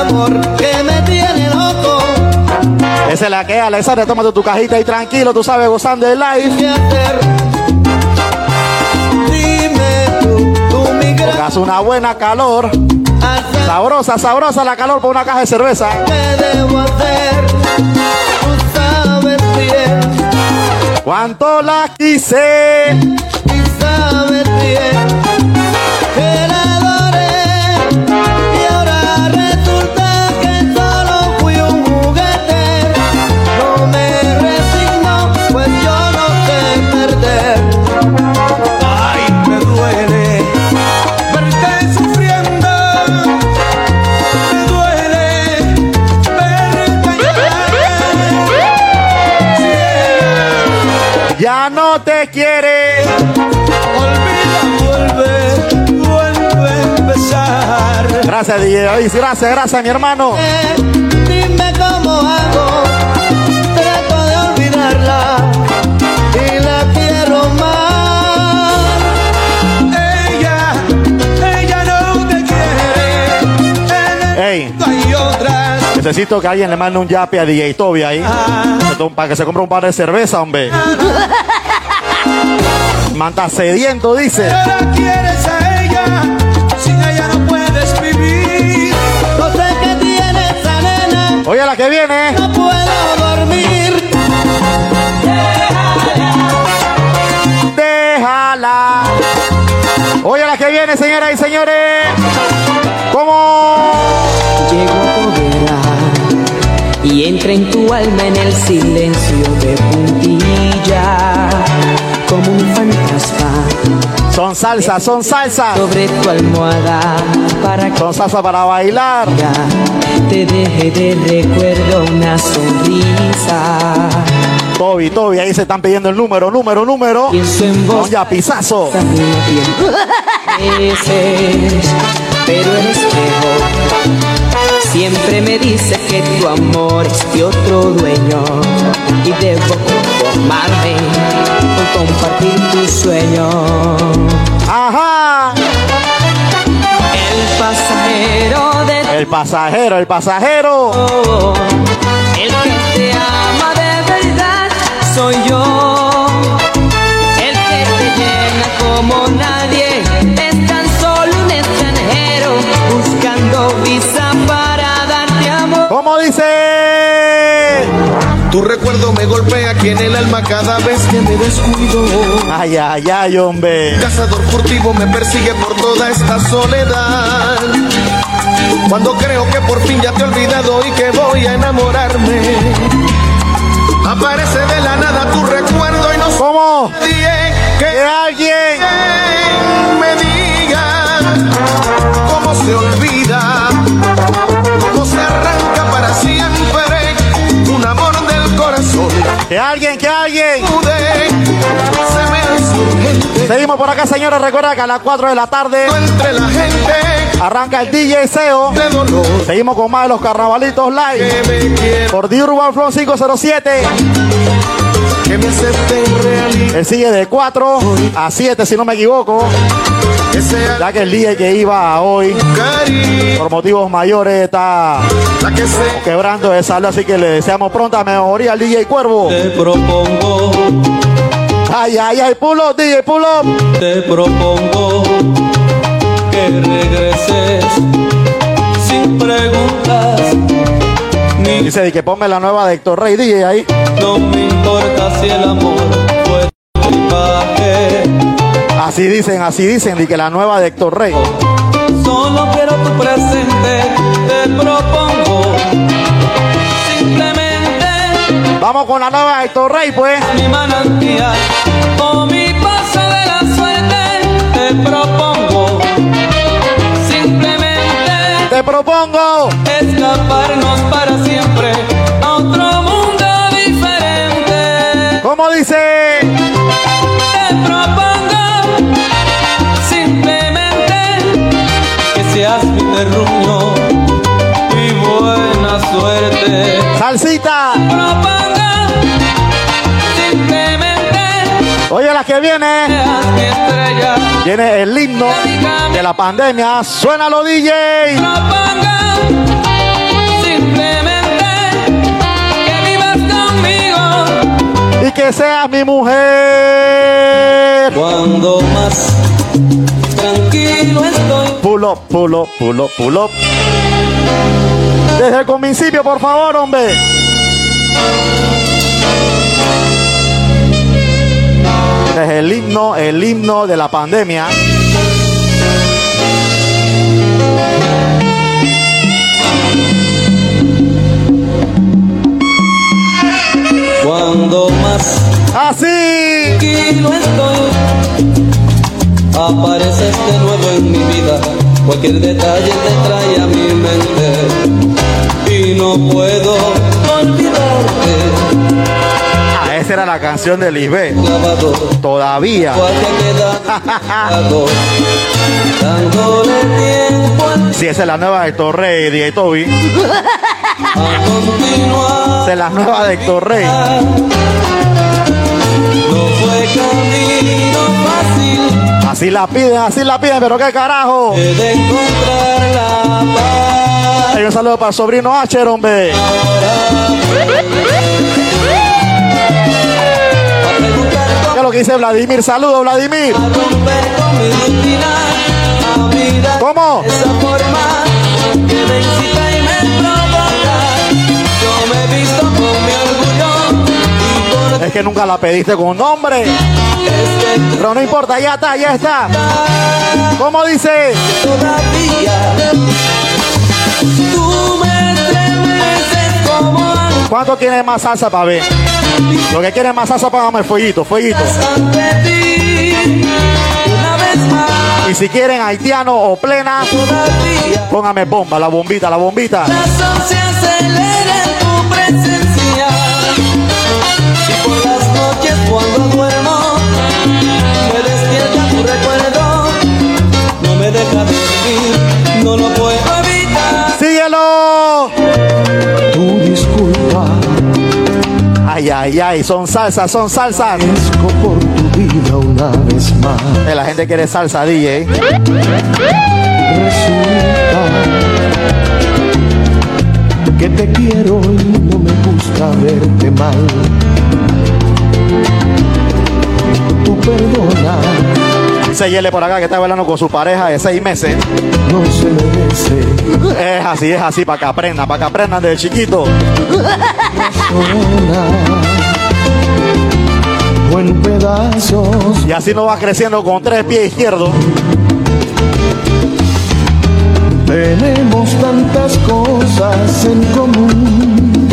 amor que me tiene loco. Esa es la que es, Alexander, tómate tu cajita y tranquilo, tú sabes, gozando del live. Dime tú, tú mi gran Porque hace una buena calor. Sabrosa, sabrosa la calor por una caja de cerveza. ¿Qué debo hacer? Tú sabes bien, ¿Cuánto la quise? y sabes bien Gracias, DJ David. Gracias, gracias, mi hermano. Dime cómo hago, trato de olvidarla y la quiero más. Ella, ella no te quiere. Ey, Hay otras. necesito que alguien le mande un yape a DJ Toby ahí. Para que se compre un par de cerveza, hombre. Manta sediento, dice. Ahora Oye, la que viene. no puedo dormir. Déjala. Oye, la que viene, señoras y señores. ¿Cómo? Llegó y entra en tu alma en el silencio de puntilla como un fantasma Son salsa, son salsa. sobre tu almohada para que Son salsa para bailar. te deje de recuerdo una sonrisa. Toby, Toby, ahí se están pidiendo el número, número, número. Pienso en vos también veces, pero el espejo siempre me dice que tu amor es de otro dueño y debo conformarme con compartir tu sueño. Ajá. El pasajero de El pasajero, el pasajero. el que te ama de verdad soy yo. El que te llena como nadie es tan solo un extranjero buscando visa para darte amor. ¿Cómo dice? Tu recuerdo me golpea aquí en el alma cada vez que me descuido. Ay, ay, ay, hombre. Cazador furtivo me persigue por toda esta soledad. Cuando creo que por fin ya te he olvidado y que voy a enamorarme. Aparece de la nada tu recuerdo y no ¿Cómo? nadie que alguien me diga cómo se olvida, cómo se arranca para siempre Que alguien, que alguien. Seguimos por acá, señores. Recuerda que a las 4 de la tarde arranca el DJ SEO. Seguimos con más de los carnavalitos live. Por The Urban Flow 507. Que me acepten realidad. Él sigue de 4 a 7, si no me equivoco. Ya que el día que iba hoy, por motivos mayores, está quebrando de salud. Así que le deseamos pronta mejoría al DJ Cuervo. Te propongo, Ay, ay, ay, pull up, DJ, pull up. te propongo que regreses sin preguntas. Dice di que ponme la nueva de Héctor Rey, DJ ahí. no me importa si el amor fue. Así dicen, así dicen, di que la nueva de Héctor Rey. Solo quiero tu presente, te propongo simplemente Vamos con la nueva de Héctor Rey, pues. mi manantial o mi paso de la propongo escaparnos para siempre a otro mundo diferente. ¿Cómo dice? Te propongo simplemente que seas mi terruño y buena suerte. Salsita. Que viene. Viene el himno de la pandemia. Suénalo, DJ. Y que seas mi mujer. cuando más tranquilo estoy. Pull up, pull up, pull up, pull up. Desde el principio, por favor, hombre. Desde el himno, el himno de la pandemia. Cuando más Así. tranquilo estoy, apareces de nuevo en mi vida. Cualquier detalle te trae a mi mente y no puedo. Ah, era la canción de Lisbeth. Todavía. [laughs] Si esa es la nueva de Héctor Rey, DJ Toby. Esa es la nueva de Héctor Rey. Así la piden, así la piden, pero qué carajo. Hay un saludo para el sobrino Asher, hombre. ¿Qué es lo que dice Vladimir? Saludos, Vladimir. cómo Es que nunca la pediste con nombre. es que Pero no importa, ya está, ya está. ¿Cómo dice? todavía ¿Cuánto quiere más salsa para ver? Lo que quiere más salsa, págame el fueguito, fueguito. Y si quieren haitiano o plena, póngame bomba, la bombita, la bombita. La razón se en tu presencia Y por las noches cuando duermo Me despierta tu recuerdo No me deja dormir No lo puedo Ay, ay, ay, son salsas, son salsas. por tu vida una vez más. Eh, La gente quiere salsa, DJ. Resulta que te quiero y no me gusta verte mal. Tú perdona, Dice Yele por acá que está bailando con su pareja de seis meses. no se merece. Es así, es así, para que aprendan, para que aprendan desde chiquito. Persona. O en pedazos, Y así no va creciendo con tres pies izquierdos. tenemos tantas cosas en común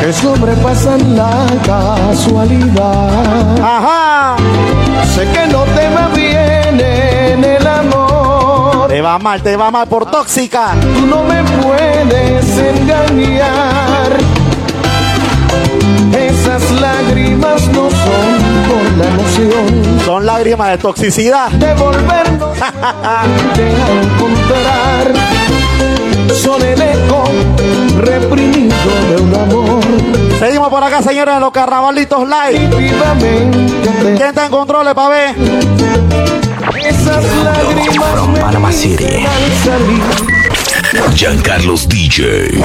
que sobrepasan la casualidad. Ajá. Sé que no te va bien en el amor. Te va mal, te va mal por tóxica. Tú no me puedes engañar. Esas lágrimas no son por la emoción Son lágrimas de toxicidad. de volvernos a [laughs] encontrar. Son el eco reprimido de un amor. Seguimos por acá señores, en los carnavalitos live. ¿Quién está en controles para ver? Esas lágrimas From Panama City. Giancarlos DJ.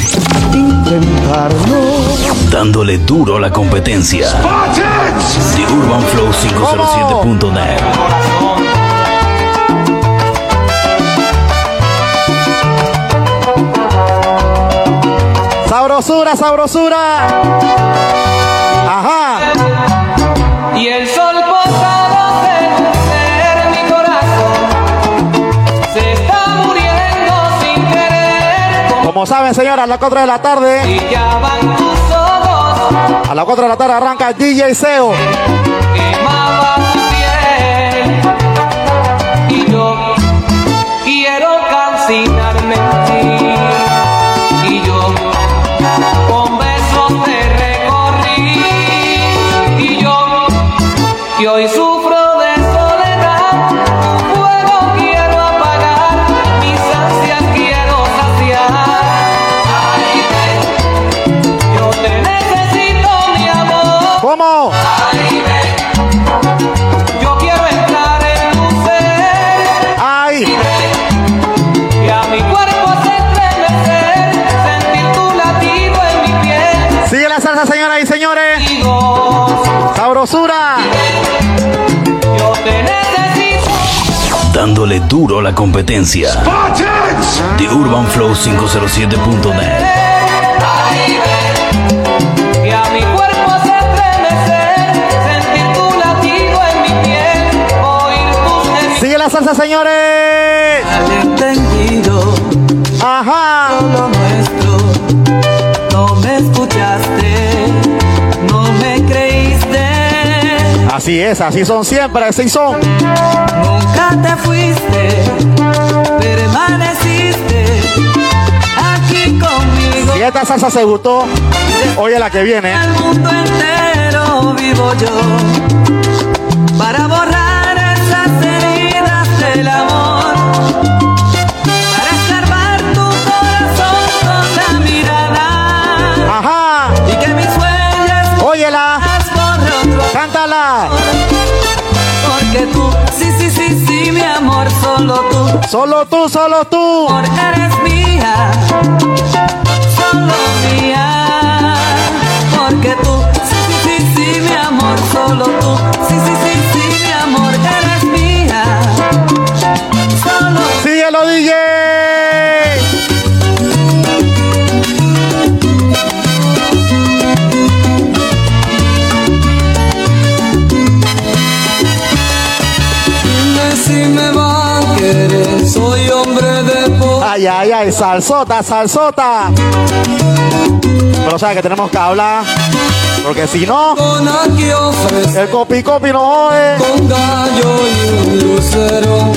Dándole duro a la competencia. The Urban Flow 507.net. Sabrosura, sabrosura. Ajá. Y el sol posado en mi corazón se está muriendo sin querer. Como saben, señores, a las 4 de la tarde. Y ya van tus ojos, A las 4 de la tarde arranca el DJ Seo. quemaba tu piel. Y yo quiero calcinarme en ti. Señoras y señores. Sabrosura. Yo te necesito. Dándole duro a la competencia. The Urban Flow 507.net. Ay, ven, y a mi cuerpo se estremecer, sentir tu latido en mi piel, oír tus gemidos. Sigue la salsa, señores. entendido Ajá. Así es, así son siempre, así son. Nunca te fuiste, permaneciste aquí conmigo. Si esta salsa se gustó, oye la que viene. El mundo entero vivo yo para borrar esas heridas del amor. Solo tú. Solo tú, solo tú. Amor, eres mía, solo mía. Porque tú, sí, sí, sí, sí, mi amor, solo tú. Sí, sí, sí, sí, mi amor, Ay, ay, ay, salsota, salsota. Pero sabes que tenemos que hablar. Porque si no, el copi copi no jode. con gallo y un lucero.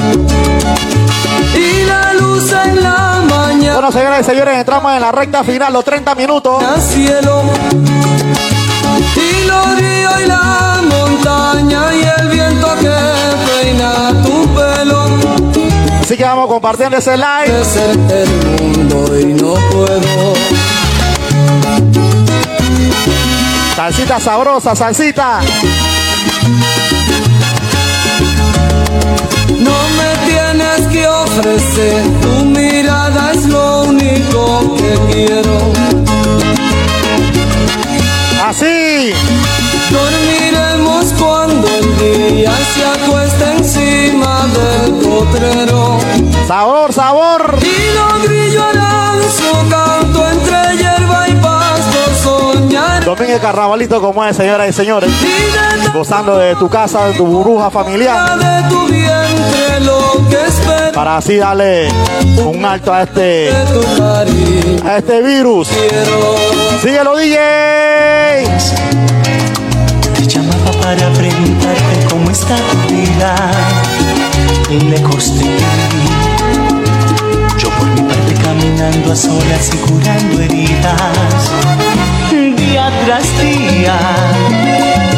Y la luz en la mañana. Bueno, señoras y señores, entramos en la recta final, los 30 minutos. al cielo y los ríos y la montaña y el viento que peina tu Así que vamos compartiendo ese live. de ser el mundo y no puedo Salsita sabrosa, salsita. no me tienes que ofrecer tu mirada es lo único que quiero Así. Dormiremos cuando el día se acueste encima del potrero Sabor, sabor. Y los grillos harán su canto entre hierba y pasto soñar. Domingo de carnavalito como es, señoras y señores. Y de Gozando de tu casa, de tu burbuja familiar. de tu vientre lo que espera Para así darle un alto a este, a este virus. Síguelo, DJ. Llamaba para preguntarte cómo está tu vida. Lejos de ti. Yo por mi parte caminando a solas y curando heridas. Día tras día.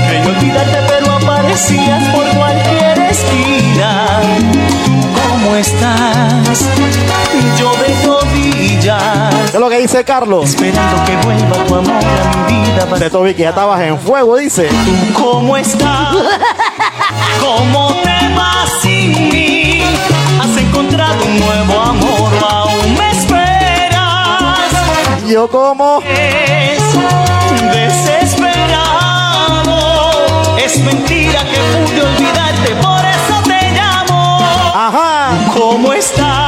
Creí olvidarte pero aparecías por cualquier esquina. ¿Cómo estás? Yo de. ¿Qué es lo que ¿Qué dice Carlos? Esperando que vuelva tu amor a mi vida. De Toby que ya estabas en fuego, dice. ¿Tú cómo estás? ¿Cómo te vas sin mí? ¿Has encontrado un nuevo amor o aún me esperas? Yo como Es desesperado. Es mentira que pude olvidarte, por eso te llamo. Ajá. ¿Cómo estás?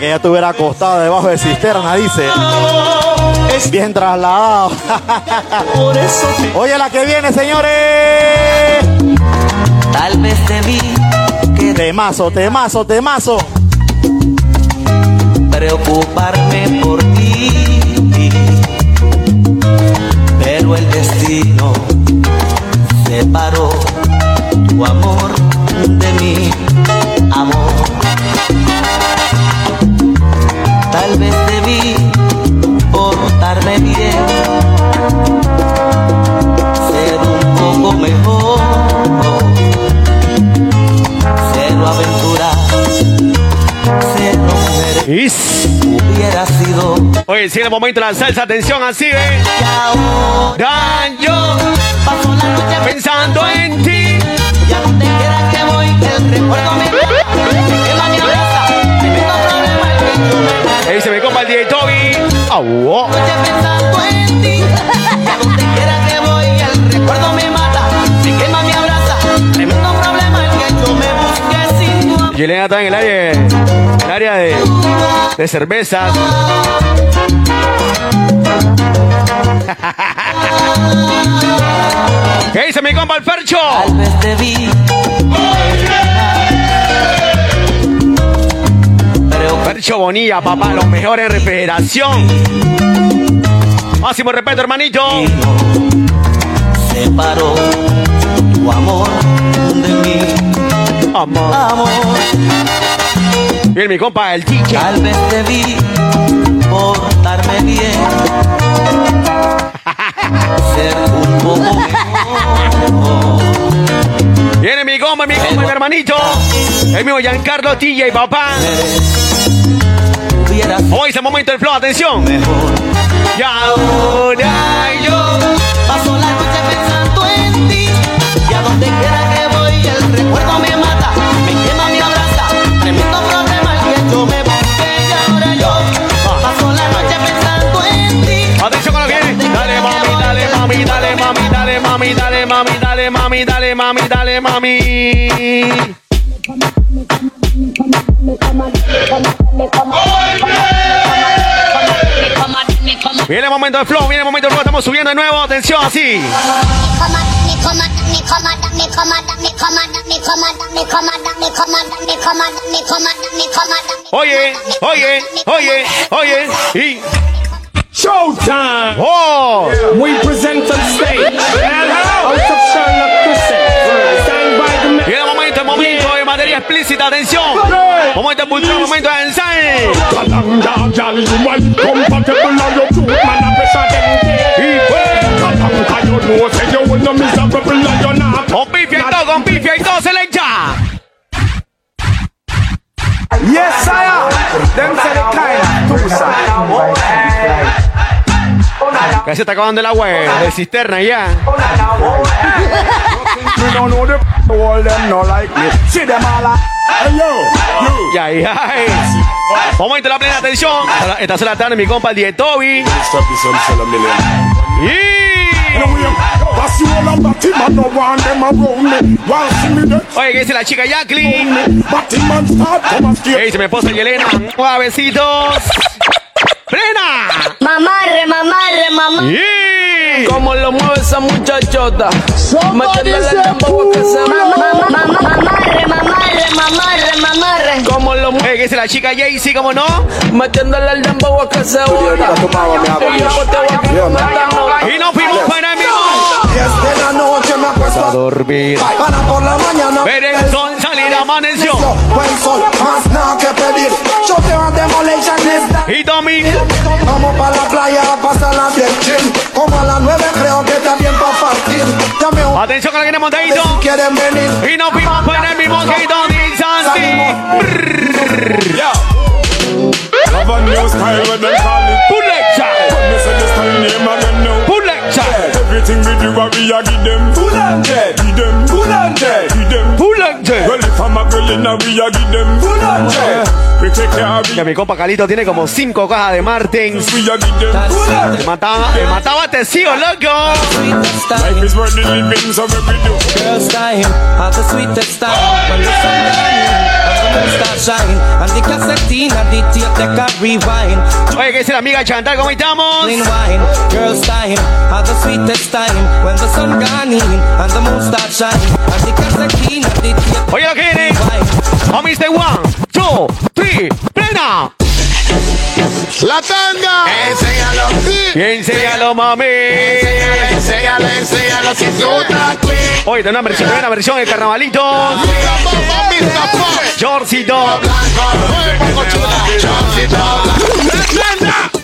Que ya estuviera acostado debajo de cisterna, dice. Bien trasladado. Oye la que viene, señores. Tal vez te vi Temazo, temazo, temazo. preocuparme por ti, pero el destino separó tu amor de mi portarme bien, ser un poco mejor, cero aventuras, cero mujeres Is. hubiera sido Oye, si en el momento de la salsa, atención así, ¿eh? yo paso la noche pensando en ti. y a donde quiera que voy el recuerdo me me quema mi abraza problema el me Ahí se me compa el DJ Toby. Oh. noche pensando en ti y a donde quiera que voy el recuerdo me mata me quema mi abraza tremendo problema el que yo me busque sin tu amor Yelena está en el área, el área de, de cervezas. [laughs] ¿Qué dice mi compa el Fercho? tal vez te vi Fercho Bonilla, papá, los mejores en refrigeración. Máximo respeto, hermanito. separó tu amor de mi Amor. amor Bien, mi compa, el DJ. Tal vez debí portarme bien, [laughs] ser un poco mejor. Viene mi compa, mi compa, mi hermanito. El mismo Giancarlo TJ, papá. Hubiera Hoy es el momento del flow, atención. mejor. Y ahora yo. Paso la noche pensando en ti y a donde quiera que voy el recuerdo me mata, me quema, me abraza, tremendo problema el que yo me busqué y ahora yo paso la noche pensando en ti. Atención con lo que viene. Dale, mami, dale, mami, dale, mami, dale, mami, dale, mami, dale, mami, dale, mami, dale, mami. Viene el momento de flow, viene el momento de flow, estamos subiendo de nuevo, atención, así. Oye, oye, oye, oye, y... Showtime! ¡Oh! We present on stage. Explícita, atención. Momento de pulsar, momento de ensayo. Kalanga, gal, you want compatible on your truth, man, I pressure them Y fue. Kalanga, you know, say you will no miserable and you're not. Con pifia y todo, con pifia y todo, selecta. Yes, sire. Them say the kind of two side. Se está acabando el agua de cisterna ya. Me don't know the all them no like me. See them all a-. Momento de la plena atención. Esta es la tarde, mi compa, el DJ Toby. A. Y... Oye, ¿qué dice la chica Jacqueline? ¿Qué dice mi esposa Yelena? Besitos. ¡Plena! Mamarre, mamarre, mamarre. Y... Como lo mueve esa muchachota. Metiéndole el dembow que se mamá, mamarre, mamarre, mamarre, mamarre. Como lo mueve. ¿qué dice la chica Jaycee? ¿Cómo no? Metiéndole el dembow que se bota. Y nos fuimos para el mismo. Diez de la noche me acuesto A dormir. para por la mañana. Ver el sol salir, amaneció. Buen sol, más nada que pedir. Yo te voy a Y Tommy. Vamos para la playa a pasar la bien chill. Como a las nueve creo que está bien para partir. Atención la que montadito. Si quieren venir. Y nos el mismo que Donny Santi. Have a new style when them call it Give them. Full and dead. Give them. Full and dead. Give them. Full and dead. Well if I'm a girl in a we a give them. Full and dead. We take care of Que mi compa Calito tiene como cinco cajas de Martins. Me mataba, me mataba loco. Life is worth the living so we do Girls time, have the sweetest time Oye, ¿qué dice la amiga Chantal? ¿Cómo estamos? Clean wine, girls time, have the sweetest time When the sun gone in, and the moon start shine And the cassette and the tape Oye, lo que viene. Homies de one, two, three, plena. La tanda. Enséñalo. Y enséñalo, mami. Enséñalo, enséñalo si tú estás. Oye, una versión, una versión de carnavalito. Jorcito.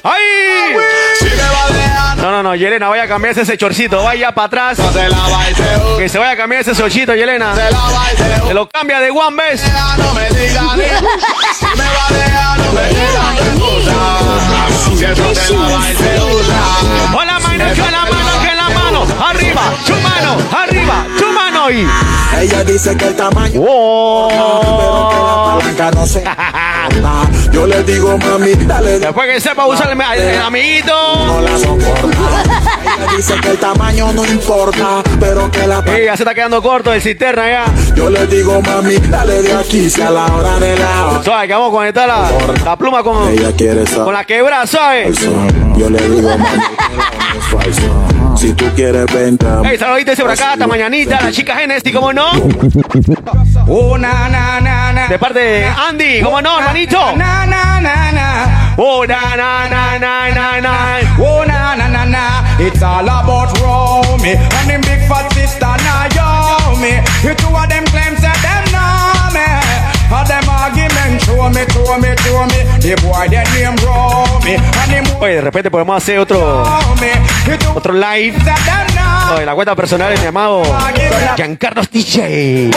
¡Ay! No, no, no, Yelena, vaya a cambiarse ese chorcito. Vaya para atrás. Que se vaya a cambiar ese chorcito, Yelena. Se lo cambia de one vez. No me digas ni si me va a dejar, no me digas ni cosa. Si eso te la va y se usa. Con la mano, que la. Arriba, tu mano, arriba, tu mano y. Ella dice que el tamaño Oh. pero que la palanca no se. Yo le digo, mami, dale, Después que sepa usar el, el- el amiguito. no la soporta. Ella dice que el tamaño no importa, pero que la Ey, ya se está quedando corto el cisterna ya. Yo le digo, mami, dale de aquí si a la hora de la ¿Sabes que vamos a conectar la, la pluma con, Ella quiere con saber. la quebrada, ¿sabes? Yo le digo, mami, que falso. Si tú quieres, vente. Ey, saludito ese por acá, hasta mañanita, la chica Genesis, ¿cómo no? Oh, na, na, na, na De parte de Andy, ¿cómo no, hermanito? Na, na, na, na Oh, na, na, na, na, na, na. Oh, na, na, na, na It's all about Romy And them big fat sister Naomi You two of them claims that them know Oye, de repente podemos hacer otro, otro live. Oye, la cuenta personal de mi amado Giancarlo DJ.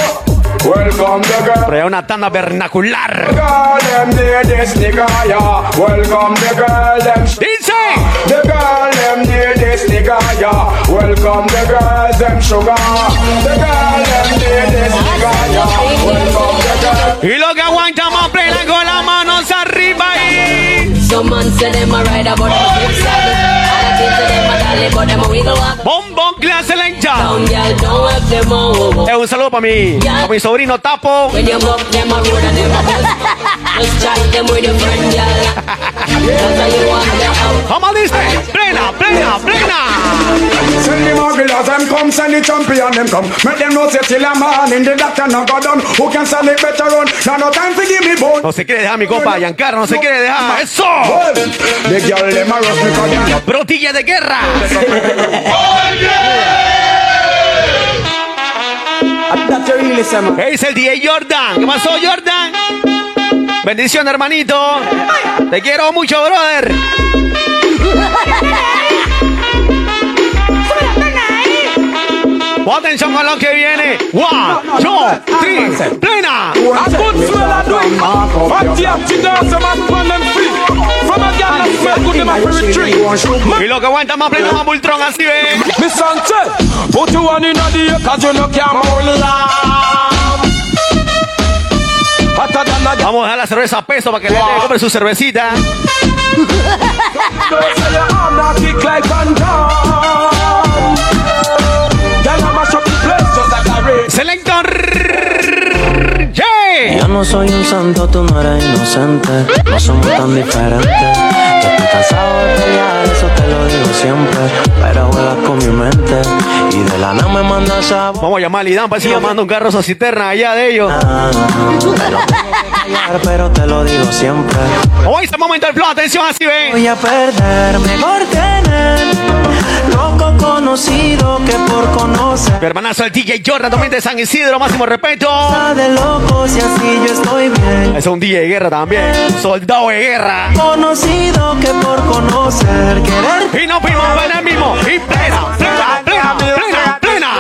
Welcome the girl. Pero una tanda vernacular. Dice. The girl, them near this nigga, yeah. Welcome the girls, them sugar. The girl, them near this nigga, yeah. Welcome. Y lo que aguantamos plena con las manos arriba y. Some man say them a ride about the flip side. And I think to them a Bombón clase. Down, all. Eh, un saludo para mi, para mi sobrino Tapo. ¿Cómo dice? Plena, plena, plena. Send the regulars, them come, send the champion, them come. Make them know say till a man in the doctor no go done. Who can sell it better run? Now no time to give me bone. No se quiere dejar mi compa Giancarlo, no se quiere dejar. ¡Eso! Brotilla de guerra. ¿Qué dice el DJ Jordan? ¿Qué pasó, Jordan? Bendición, hermanito. Te quiero mucho, brother. Atención con lo que viene. One, two, three, plena. A that smell good, them a. Me put you in a cause you no can hold than a Vamos a dejar la cerveza a peso para que la gente compre su cervecita. A. Selector. Yo no soy un santo, tú no eres inocente. No somos tan diferentes. Yo estoy cansado de pelear, eso te lo digo siempre. Pero juegas con mi mente. Y de la nada me mandas a Vamos a llamar a Lidán para si nos manda un carro a cisterna allá de ellos. callar, pero te lo digo siempre. Hoy este momento del flow, atención, así ve. Voy a perder, mejor tener conocido que por conocer. Mi hermanazo el DJ Jordan también de San Isidro, máximo respeto. De locos y así yo estoy bien. Es un DJ de guerra también, soldado de guerra. Conocido que por conocer, querer. Y no fuimos para el mismo, y plena, plena, plena, plena, plena.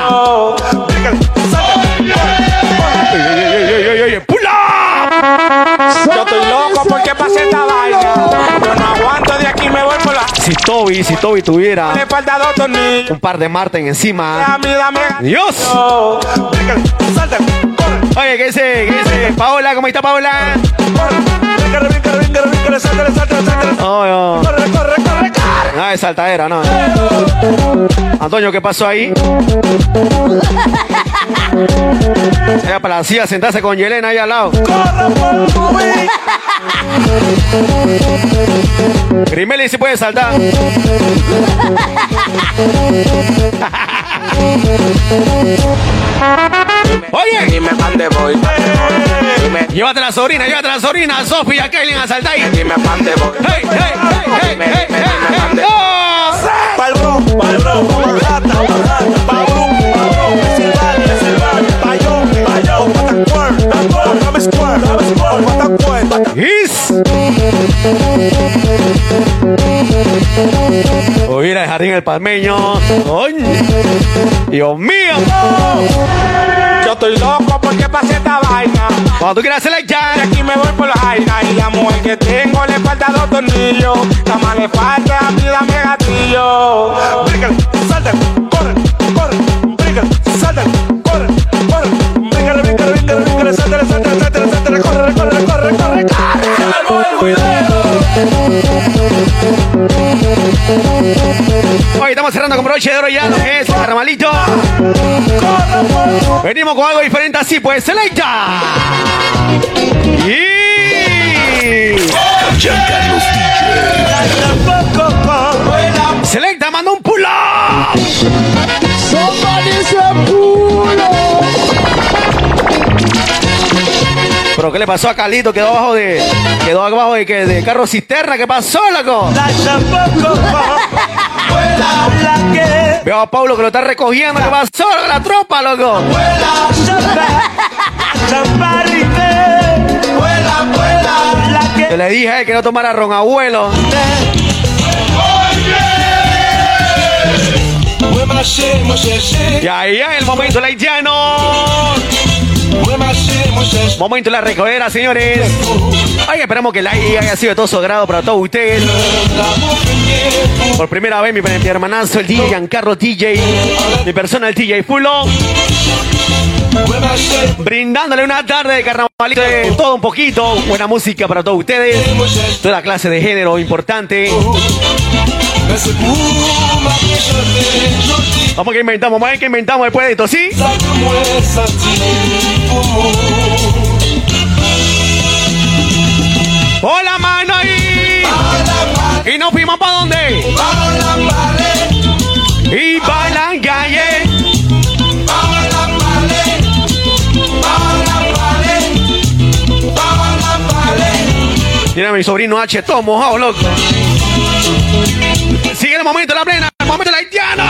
Yo estoy loco porque pasé esta vaina. Toby, si Toby tuviera un par de Marten encima. Dame, dame. Dios. Oye, ¿qué dice? ¿Qué dice? Paola, ¿cómo está Paola? No, corre. No, es saltadera, no. Antonio, ¿qué pasó ahí? [laughs] Ella para la silla sentarse con Yelena ahí al lado. Grimeli sí puede saltar. Oye, Dime pa' dónde voy. Dime, llévate a la sobrina, llévate a la sobrina, Sofía, Kaylin a saltar ahí. dime dónde voy. Hey, hey, hey, hey, Dime, hey, dime, hey, pata cuer, pata Is. Oye, el jardín el palmeño. Coño. Dios mío. Yo estoy loco porque pasé esta vaina. Cuando tú quieras hacerla Y ya. aquí me voy por la jaina y la mujer que tengo le falta dos tornillos. Nada más le falta a mí dame gatillo. Bríncale, sáltale, corre, corre, bríncale, sáltale, corre, corre, bríncale, bríncale, bríncale, bríncale, Oye, estamos cerrando con broche de oro ya lo que es carnavalito. Venimos con algo diferente así, pues, selecta. Y... Giancarlos DJ. Selecta, manda un pull up. Pero ¿qué le pasó a Calito? Quedó abajo de. Quedó abajo de que de carro cisterna. ¿Qué pasó, loco? Veo a Pablo que lo está recogiendo. ¿Qué pasó con la tropa, loco? Yo le dije a él que no tomara ron abuelo. Y ahí es el momento del haitiano. Momento de la recogera, señores. Ay, esperamos que el aire haya sido de todo su agrado para todos ustedes. Por primera vez, mi, mi hermanazo, el DJ Giancarlo DJ, mi persona, el DJ Fulo. Brindándole una tarde de carnavalito de todo un poquito. Buena música para todos ustedes. Toda clase de género importante. Vamos que inventamos, vamos a ver qué inventamos después de esto, ¿sí? ¡Hola, mano ahí! ¿Y nos fuimos para dónde? Y mi sobrino H, todo mojado, loco. Sigue el momento de la plena, el momento del haitiano.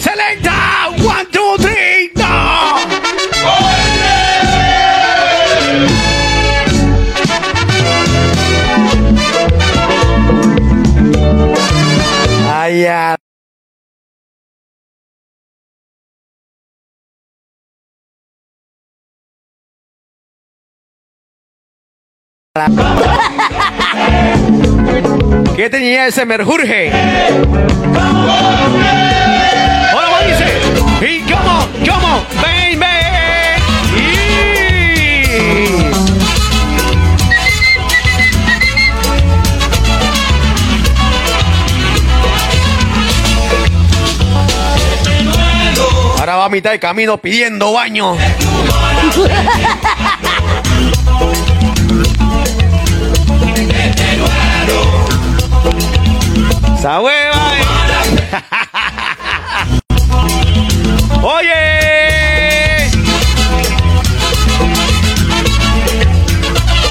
Selecta, one, two, three, go. Ay. ¿Qué tenía ese merjurje? Hola, ¿cómo dice? Y cómo, cómo, baby. Ahora va a mitad de camino pidiendo baño. [laughs] Esa hueva. eh. [laughs] Oye.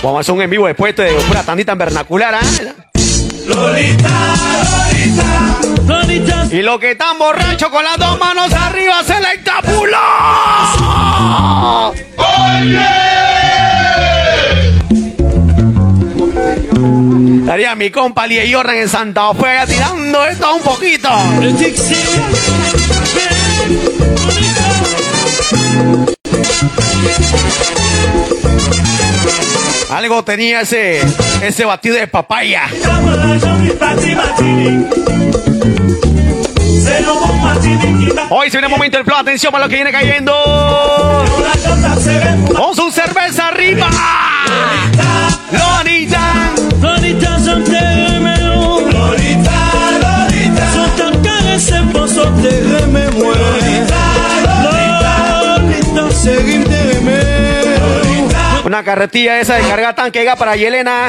Vamos a hacer un en vivo después de pura tandita en vernacular, ¿ah? Y los que están borrachos con las dos manos arriba se le tapuló. Estaría mi compa Lie Jordan en Santa Fe tirando esto un poquito. Algo tenía ese, ese batido de papaya. Hoy se viene el momento del flow. Atención para lo que viene cayendo. Con su cerveza arriba. Una carretilla esa de carga tanque llega para Yelena.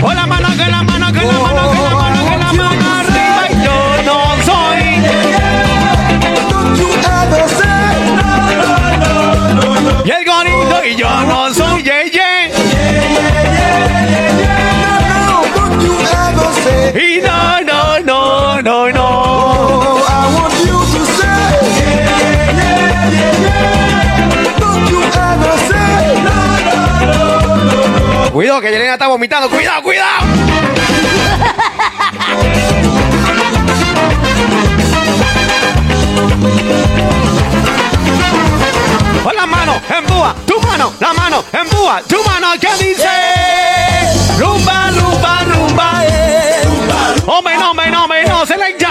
Con la mano, que la mano, que la mano, que la mano, que la mano arriba. Y yo no soy. Y el gorito y yo no Cuidado que Yelena está vomitando. Cuidado, cuidado. Con la mano, embúa, tu mano, la mano, embúa, tu mano, ¿qué dice? Rumba, rumba, rumba, eh. Hombre, no, hombre, no, hombre, no, selecta.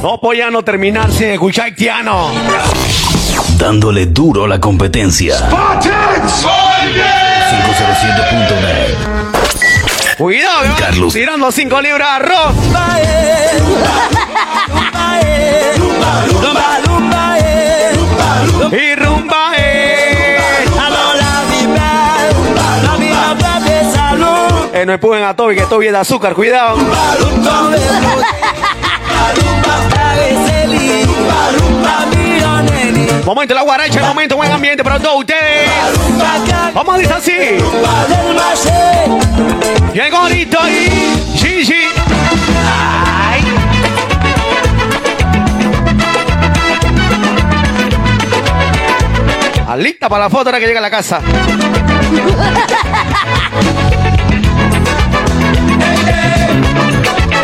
No podía no terminar sin escuchar. Dándole duro a la competencia. 507.net. Cuidado, Carlos. tirando 5 libras de arroz. Y rumba, eh. Eh, no empujen a Toby, que Toby es de azúcar, cuidado. Momento la guaracha, momento buen ambiente para todos ustedes. Vamos a decir así. El gorito y Gigi. Ay. Para la foto ahora que llega a la casa.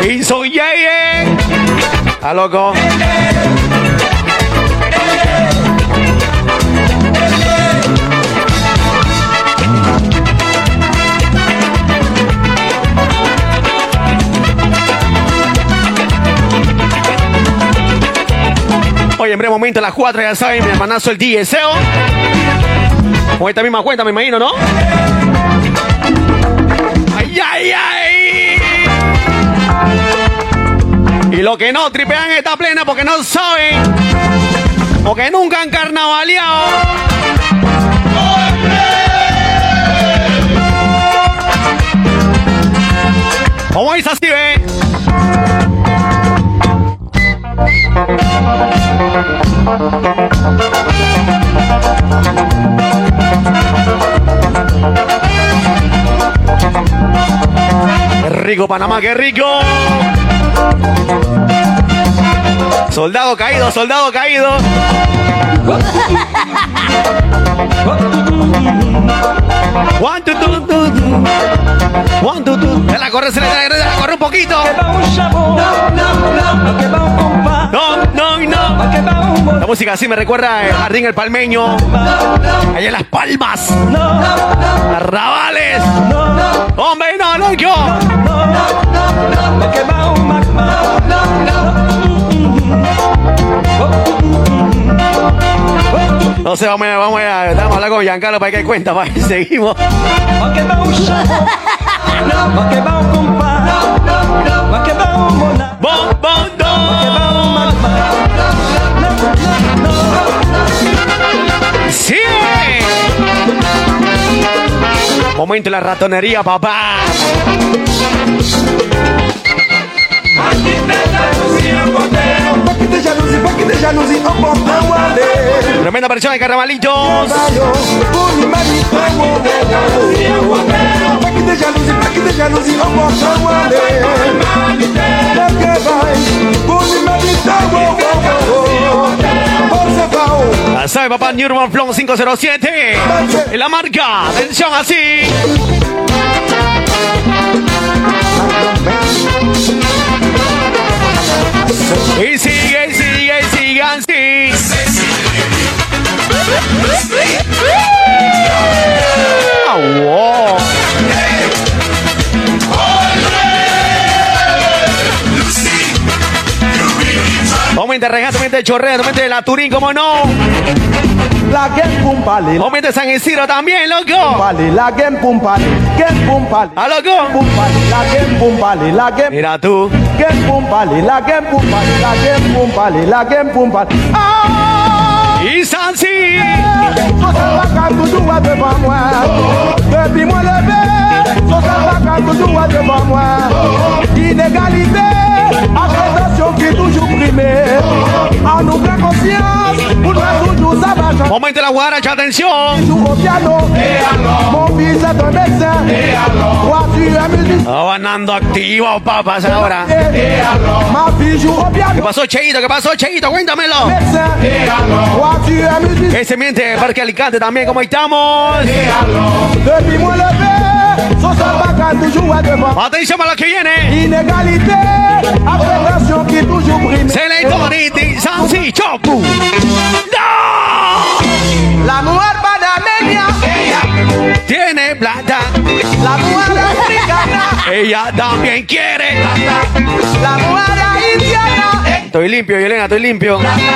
Y soy Yeye. A loco. En breve momento, a las 4, ya saben, mi hermanazo el DJ SEO. Con esta misma cuenta, me imagino, ¿no? ¡Ay, ay, ay! Y lo que no tripean esta plena porque no saben. Porque nunca han carnavaleado. ¿Cómo es así, ve? Rico, Panamá, qué rico. Soldado caído, soldado caído. One, two, two, two, two. One, two, two. Se la corre, se la, se la corre un poquito. No, no. La música así me recuerda el Jardín El Palmeño. Allá en Las Palmas. Arrabales. Hombre, no, no, yo. No sé, vamos, vamos a, vamos a hablar con Giancarlo para que cuenta, para que seguimos. Bom, bom, Momento de la ratonería, papá. Tremenda versión de Carnavalitos. Sabe papá New Urban Flow 507. En la marca. Atención así. Y sigue, y sigue, y sigue así. Ah, wow. Aumente regata, aumente chorrea, aumente la Turín, como no. La game pum pali. Aumente San Isidro también, loco. Pali, la game pum pali. Game pum pali. ¿A loco? Pum pali, la game pum pali, la game. Mira tú. Game pum pali, la game pum pali, la game pum pali, la game pum pali. Ah! Y Sansi. So ça va quand tu joues devant moi. Depuis moi levé. So ça va quand tu joues devant moi. Inégalité. Accusation qui est toujours primée. En nous prend conscience. Changer. Aumente la guaracha, atención. Ganando activo, papas, ahora. ¿Qué pasó, Cheito? ¿Qué pasó, Cheito? Cuéntamelo. Musicien. Ese miente, Parque Alicante también, ¿cómo estamos? Atención para lo que viene. Inégalité, affectation qui est toujours primée. Selectoriti Sansi Chopu. La mujer panameña, Tiene plata. la mujer [laughs] africana, Ella también quiere. la mujer haitiana, Estoy limpio, Yelena, estoy limpio. la mujer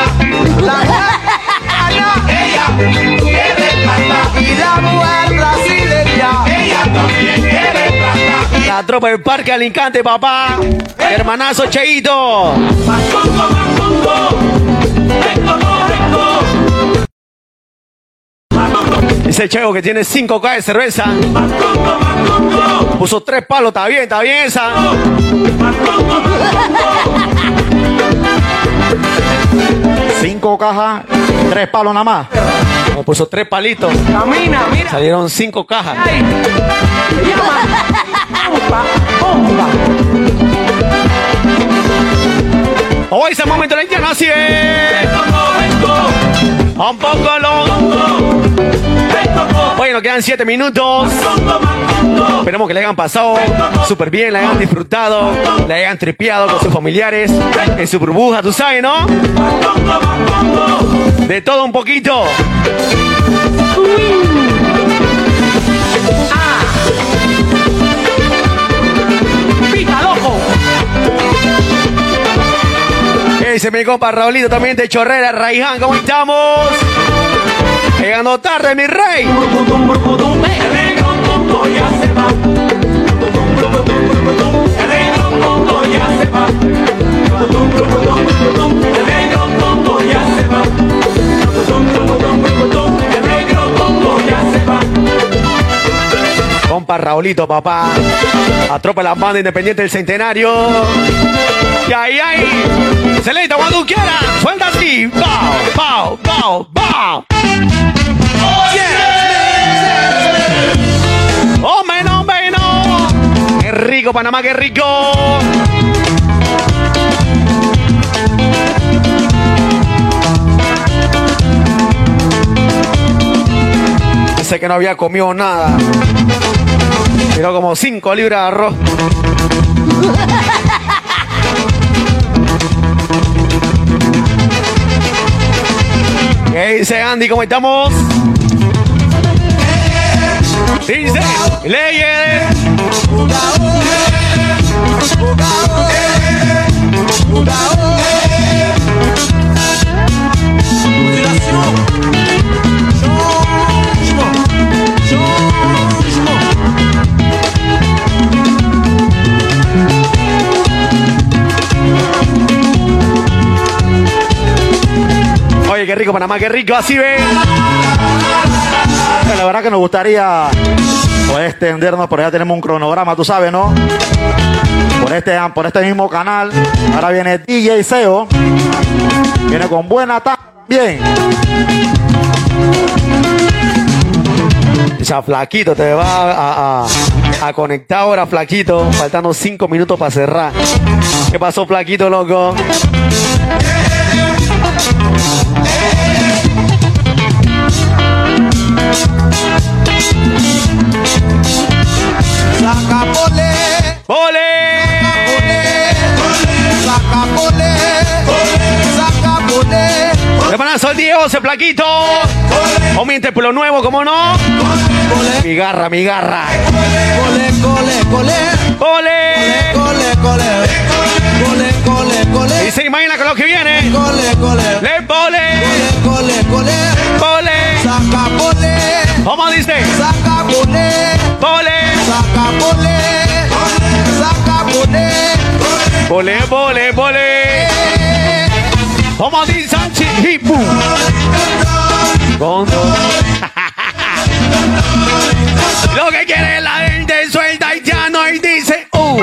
mexicana, [laughs] y la mujer brasileña. La tropa del Parque Alicante, papá. Hermanazo Cheito. Dice Cheo que tiene 5K de cerveza. Puso tres palos, está bien, está bien esa. Cinco cajas, tres palos nada más. Me puso tres palitos. Camina, mira. Salieron cinco cajas. Ay, llama. [laughs] Bomba, bomba. Hoy es el momento de la es. Un poco lo. Bueno, quedan siete minutos. Esperemos que le hayan pasado súper bien, le hayan disfrutado, le hayan tripeado con sus familiares, en su burbuja, tú sabes, ¿no? De todo un poquito. Ese mi compa Raulito también de Chorrera, Raiján, ¿cómo estamos? Llegando tarde, mi rey. Compa Raulito, papá. Atropa la banda independiente del centenario. Y ahí, ahí. Selecta cuando quieras. Suelta así. Pau, pau, pau, pau. ¡Oh, menos, menos! ¡Qué rico, Panamá, qué rico! Dice que no había comido nada. Tiró como 5 libras de arroz. ¿Qué dice Andy? ¿Cómo estamos? Dice Leyes. Qué rico Panamá, qué rico, así ven. La verdad que nos gustaría poder extendernos, pero ya tenemos un cronograma, tú sabes, ¿no? Por este, por este mismo canal. Ahora viene DJ Seo. Viene con buena también. Ya, flaquito, te va a- a conectar ahora, flaquito. Faltando cinco minutos para cerrar. ¿Qué pasó, flaquito, loco? 12 plaquitos. Aumente por lo nuevo, ¿cómo no? Mi garra, mi garra. Cole, cole, cole. ¡Ole! Cole, cole. Cole, cole, cole. Y se imagina con lo que viene. Cole, cole. ¡Le pole! Cole, cole. Pole. ¿Cómo dice? Saca pole. ¡Pole! Saca pole. Saca pole. ¡Pole, pole, pole! ¿Cómo dice Chihipu? Gondo. [laughs] Lo que quiere la gente suelta y ya no y dice ¡Uh!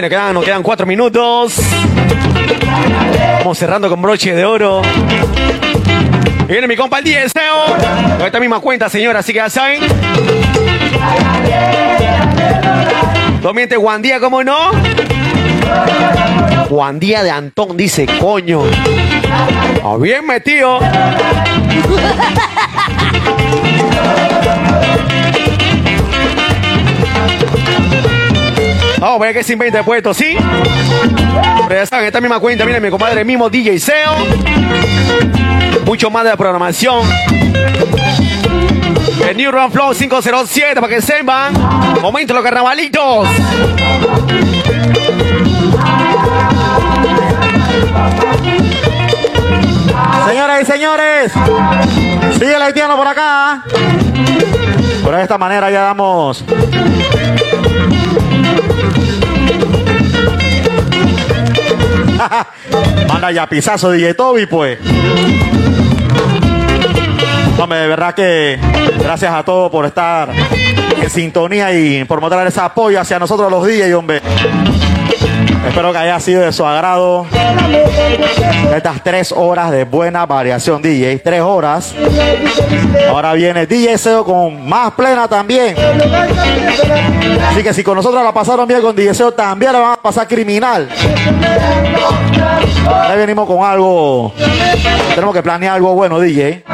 Nos quedan, nos quedan cuatro minutos. Vamos cerrando con broche de oro. Viene mi compa el Dieseo. Con esta misma cuenta, señora, así que ya saben. Domiente Juan Día, ¿cómo no? Juan Día de Antón dice, coño. Bien metido. Vamos a ver que sin 20 puestos, ¿sí? Pero ya saben, esta misma cuenta, miren, mi compadre mismo DJ SEO. Mucho más de la programación. El New Run Flow 507 para que sepan. Momento los carnavalitos. Señoras y señores, sigue el haitiano por acá. Pero de esta manera ya damos. [laughs] Manda ya pisazo DJ Toby, pues. Hombre, de verdad que gracias a todos por estar en sintonía y por mostrar ese apoyo hacia nosotros los DJs, hombre. Espero que haya sido de su agrado estas tres horas de buena variación DJ. Tres horas. Ahora viene DJ SEO con más plena también. Así que si con nosotros la pasaron bien con DJ SEO, también la van a pasar criminal. Ahí venimos con algo. Tenemos que planear algo bueno, DJ.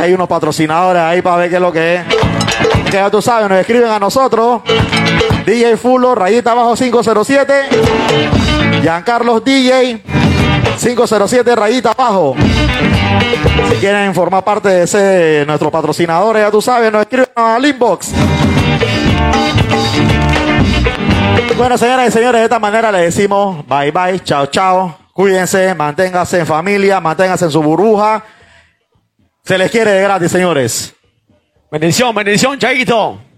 Hay unos patrocinadores ahí para ver qué es lo que es. Que ya tú sabes, nos escriben a nosotros. DJ Fulo, rayita abajo 507. Giancarlos DJ 507, rayita abajo. Si quieren formar parte de ese nuestros patrocinadores, ya tú sabes, nos escriben al inbox. Bueno, señoras y señores, de esta manera le decimos bye bye, chao, chao. Cuídense, manténganse en familia, manténganse en su burbuja. Se les quiere de gratis, señores. Bendición, bendición, Chaito.